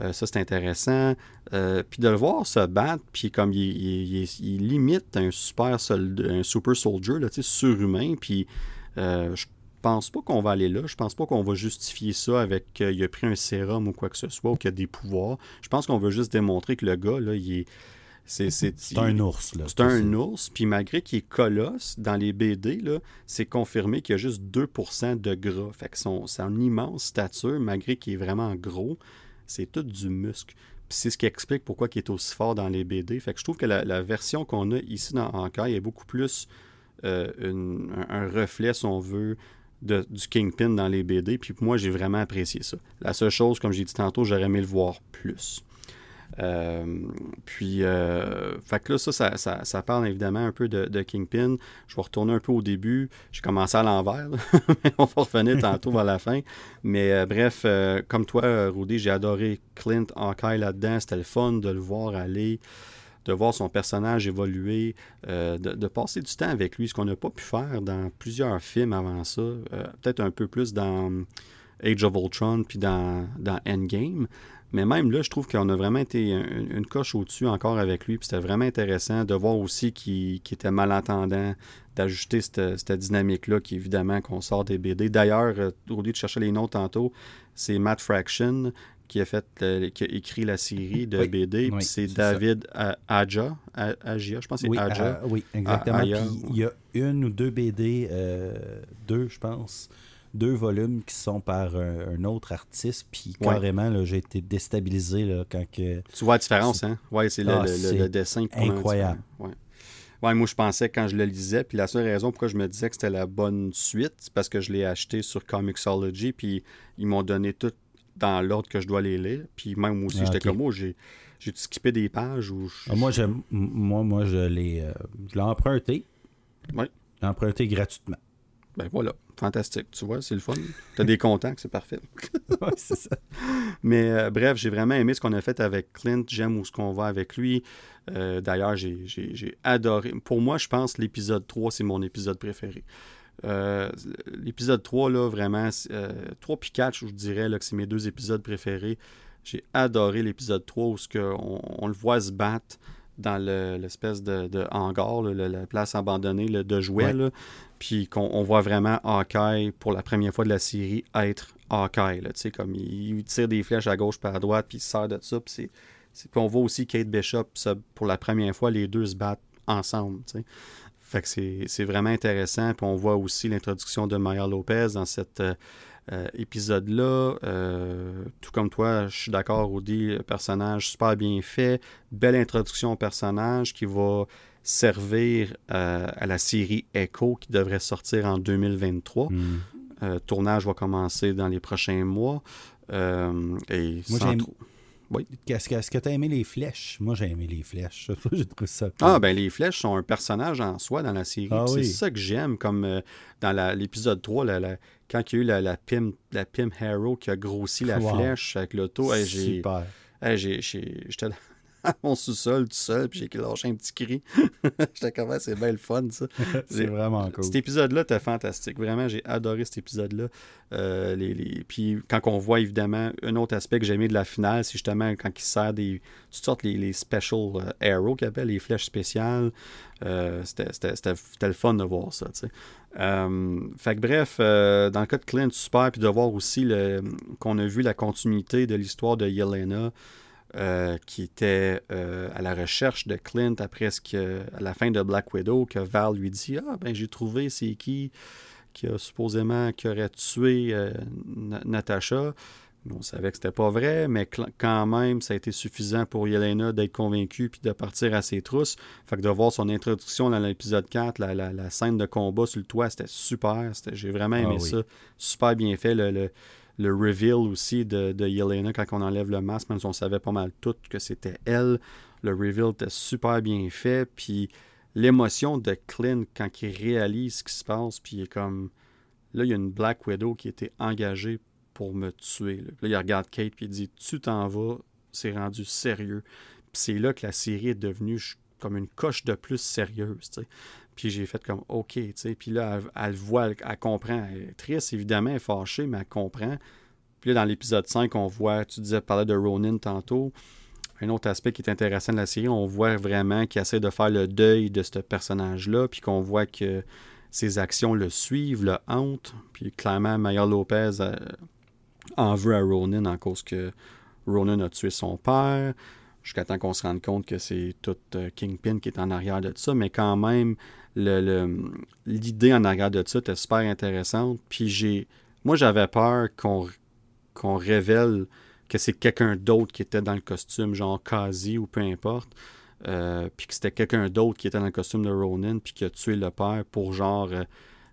Euh, ça, c'est intéressant. Euh, puis de le voir se battre, puis comme il, limite un super, soldat, un super soldier, là, surhumain, puis euh, je pense pas qu'on va aller là. Je pense pas qu'on va justifier ça avec qu'il a pris un sérum ou quoi que ce soit, ou qu'il a des pouvoirs. Je pense qu'on veut juste démontrer que le gars, là, il est c'est un ours. C'est un ours. Puis malgré qu'il est colosse, dans les BD, c'est confirmé qu'il y a juste 2% de gras. Fait que son, son immense stature, malgré qu'il est vraiment gros, c'est tout du muscle. Puis c'est ce qui explique pourquoi il est aussi fort dans les BD. Fait que je trouve que la, version qu'on a ici dans Ankai est beaucoup plus euh, un, reflet, si on veut, de, du Kingpin dans les BD. Puis moi, j'ai vraiment apprécié ça. La seule chose, comme j'ai dit tantôt, j'aurais aimé le voir plus. Euh, puis, euh, fait que là, ça ça, parle évidemment un peu de, Kingpin. Je vais retourner un peu au début. J'ai commencé à l'envers, *laughs* mais on va revenir tantôt vers la fin. Mais euh, bref, comme toi, Rudy, j'ai adoré Clint Hawkeye là-dedans. C'était le fun de le voir aller de voir son personnage évoluer, de, passer du temps avec lui, ce qu'on n'a pas pu faire dans plusieurs films avant ça, peut-être un peu plus dans Age of Ultron puis dans Endgame, mais même là, je trouve qu'on a vraiment été une, coche au-dessus encore avec lui. Puis c'était vraiment intéressant de voir aussi qu'il était malentendant, d'ajuster cette, dynamique-là, qui évidemment qu'on sort des BD. D'ailleurs, euh, au lieu de chercher les noms tantôt, c'est Matt Fraction qui a fait qui a écrit la série de BD. puis c'est David Aja. Agia, je pense que c'est Aja. oui, exactement. Puis il y a une ou deux BD, euh, deux, je pense deux volumes qui sont par un, autre artiste, puis carrément, j'ai été déstabilisé là, quand que... Tu vois la différence, hein? Oui, c'est le, ah, dessin. Incroyable. Ouais. ouais. moi, je pensais quand je le lisais, puis la seule raison pourquoi je me disais que c'était la bonne suite, c'est parce que je l'ai acheté sur Comixology, puis ils m'ont donné tout dans l'ordre que je dois les lire, puis même aussi, ah, j'étais comme moi, j'ai j'ai skippé des pages ou ah, moi, je, moi, moi, je l'ai, euh, je l'ai emprunté. Oui. Emprunté gratuitement. Ben voilà, fantastique, tu vois, c'est le fun. Tu as des contacts, c'est parfait. *laughs* oui, c'est ça. Mais euh, bref, j'ai vraiment aimé ce qu'on a fait avec Clint. J'aime où ce qu'on va avec lui. Euh, d'ailleurs, j'ai adoré. Pour moi, je pense l'épisode 3, c'est mon épisode préféré. Euh, l'épisode 3, là, vraiment, 3 puis 4, je dirais là, que c'est mes deux épisodes préférés. J'ai adoré l'épisode 3 où on, on, le voit se battre dans l'espèce de, hangar, la place abandonnée de jouets. puis qu'on voit vraiment Hawkeye, pour la première fois de la série, être Hawkeye, là, tu sais, comme il, tire des flèches à gauche par à droite, puis il sort de ça, puis on voit aussi Kate Bishop, ça, pour la première fois, les deux se battent ensemble, tu sais. Fait que c'est vraiment intéressant. Puis on voit aussi l'introduction de Maya Lopez dans cet euh, euh, épisode-là. Euh, tout comme toi, je suis d'accord, Rudy, personnage super bien fait. Belle introduction au personnage qui va servir à la série Echo qui devrait sortir en 2023. Mm. tournage va commencer dans les prochains mois. et Moi, oui. Est-ce que tu as aimé les flèches? Moi, j'ai aimé les flèches. *laughs* j'ai trouvé ça. Ah, ben les flèches sont un personnage en soi dans la série. Ah c'est ça que j'aime, comme euh, dans l'épisode 3, la, quand il y a eu la, la, Pim, la Pim Harrow qui a grossi la flèche avec l'auto. Super. J'étais *laughs* mon sous-sol tout seul, puis j'ai lâché un petit cri. *laughs* J'étais comme, c'est bien le fun, ça. *laughs* c'est vraiment cool. Cet épisode-là était fantastique. Vraiment, j'ai adoré cet épisode-là. Euh, les, Puis quand on voit, évidemment, un autre aspect que j'ai aimé de la finale, c'est justement quand il sert des. toutes sortes les, les special euh, arrows qu'il appelle, les flèches spéciales. Euh, c'était le fun de voir ça, tu sais. Fait que bref, dans le cas de Clint, super, puis de voir aussi qu'on a vu la continuité de l'histoire de Yelena. Euh, qui était euh, à la recherche de Clint après ce que, à la fin de Black Widow, que Val lui dit Ah, ben j'ai trouvé c'est qui qui a supposément qui aurait tué euh, Natasha. On savait que c'était pas vrai, mais quand même, ça a été suffisant pour Yelena d'être convaincue puis de partir à ses trousses. Fait que de voir son introduction dans l'épisode 4, la, la, scène de combat sur le toit, c'était super. J'ai vraiment aimé ah ça. Super bien fait. le, le reveal aussi de, de Yelena quand on enlève le masque, même si on savait pas mal tout que c'était elle. Le reveal était super bien fait. Puis l'émotion de Clint quand il réalise ce qui se passe, puis il est comme. Là, il y a une Black Widow qui était engagée pour me tuer. Là, il regarde Kate, puis il dit Tu t'en vas, c'est rendu sérieux. Puis c'est là que la série est devenue comme une coche de plus sérieuse. Puis j'ai fait comme OK, tu sais. Puis là, elle, voit, elle, comprend. Elle est triste, évidemment, elle est fâchée, mais elle comprend. Puis là, dans l'épisode 5, on voit, tu disais, parler de Ronin tantôt. Un autre aspect qui est intéressant de la série, on voit vraiment qu'il essaie de faire le deuil de ce personnage-là, puis qu'on voit que ses actions le suivent, le hantent. Puis clairement, Maya Lopez euh, en veut à Ronin en cause que Ronin a tué son père jusqu'à temps qu'on se rende compte que c'est tout euh, Kingpin qui est en arrière de ça, mais quand même, l'idée en arrière de ça était super intéressante. Puis j'ai. Moi, j'avais peur qu'on révèle que c'est quelqu'un d'autre qui était dans le costume, genre Kazi ou peu importe. Euh, puis que c'était quelqu'un d'autre qui était dans le costume de Ronin, puis qui a tué le père pour genre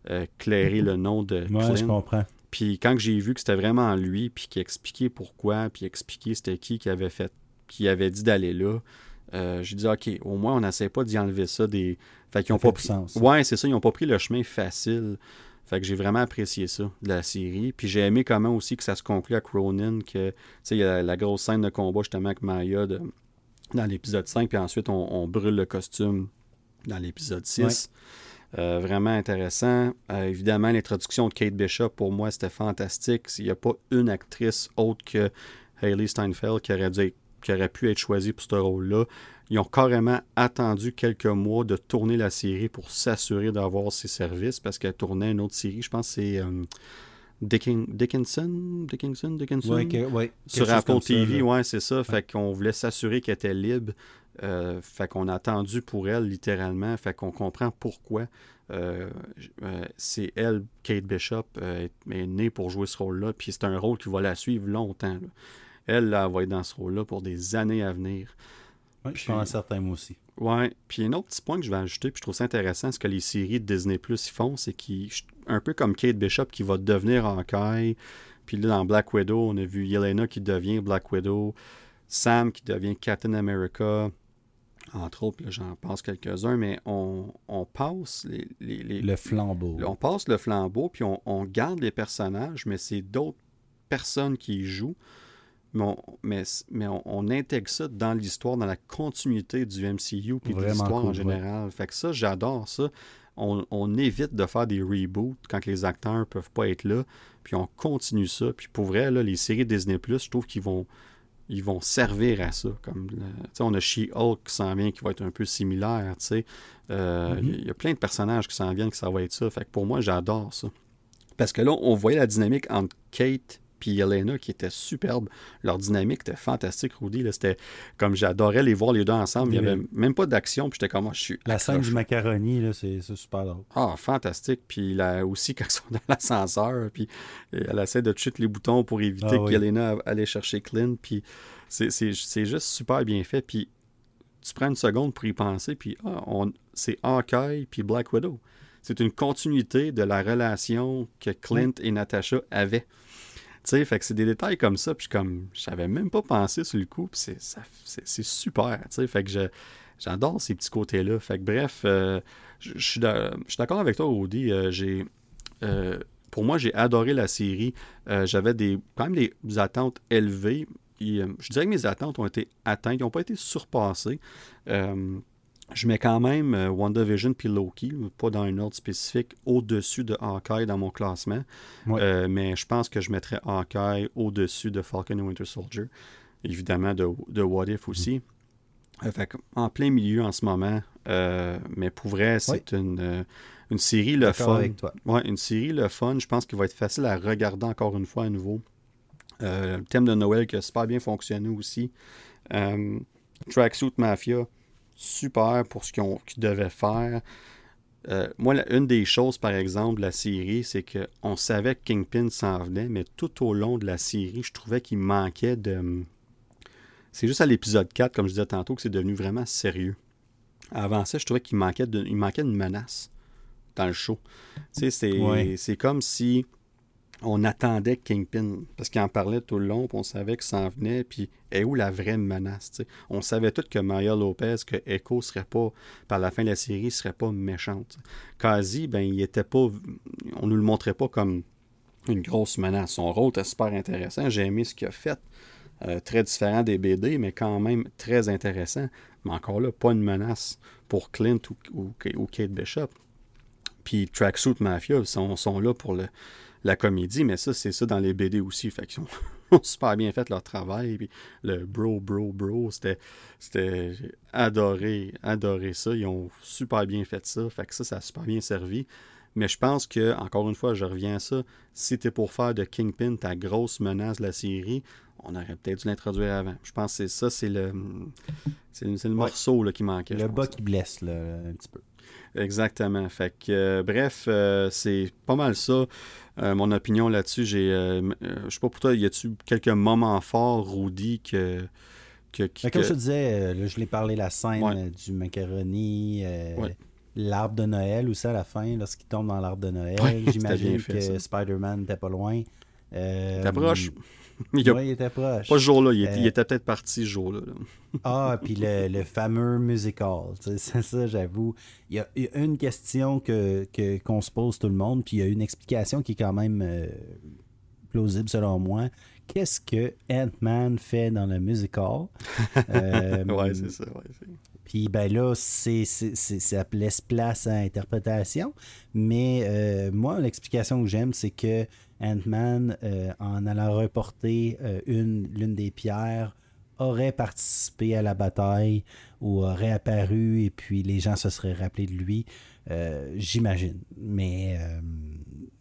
euh, clairer le nom de Clint. je comprends. Puis quand j'ai vu que c'était vraiment lui, puis qu'il expliquait pourquoi, puis expliquait c'était qui qui avait fait qui avait dit d'aller là. Euh, j'ai dit, OK, au moins, on n'essaie pas d'y enlever ça des. Fait qu'ils ont pas pris. Ouais, c'est ça, ils n'ont pas pris le chemin facile. Fait que j'ai vraiment apprécié ça de la série. Puis j'ai aimé comment aussi que ça se conclut à Cronin, que, tu sais, il y a la, grosse scène de combat justement avec Maya dans l'épisode 5, puis ensuite on, brûle le costume dans l'épisode 6. Euh, vraiment intéressant. Euh, évidemment, l'introduction de Kate Bishop, pour moi, c'était fantastique. Il n'y a pas une actrice autre que Hayley Steinfeld qui aurait dû qui aurait pu être choisi pour ce rôle-là. Ils ont carrément attendu quelques mois de tourner la série pour s'assurer d'avoir ses services parce qu'elle tournait une autre série. Je pense que c'est euh, Dickinson, Dickinson, Dickinson? Sur Apple TV, ouais, c'est ça. Fait qu'on voulait s'assurer qu'elle était libre. Euh, fait qu'on a attendu pour elle littéralement. Fait qu'on comprend pourquoi. Euh, c'est elle, Kate Bishop, est, née pour jouer ce rôle-là. Puis c'est un rôle qui va la suivre longtemps. Elle, là, va être dans ce rôle-là pour des années à venir. Oui, je pense certain, moi aussi. Ouais. Puis un autre petit point que je vais ajouter, puis je trouve ça intéressant, ce que les séries de Disney Plus font, c'est qu'ils, un peu comme Kate Bishop qui va devenir Hawkeye, puis là, dans Black Widow, on a vu Yelena qui devient Black Widow, Sam qui devient Captain America, entre autres, j'en passe quelques-uns, mais on, passe les, les, Le flambeau. On passe le flambeau, puis on, on garde les personnages, mais c'est d'autres personnes qui y jouent mais, on, intègre ça dans l'histoire, dans la continuité du MCU puis de l'histoire en général. Fait que ça, j'adore ça. On, évite de faire des reboots quand les acteurs ne peuvent pas être là, puis on continue ça. Puis pour vrai, là, les séries Disney+, je trouve qu'ils vont, ils vont servir à ça. Comme, on a She-Hulk qui s'en vient, qui va être un peu similaire. Euh, mm-hmm. Il y a plein de personnages qui s'en viennent, que ça va être ça. Fait que pour moi, j'adore ça. Parce que là, on voyait la dynamique entre Kate puis Elena qui était superbe. Leur dynamique était fantastique, Rudy. C'était comme j'adorais les voir les deux ensemble. Il n'y avait même pas d'action, puis j'étais comme, moi, je suis. La scène du macaroni, c'est super drôle. Ah, fantastique. Puis là aussi, quand ils sont dans l'ascenseur, puis elle essaie de toucher les boutons pour éviter ah, qu'Elena allait chercher Clint, puis c'est juste super bien fait. Puis tu prends une seconde pour y penser, puis ah, c'est Hawkeye puis Black Widow. C'est une continuité de la relation que Clint et Natasha avaient. Fait que c'est des détails comme ça, puis comme, j'avais même pas pensé sur le coup, puis c'est super, sais, fait que j'adore ces petits côtés-là. Fait que bref, euh, je suis d'accord avec toi, Audi, euh, j'ai... Euh, pour moi, j'ai adoré la série. J'avais des, quand même des attentes élevées, je dirais que mes attentes ont été atteintes, ils n'ont pas été surpassées. Euh, je mets quand même euh, WandaVision puis Loki, pas dans un ordre spécifique, au-dessus de Hawkeye dans mon classement. mais je pense que je mettrais Hawkeye au-dessus de Falcon et Winter Soldier. Évidemment, de, de What If aussi. en plein milieu en ce moment. mais pour vrai, c'est une, une série le fun. Ouais, une série le fun. Je pense qu'il va être facile à regarder encore une fois à nouveau. Euh, le thème de Noël qui a super bien fonctionné aussi. Euh, Tracksuit Mafia, super pour ce qu'ils devaient faire. Euh, moi, une des choses, par exemple, de la série, c'est qu'on savait que Kingpin s'en venait, mais tout au long de la série, je trouvais qu'il manquait de. C'est juste à l'épisode 4, comme je disais tantôt, que c'est devenu vraiment sérieux. Avant ça, je trouvais qu'il manquait, de... Il manquait une menace dans le show. Tu sais, c'est comme si on attendait Kingpin, parce qu'il en parlait tout le long, puis on savait que ça en venait, puis est où la vraie menace? On savait tout que Maya Lopez, que Echo serait pas, par la fin de la série, serait pas méchante. Kazi, ben, il était pas, on nous le montrait pas comme une grosse menace. Son rôle était super intéressant, j'ai aimé ce qu'il a fait. Euh, très différent des BD, mais quand même très intéressant. Mais encore là, pas une menace pour Clint ou, ou, Kate Bishop. Puis Tracksuit Mafia sont, sont là pour le, la comédie, mais ça, c'est ça dans les BD aussi. Fait qu'ils *laughs* ont, super bien fait leur travail. Puis le bro, bro, bro, c'était. C'était. J'ai adoré, adoré ça. Ils ont super bien fait ça. Fait que ça, ça a super bien servi. Mais je pense que, encore une fois, je reviens à ça. Si t'es pour faire de Kingpin ta grosse menace de la série, on aurait peut-être dû l'introduire avant. Je pense que c'est ça, c'est le. C'est le, morceau là, qui manquait. Le bas qui blesse, là, un petit peu. Exactement. Fait que, euh, bref, euh, c'est pas mal ça. Euh, mon opinion là-dessus, j'ai. je sais pas pour toi, y a-tu quelques moments forts, Rudy, que. que, ben, comme je te disais, je l'ai parlé la scène du macaroni. L'arbre de Noël aussi à la fin, lorsqu'il tombe dans l'arbre de Noël. *laughs* J'imagine que Spider-Man n'était pas loin. T'approches. *laughs* il, il était proche. Pas ce jour-là, il, était, euh, peut-être parti ce jour-là. *laughs* ah, puis le, fameux musical. *laughs* C'est ça, j'avoue. Il y a une question que, qu'on se pose tout le monde, puis il y a une explication qui est quand même euh, plausible selon moi. Qu'est-ce que Ant-Man fait dans le musical? euh, ouais, c'est ça. puis ben là, c'est, ça laisse place à interprétation. Mais euh, moi, l'explication que j'aime, c'est que Ant-Man, euh, en allant reporter euh, une, l'une des pierres, aurait participé à la bataille ou aurait apparu et puis les gens se seraient rappelés de lui. Euh, j'imagine. Mais,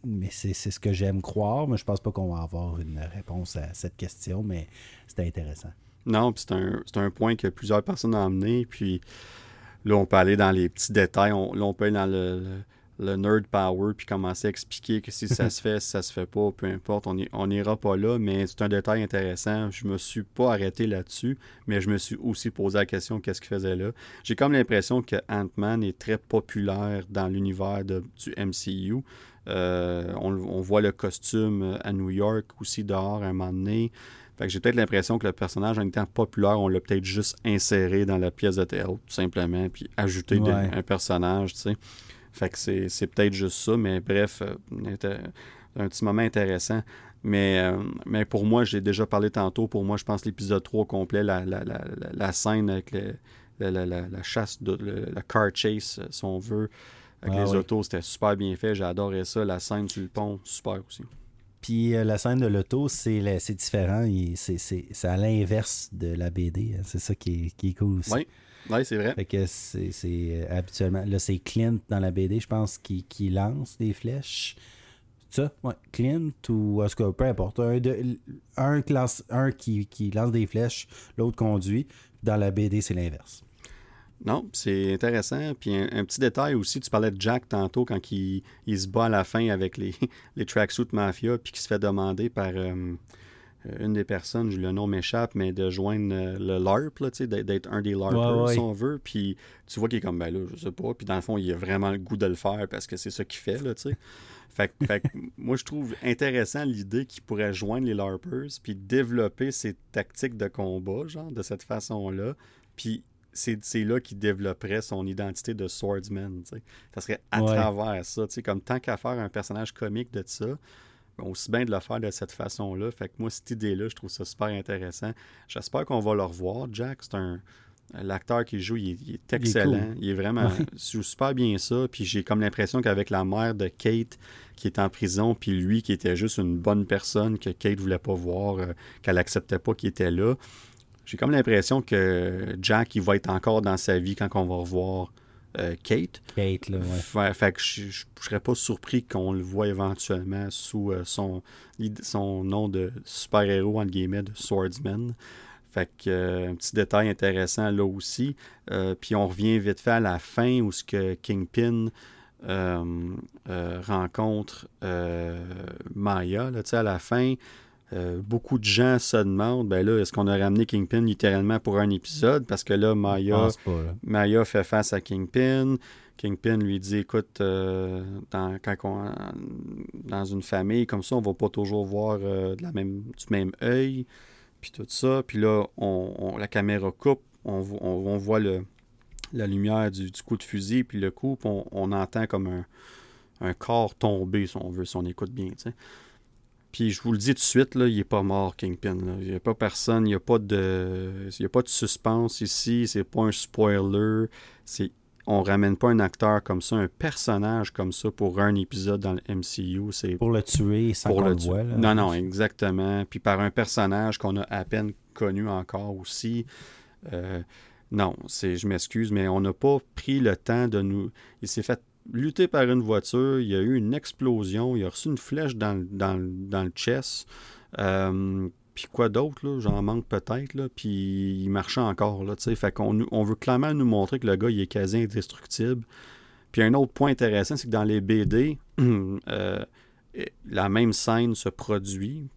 mais c'est, ce que j'aime croire. Mais je pense pas qu'on va avoir une réponse à cette question, mais c'est intéressant. Non, c'est un, un, point que plusieurs personnes ont amené. Puis là, on peut aller dans les petits détails. On, là, on peut aller dans le nerd power puis commencer à expliquer que si ça *laughs* se fait, si ça se fait pas, peu importe, on n'ira pas là, mais c'est un détail intéressant. Je me suis pas arrêté là-dessus, mais je me suis aussi posé la question qu'est-ce qu'il faisait là? J'ai comme l'impression que Ant-Man est très populaire dans l'univers du MCU. Euh, on, voit le costume à New York aussi dehors à un moment donné. Fait que j'ai peut-être l'impression que le personnage, en étant populaire, on l'a peut-être juste inséré dans la pièce de théâtre, tout simplement, puis ajouté un personnage, tu sais. Fait que c'est peut-être juste ça, mais bref, euh, un petit moment intéressant. Mais, euh, mais pour moi, j'ai déjà parlé tantôt, pour moi, je pense l'épisode 3 complet, la, la, la, la, scène avec la, chasse, de, la car chase, si on veut, avec ah les autos, c'était super bien fait. J'ai adoré ça. La scène sur le pont, super aussi. Puis euh, la scène de l'auto, c'est différent. C'est à l'inverse de la BD. Hein. C'est ça qui est, qui est cool aussi. Oui. Oui, c'est vrai. Fait que c'est euh, habituellement. Là, c'est Clint dans la BD, je pense, qui, qui lance des flèches. ça, ouais. Clint ou en tout cas, peu importe. Un, de, un, lance, un qui, qui, lance des flèches, l'autre conduit. Dans la BD, c'est l'inverse. Non, c'est intéressant. Puis un, petit détail aussi, tu parlais de Jack tantôt quand il, il se bat à la fin avec les, *laughs* les tracksuits mafia, puis qui se fait demander par euh, une des personnes, le nom m'échappe, mais de joindre euh, le LARP, d'être un des LARPers, si on veut. Puis tu vois qu'il est comme, ben là, je sais pas. Puis dans le fond, il a vraiment le goût de le faire parce que c'est ça qu'il fait, là, tu sais. *laughs* Fait, fait moi, je trouve intéressant l'idée qu'il pourrait joindre les LARPers puis développer ses tactiques de combat, genre, de cette façon-là. Puis c'est là qu'il développerait son identité de swordsman. Ça serait à travers ça. Comme tant qu'à faire un personnage comique de ça, aussi bien de le faire de cette façon-là. Fait que moi, cette idée-là, je trouve ça super intéressant. J'espère qu'on va le revoir. Jack, c'est un. L'acteur qui joue, il est, excellent. Il est, vraiment. Il joue super bien ça. Puis j'ai comme l'impression qu'avec la mère de Kate qui est en prison, puis lui qui était juste une bonne personne que Kate voulait pas voir, euh, qu'elle acceptait pas qu'il était là, j'ai comme l'impression que Jack, il va être encore dans sa vie quand on va revoir euh, Kate. Kate, là, ouais. Fait, que je, ne serais pas surpris qu'on le voit éventuellement sous euh, son, son nom de super-héros, entre guillemets, de Swordsman. Fait que, euh, un petit détail intéressant là aussi. puis on revient vite fait à la fin où ce que Kingpin rencontre Maya. Là, à la fin, euh, beaucoup de gens se demandent, ben là, est-ce qu'on a ramené Kingpin littéralement pour un épisode? Parce que là, Maya, Maya fait face à Kingpin. Kingpin lui dit, écoute, euh, dans, quand dans une famille comme ça, on va pas toujours voir euh, de la même, du même œil, puis tout ça. Puis là, on, la caméra coupe, on, voit le, la lumière du, coup de fusil, puis le coup, on, on entend comme un, un corps tomber, si on veut, si on écoute bien, tu sais. Puis je vous le dis tout de suite, là, il n'est pas mort, Kingpin. Il n'y a pas personne, il n'y a pas de. Il a pas de suspense ici, c'est pas un spoiler. C'est. On ramène pas un acteur comme ça, un personnage comme ça pour un épisode dans le MCU. C'est pour le tuer sans qu'on le, voit. Non, non, exactement. Puis par un personnage qu'on a à peine connu encore aussi. Euh, non, c'est, je m'excuse, mais on n'a pas pris le temps de nous. Il s'est fait lutté par une voiture, il y a eu une explosion, il a reçu une flèche dans, le chest. Euh, puis quoi d'autre, j'en manque peut-être, puis il marchait encore, là, fait on veut clairement nous montrer que le gars, il est quasi indestructible. Puis un autre point intéressant, c'est que dans les BD, *clears throat* euh, la même scène se produit,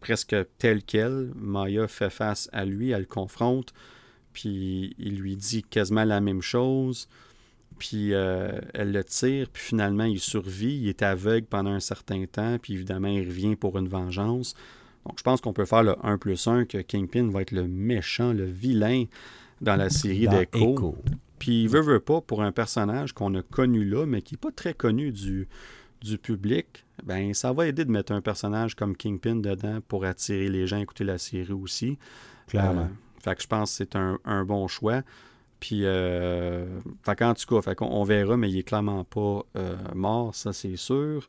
presque telle qu'elle. Maya fait face à lui, elle le confronte, puis il lui dit quasiment la même chose. Puis euh, elle le tire, puis finalement il survit, il est aveugle pendant un certain temps, puis évidemment il revient pour une vengeance. Donc je pense qu'on peut faire le 1 plus 1, que Kingpin va être le méchant, le vilain dans la série d'Echo. Puis il veut, veut pas, pour un personnage qu'on a connu là, mais qui n'est pas très connu du, du public, ben ça va aider de mettre un personnage comme Kingpin dedans pour attirer les gens à écouter la série aussi. Clairement. Euh, fait que je pense que c'est un, un bon choix. Puis, euh, fait en tout cas, fait on verra, mais il est clairement pas euh, mort, ça c'est sûr.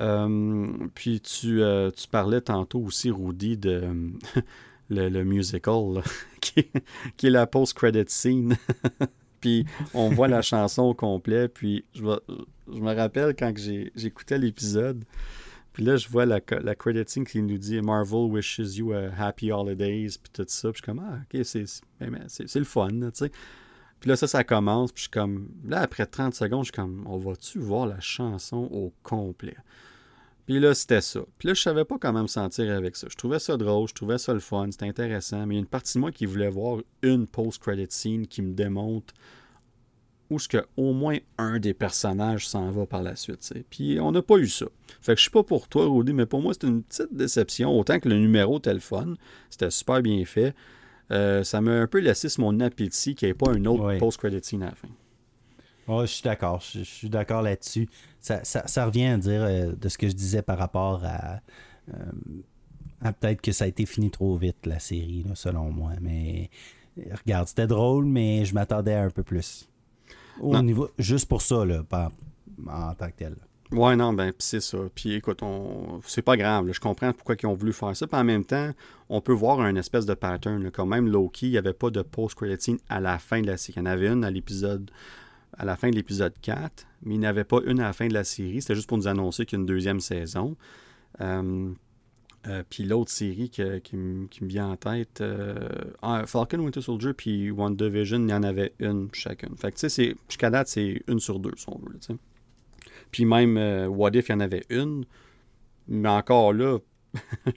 Euh, puis tu, euh, tu, parlais tantôt aussi, Rudy, de *laughs* le, musical, *laughs* qui, est la post-credit scene. *laughs* puis on voit la chanson au complet. Puis je, je me rappelle quand j'écoutais l'épisode, puis là, je vois la, la credit scene qui nous dit Marvel wishes you a happy holidays, puis tout ça. Puis je suis comme, ah, ok, c'est ben, ben, le fun, tu sais. Puis là, ça, ça commence. Puis je suis comme, là, après 30 secondes, je suis comme, on va-tu voir la chanson au complet? Puis là, c'était ça. Puis là, je savais pas comment me sentir avec ça. Je trouvais ça drôle, je trouvais ça le fun, c'était intéressant. Mais il y a une partie de moi qui voulait voir une post-credit scene qui me démontre où ce que au moins un des personnages s'en va par la suite. Puis on n'a pas eu ça. Fait que je suis pas pour toi, Rudy, mais pour moi, c'était une petite déception. Autant que le numéro fun, c'était super bien fait. Euh, ça m'a un peu laissé sur mon appétit qu'il n'y ait pas un autre post-credit scene à la fin. je suis d'accord. Je, suis d'accord là-dessus. Ça, ça, revient à dire euh, de ce que je disais par rapport à, euh, peut-être que ça a été fini trop vite, la série, selon moi. Mais regarde, c'était drôle, mais je m'attendais à un peu plus. Au niveau, juste pour ça, là, en tant que tel. Ouais, non, ben, c'est ça. Puis écoute, on... c'est pas grave. Je comprends pourquoi ils ont voulu faire ça. Puis en même temps, on peut voir un espèce de pattern. Quand même, Loki, il n'y avait pas de post-credit scene à la fin de la série. Il y en avait une à l'épisode à la fin de l'épisode 4, mais il n'y avait pas une à la fin de la série. C'était juste pour nous annoncer qu'il y a une deuxième saison. Euh, euh, puis l'autre série qui, me vient en tête, euh, ah, Falcon Winter Soldier puis WandaVision, il y en avait une chacune. Fait que tu sais, jusqu'à date, c'est une sur deux, si on veut. Puis même What If, il y en avait une. Mais encore là, *laughs*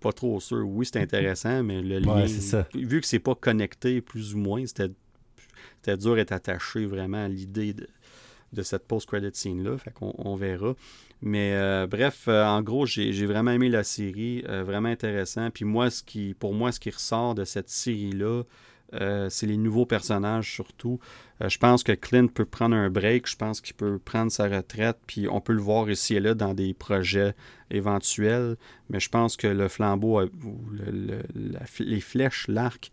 pas trop sûr. Oui, c'est intéressant, mais le lien. Vu que c'est pas connecté plus ou moins, c'était c'était dur d'être attaché vraiment à l'idée de, cette post-credit scene-là. Fait qu'on on verra. Mais euh, bref, euh, en gros, j'ai vraiment aimé la série, euh, vraiment intéressant. Puis moi, pour moi, ce qui ressort de cette série-là, c'est les nouveaux personnages surtout. je pense que Clint peut prendre un break, je pense qu'il peut prendre sa retraite, puis on peut le voir ici et là dans des projets éventuels. Mais je pense que le flambeau, les flèches, l'arc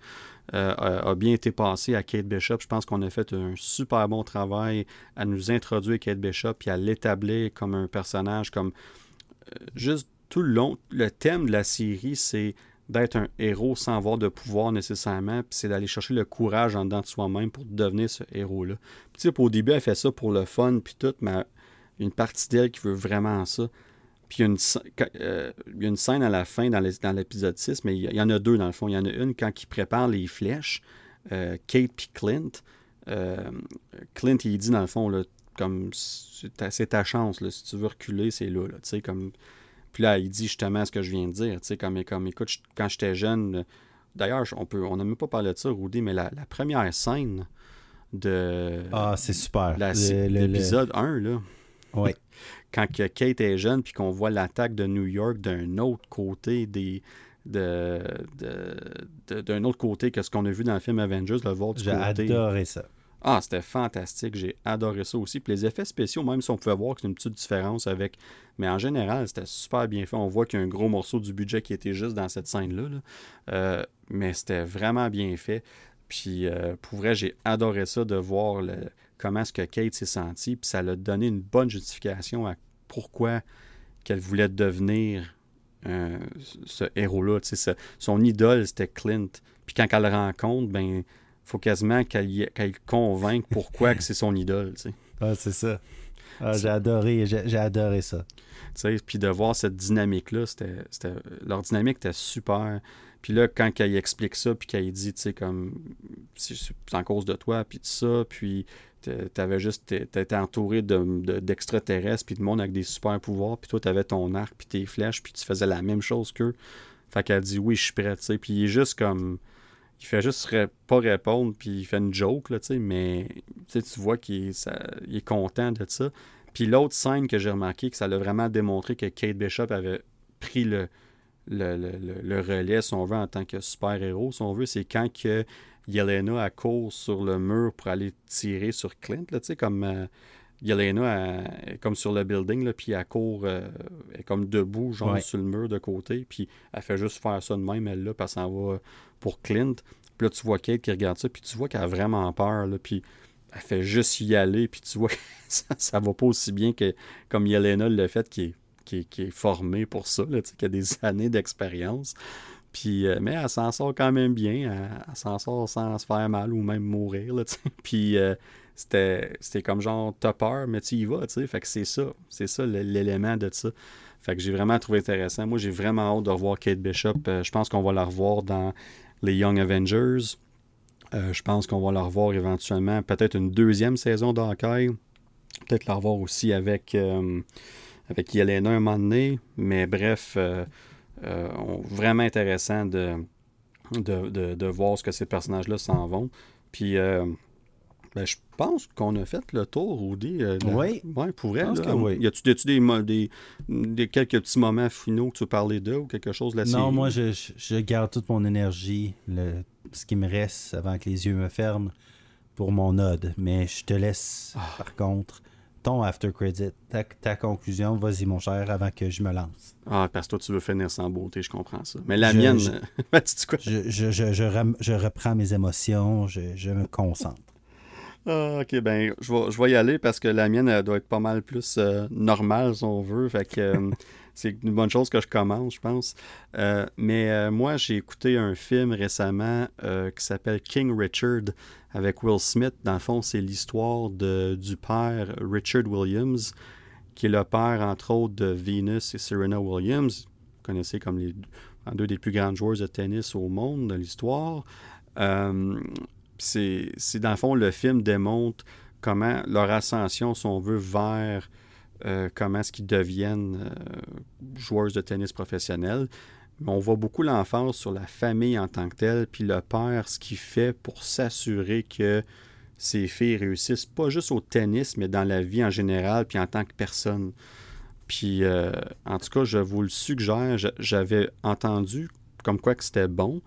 euh, a bien été passé à Kate Bishop. Je pense qu'on a fait un super bon travail à nous introduire Kate Bishop et à l'établir comme un personnage, comme euh, juste tout le long. Le thème de la série, c'est d'être un héros sans avoir de pouvoir nécessairement, puis c'est d'aller chercher le courage en dedans de soi-même pour devenir ce héros-là. Puis au début, elle fait ça pour le fun, puis tout, mais une partie d'elle qui veut vraiment ça. Puis euh, il y, a une, scène à la fin dans l'épisode 6, mais il y, en a deux dans le fond. Il y en a une quand il prépare les flèches, euh, Kate puis Clint. Euh, Clint, il dit dans le fond, là, comme c'est ta, chance, là, si tu veux reculer, c'est là. là comme... Puis là, il dit justement ce que je viens de dire. Comme, comme écoute, quand j'étais jeune, d'ailleurs, on peut on n'a même pas parlé de ça, Rudy, mais la, première scène de. Ah, c'est super. L'épisode 1, là. Oui. *laughs* quand Kate est jeune, puis qu'on voit l'attaque de New York d'un autre côté des d'un de, autre côté que ce qu'on a vu dans le film Avengers, le voir J'ai adoré ça. Ah, c'était fantastique. J'ai adoré ça aussi. Puis les effets spéciaux, même si on pouvait voir qu'il y a une petite différence avec. Mais en général, c'était super bien fait. On voit qu'il y a un gros morceau du budget qui était juste dans cette scène-là. Euh, mais c'était vraiment bien fait. Puis euh, pour vrai, j'ai adoré ça de voir le, comment est-ce que Kate s'est sentie, puis ça l'a donné une bonne justification à pourquoi qu'elle voulait devenir euh, ce héros-là. Son idole, c'était Clint. Puis quand elle le rencontre, ben faut quasiment qu'elle convainque pourquoi que c'est son idole. Ah, c'est ça. Ah, j'ai adoré, j'ai adoré ça. Puis de voir cette dynamique-là, c'était, leur dynamique était super. Puis là, quand elle explique ça, puis qu'elle dit, tu sais, comme, c'est en cause de toi, puis tout ça, puis t'avais juste, t'étais entouré d'extraterrestres, de, puis de monde avec des super pouvoirs, puis toi, t'avais ton arc, puis tes flèches, puis tu faisais la même chose qu'eux. Fait qu'elle dit, oui, je suis prêt, tu sais. Puis il est juste comme, il fait juste pas répondre, puis il fait une joke, là, tu sais, mais tu vois qu'il est, content de ça. Puis l'autre scène que j'ai remarqué, que ça l'a vraiment démontré que Kate Bishop avait pris le, le, relais, si on veut, en tant que super-héros, si on veut, c'est quand que Yelena, a court sur le mur pour aller tirer sur Clint, là, comme euh, Yelena, est comme sur le building, là, puis elle court, euh, est comme debout, genre sur le mur de côté, puis elle fait juste faire ça de même, elle, là, parce qu'elle va pour Clint. Puis là, tu vois Kate qui regarde ça, puis tu vois qu'elle a vraiment peur, là, puis elle fait juste y aller, puis tu vois que *laughs* ça, ça va pas aussi bien que comme Yelena l'a fait, qui est qui, est formé pour ça, là, qui a des *laughs* années d'expérience. Euh, mais elle s'en sort quand même bien. Elle, s'en sort sans se faire mal ou même mourir. Là, *laughs* puis euh, c'était, comme genre t'as peur, mais tu y vas. sais Fait que c'est ça. C'est ça l'élément de ça. Fait que j'ai vraiment trouvé intéressant. Moi, j'ai vraiment hâte de revoir Kate Bishop. Euh, je pense qu'on va la revoir dans les Young Avengers. je pense qu'on va la revoir éventuellement, peut-être une deuxième saison d'Hawkeye. Peut-être la revoir aussi avec avec Yelena un moment donné. Mais bref, euh, euh, vraiment intéressant de, de, voir ce que ces personnages-là s'en vont. Puis, euh, ben, je pense qu'on a fait le tour, Rudy. oui. Ouais, pour elle. Y a-tu des, des, quelques petits moments finaux que tu parler d'eux ou quelque chose là-dessus? Non, moi, je, je, garde toute mon énergie, le, ce qui me reste avant que les yeux me ferment pour mon ode. Mais je te laisse, ah. par contre, ton after credit, ta, conclusion, vas-y mon cher, avant que je me lance. Ah, parce que toi, tu veux finir sans beauté, je comprends ça. Mais la mienne, je, *laughs* tu quoi? Je, je, je, reprends mes émotions, je, me concentre. Ah, ok, ben, je vais, je vais y aller parce que la mienne, elle doit être pas mal plus euh, normale, si on veut. Fait que euh, *laughs* c'est une bonne chose que je commence, je pense. Euh, mais moi, j'ai écouté un film récemment qui s'appelle King Richard avec Will Smith. Dans le fond, c'est l'histoire du père Richard Williams, qui est le père, entre autres, de Venus et Serena Williams. Vous connaissez comme les deux des plus grandes joueuses de tennis au monde dans l'histoire c'est dans le fond, le film démontre comment leur ascension, si on veut, vers euh, comment est-ce qu'ils deviennent euh, joueurs de tennis professionnels. on voit beaucoup l'enfance sur la famille en tant que telle, puis le père, ce qu'il fait pour s'assurer que ses filles réussissent, pas juste au tennis, mais dans la vie en général, puis en tant que personne. Puis, euh, en tout cas, je vous le suggère, j'avais entendu comme quoi que c'était bon,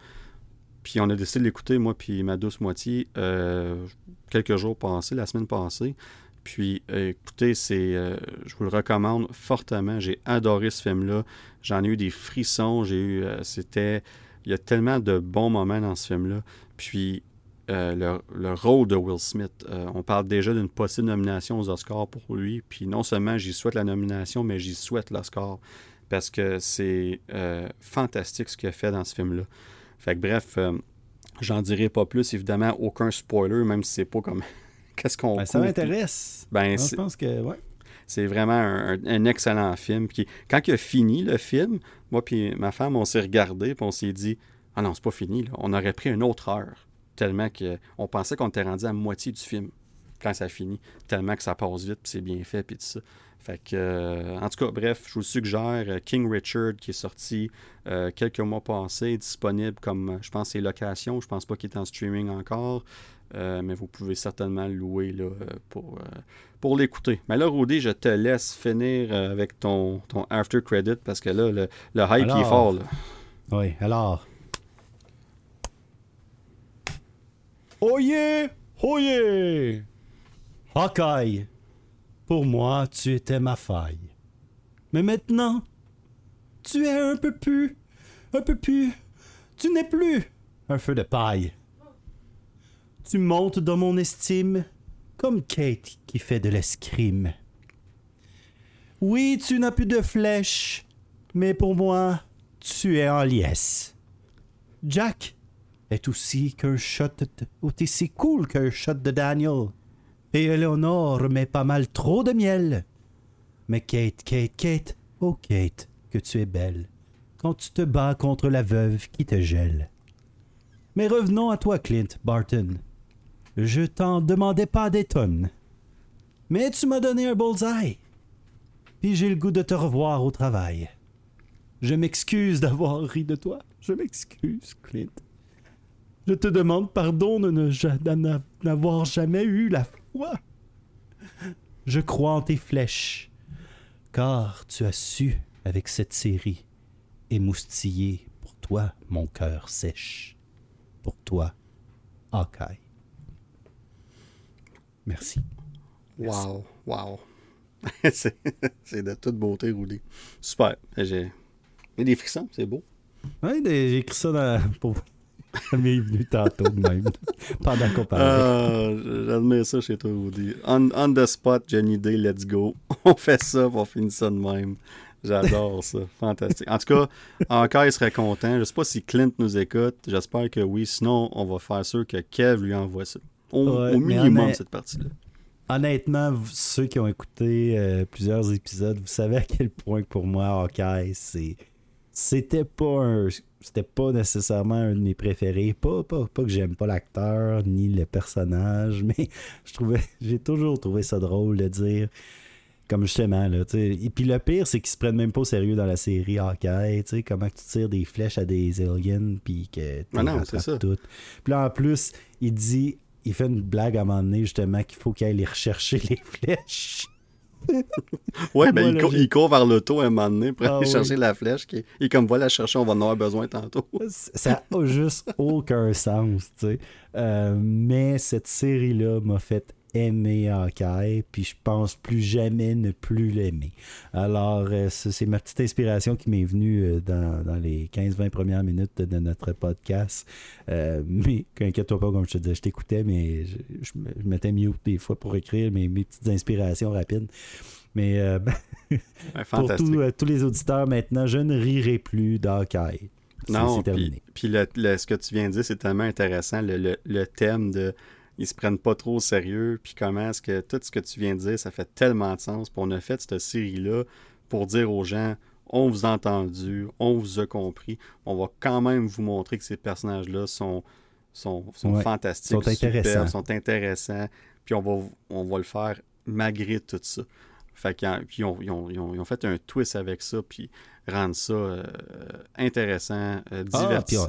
puis on a décidé de l'écouter, moi puis ma douce moitié, quelques jours passés, la semaine passée. Puis euh, écoutez, c'est, euh, je vous le recommande fortement. J'ai adoré ce film-là. J'en ai eu des frissons. J'ai eu, c'était, il y a tellement de bons moments dans ce film-là. Puis le, le, rôle de Will Smith, on parle déjà d'une possible nomination aux Oscars pour lui. Puis non seulement j'y souhaite la nomination, mais j'y souhaite l'Oscar parce que c'est fantastique ce qu'il a fait dans ce film-là. Fait que bref, euh, j'en dirai pas plus, évidemment, aucun spoiler, même si c'est pas comme. Qu'est-ce qu'on. Ben, ça m'intéresse. Ben, je pense que, ouais. C'est vraiment un, excellent film. Puis, quand il a fini le film, moi puis ma femme, on s'est regardé puis on s'est dit Ah non, c'est pas fini, là. on aurait pris une autre heure. Tellement qu'on pensait qu'on était rendu à moitié du film quand ça finit. Tellement que ça passe vite, puis c'est bien fait, puis tout ça. Fait que, euh, en tout cas, bref, je vous suggère euh, King Richard qui est sorti euh, quelques mois passés, disponible comme, je pense, c'est location. Je pense pas qu'il est en streaming encore, mais vous pouvez certainement le louer là, pour, pour l'écouter. Mais là, Rudy, je te laisse finir avec ton, ton after credit parce que là, le, le hype est fort. Oui, alors. Oh yeah! Oh yeah! Hawkeye! Pour moi, tu étais ma faille. Mais maintenant, tu es un peu plus, un peu plus, tu n'es plus un feu de paille. Tu montes dans mon estime comme Kate qui fait de l'escrime. Oui, tu n'as plus de flèches, mais pour moi, tu es en liesse. Jack est aussi qu'un shot, aussi cool qu'un shot de Daniel. Et Eleonore met pas mal trop de miel. Mais Kate, Kate, Kate, oh Kate, que tu es belle, quand tu te bats contre la veuve qui te gèle. Mais revenons à toi, Clint Barton. Je t'en demandais pas des tonnes. Mais tu m'as donné un bullseye. Puis j'ai le goût de te revoir au travail. Je m'excuse d'avoir ri de toi. Je m'excuse, Clint. Je te demande pardon de n'avoir jamais eu la je crois en tes flèches, car tu as su, avec cette série, émoustiller pour toi mon cœur sèche. Pour toi, Hawkeye. Merci. Wow, wow. *laughs* c'est de toute beauté, Rudy. Super. J'ai des frissons, c'est beau. Oui, j'ai écrit ça dans, pour, *laughs* m'est venu tantôt de même, *laughs* pendant qu'on parlait. Ah, j'admire ça chez toi, Woody. On, the spot, Johnny Day, let's go. On fait ça, on finir ça de même. J'adore ça. Fantastique. En tout cas, encore, il serait content. Je sais pas si Clint nous écoute. J'espère que oui. Sinon, on va faire sûr que Kev lui envoie ça. Au, minimum, cette partie-là. Honnêtement, ceux qui ont écouté euh, plusieurs épisodes, vous savez à quel point pour moi, Hawkeye, c'est. C'était pas un c'était pas nécessairement un de mes préférés. Pas, pas, pas que j'aime pas l'acteur ni le personnage, *laughs* mais je trouvais j'ai toujours trouvé ça drôle de dire comme justement là, et puis le pire c'est qu'ils se prennent même pas au sérieux dans la série Hawkeye, tu sais comment tu tires des flèches à des aliens puis que tu ah tout. Puis là en plus, il dit il fait une blague à un moment donné justement qu'il faut qu'il aille les rechercher les flèches. *laughs* ouais, ben, il, court vers l'auto un moment donné pour ah aller chercher la flèche. Qui, et comme va la chercher, on va en avoir besoin tantôt. *laughs* ça n'a juste aucun sens, tu sais. Euh, mais cette série-là m'a fait aimé Hawkeye, puis je pense plus jamais ne plus l'aimer. Alors, euh, c'est ma petite inspiration qui m'est venue euh, dans, les 15-20 premières minutes de notre podcast. Euh, mais, inquiète-toi pas, comme je te disais, je t'écoutais, mais je, je, mettais mute des fois pour écrire mes, mes petites inspirations rapides. Mais *laughs* pour tous les auditeurs maintenant, je ne rirai plus d'Hawkeye. Non, puis, puis ce que tu viens de dire, c'est tellement intéressant, le, le, thème de ils se prennent pas trop au sérieux, puis comment est-ce que tout ce que tu viens de dire, ça fait tellement de sens. Puis on a fait cette série-là pour dire aux gens, on vous a entendu, on vous a compris, on va quand même vous montrer que ces personnages-là sont, sont, sont fantastiques, sont intéressants. sont intéressants, puis on va, on va le faire malgré tout ça. Fait qu'ils puis ils ont, ils, ont, ils, ont, fait un twist avec ça, puis rendre ça euh, intéressant, euh, ah, divertissant.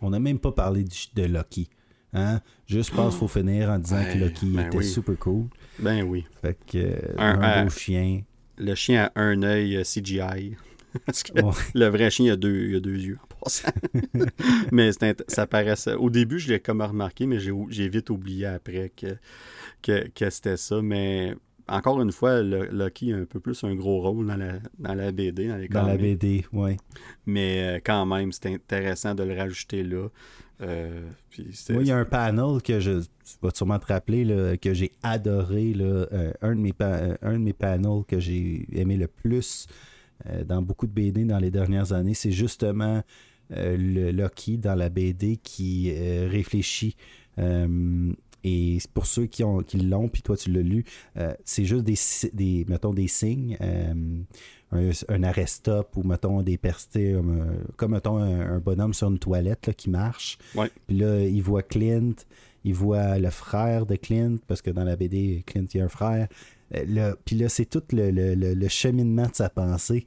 on n'a même pas parlé de Loki. Hein? Juste pense qu'il faut finir en disant que Loki ben était super cool. Ben oui. Fait que euh, un, beau chien. Le chien a un œil CGI. *laughs* Parce que le vrai chien a deux, a deux yeux en passant. *laughs* mais ça paraissait. Au début, je l'ai comme remarqué, mais j'ai vite oublié après que, que, que c'était ça. Mais encore une fois, le, Loki a un peu plus un gros rôle dans la, dans la BD, dans les Dans la BD, oui. Mais euh, quand même, c'est intéressant de le rajouter là. Euh, il y a un panel que je tu vas sûrement te rappeler que j'ai adoré. Là, euh, un, de mes un de mes panels que j'ai aimé le plus dans beaucoup de BD dans les dernières années, c'est justement le Loki dans la BD qui réfléchit et pour ceux qui l'ont, qui puis toi tu l'as lu, euh, c'est juste des, des, mettons, des signes, euh, un, un arrêt stop ou mettons des perstés, euh, comme mettons un, bonhomme sur une toilette qui marche. Puis là, il voit Clint, il voit le frère de Clint, parce que dans la BD, Clint, il y a un frère. puis là, c'est tout le, le, le, cheminement de sa pensée.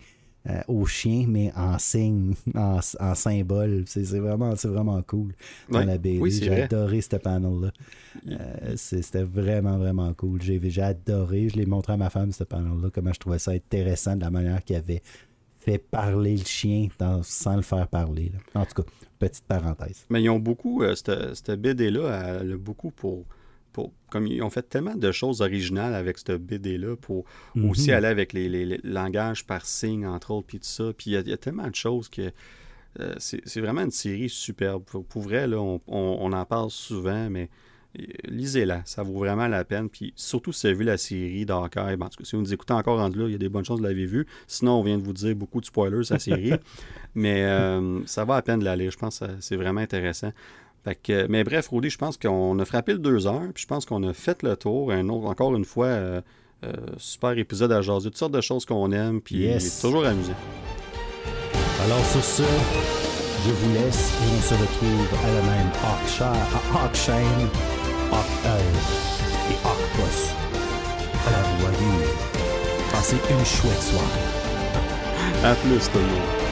Euh, au chien, mais en signe, *laughs* en, symbole. C'est vraiment, vraiment cool dans la BD. j'ai adoré ce panel-là. Euh, c'était vraiment, vraiment cool. J'ai adoré. Je l'ai montré à ma femme, ce panel-là, comment je trouvais ça intéressant de la manière qu'il avait fait parler le chien sans le faire parler. En tout cas, petite parenthèse. Mais ils ont beaucoup, euh, cette, BD-là, elle a beaucoup pour comme ils ont fait tellement de choses originales avec cette BD-là pour mhm. aussi aller avec les, langages par signe, entre autres, puis tout ça. Puis il y, a tellement de choses que euh, c'est vraiment une série superbe. Pour, vrai, là, on, en parle souvent, mais euh, lisez-la, ça vaut vraiment la peine. Puis surtout si vous avez vu la série d'Hawkeye, en tout cas, si vous nous écoutez encore en là, il y a des bonnes choses de l'avoir vu. Sinon, on vient de vous dire beaucoup de spoilers la série. *laughs* mais euh, ça va à peine de la lire. Je pense que c'est vraiment intéressant mais bref, Rudy, je pense qu'on a frappé le deux heures, puis je pense qu'on a fait le tour. Un autre, encore une fois, euh, euh, super épisode à jaser, toutes sortes de choses qu'on aime, puis toujours amusé. Alors sur ce, je vous laisse et on se retrouve à la même Hawkshine, Hawk et Hawkpost. Alors voyez, passez une chouette soirée. À plus tout le monde.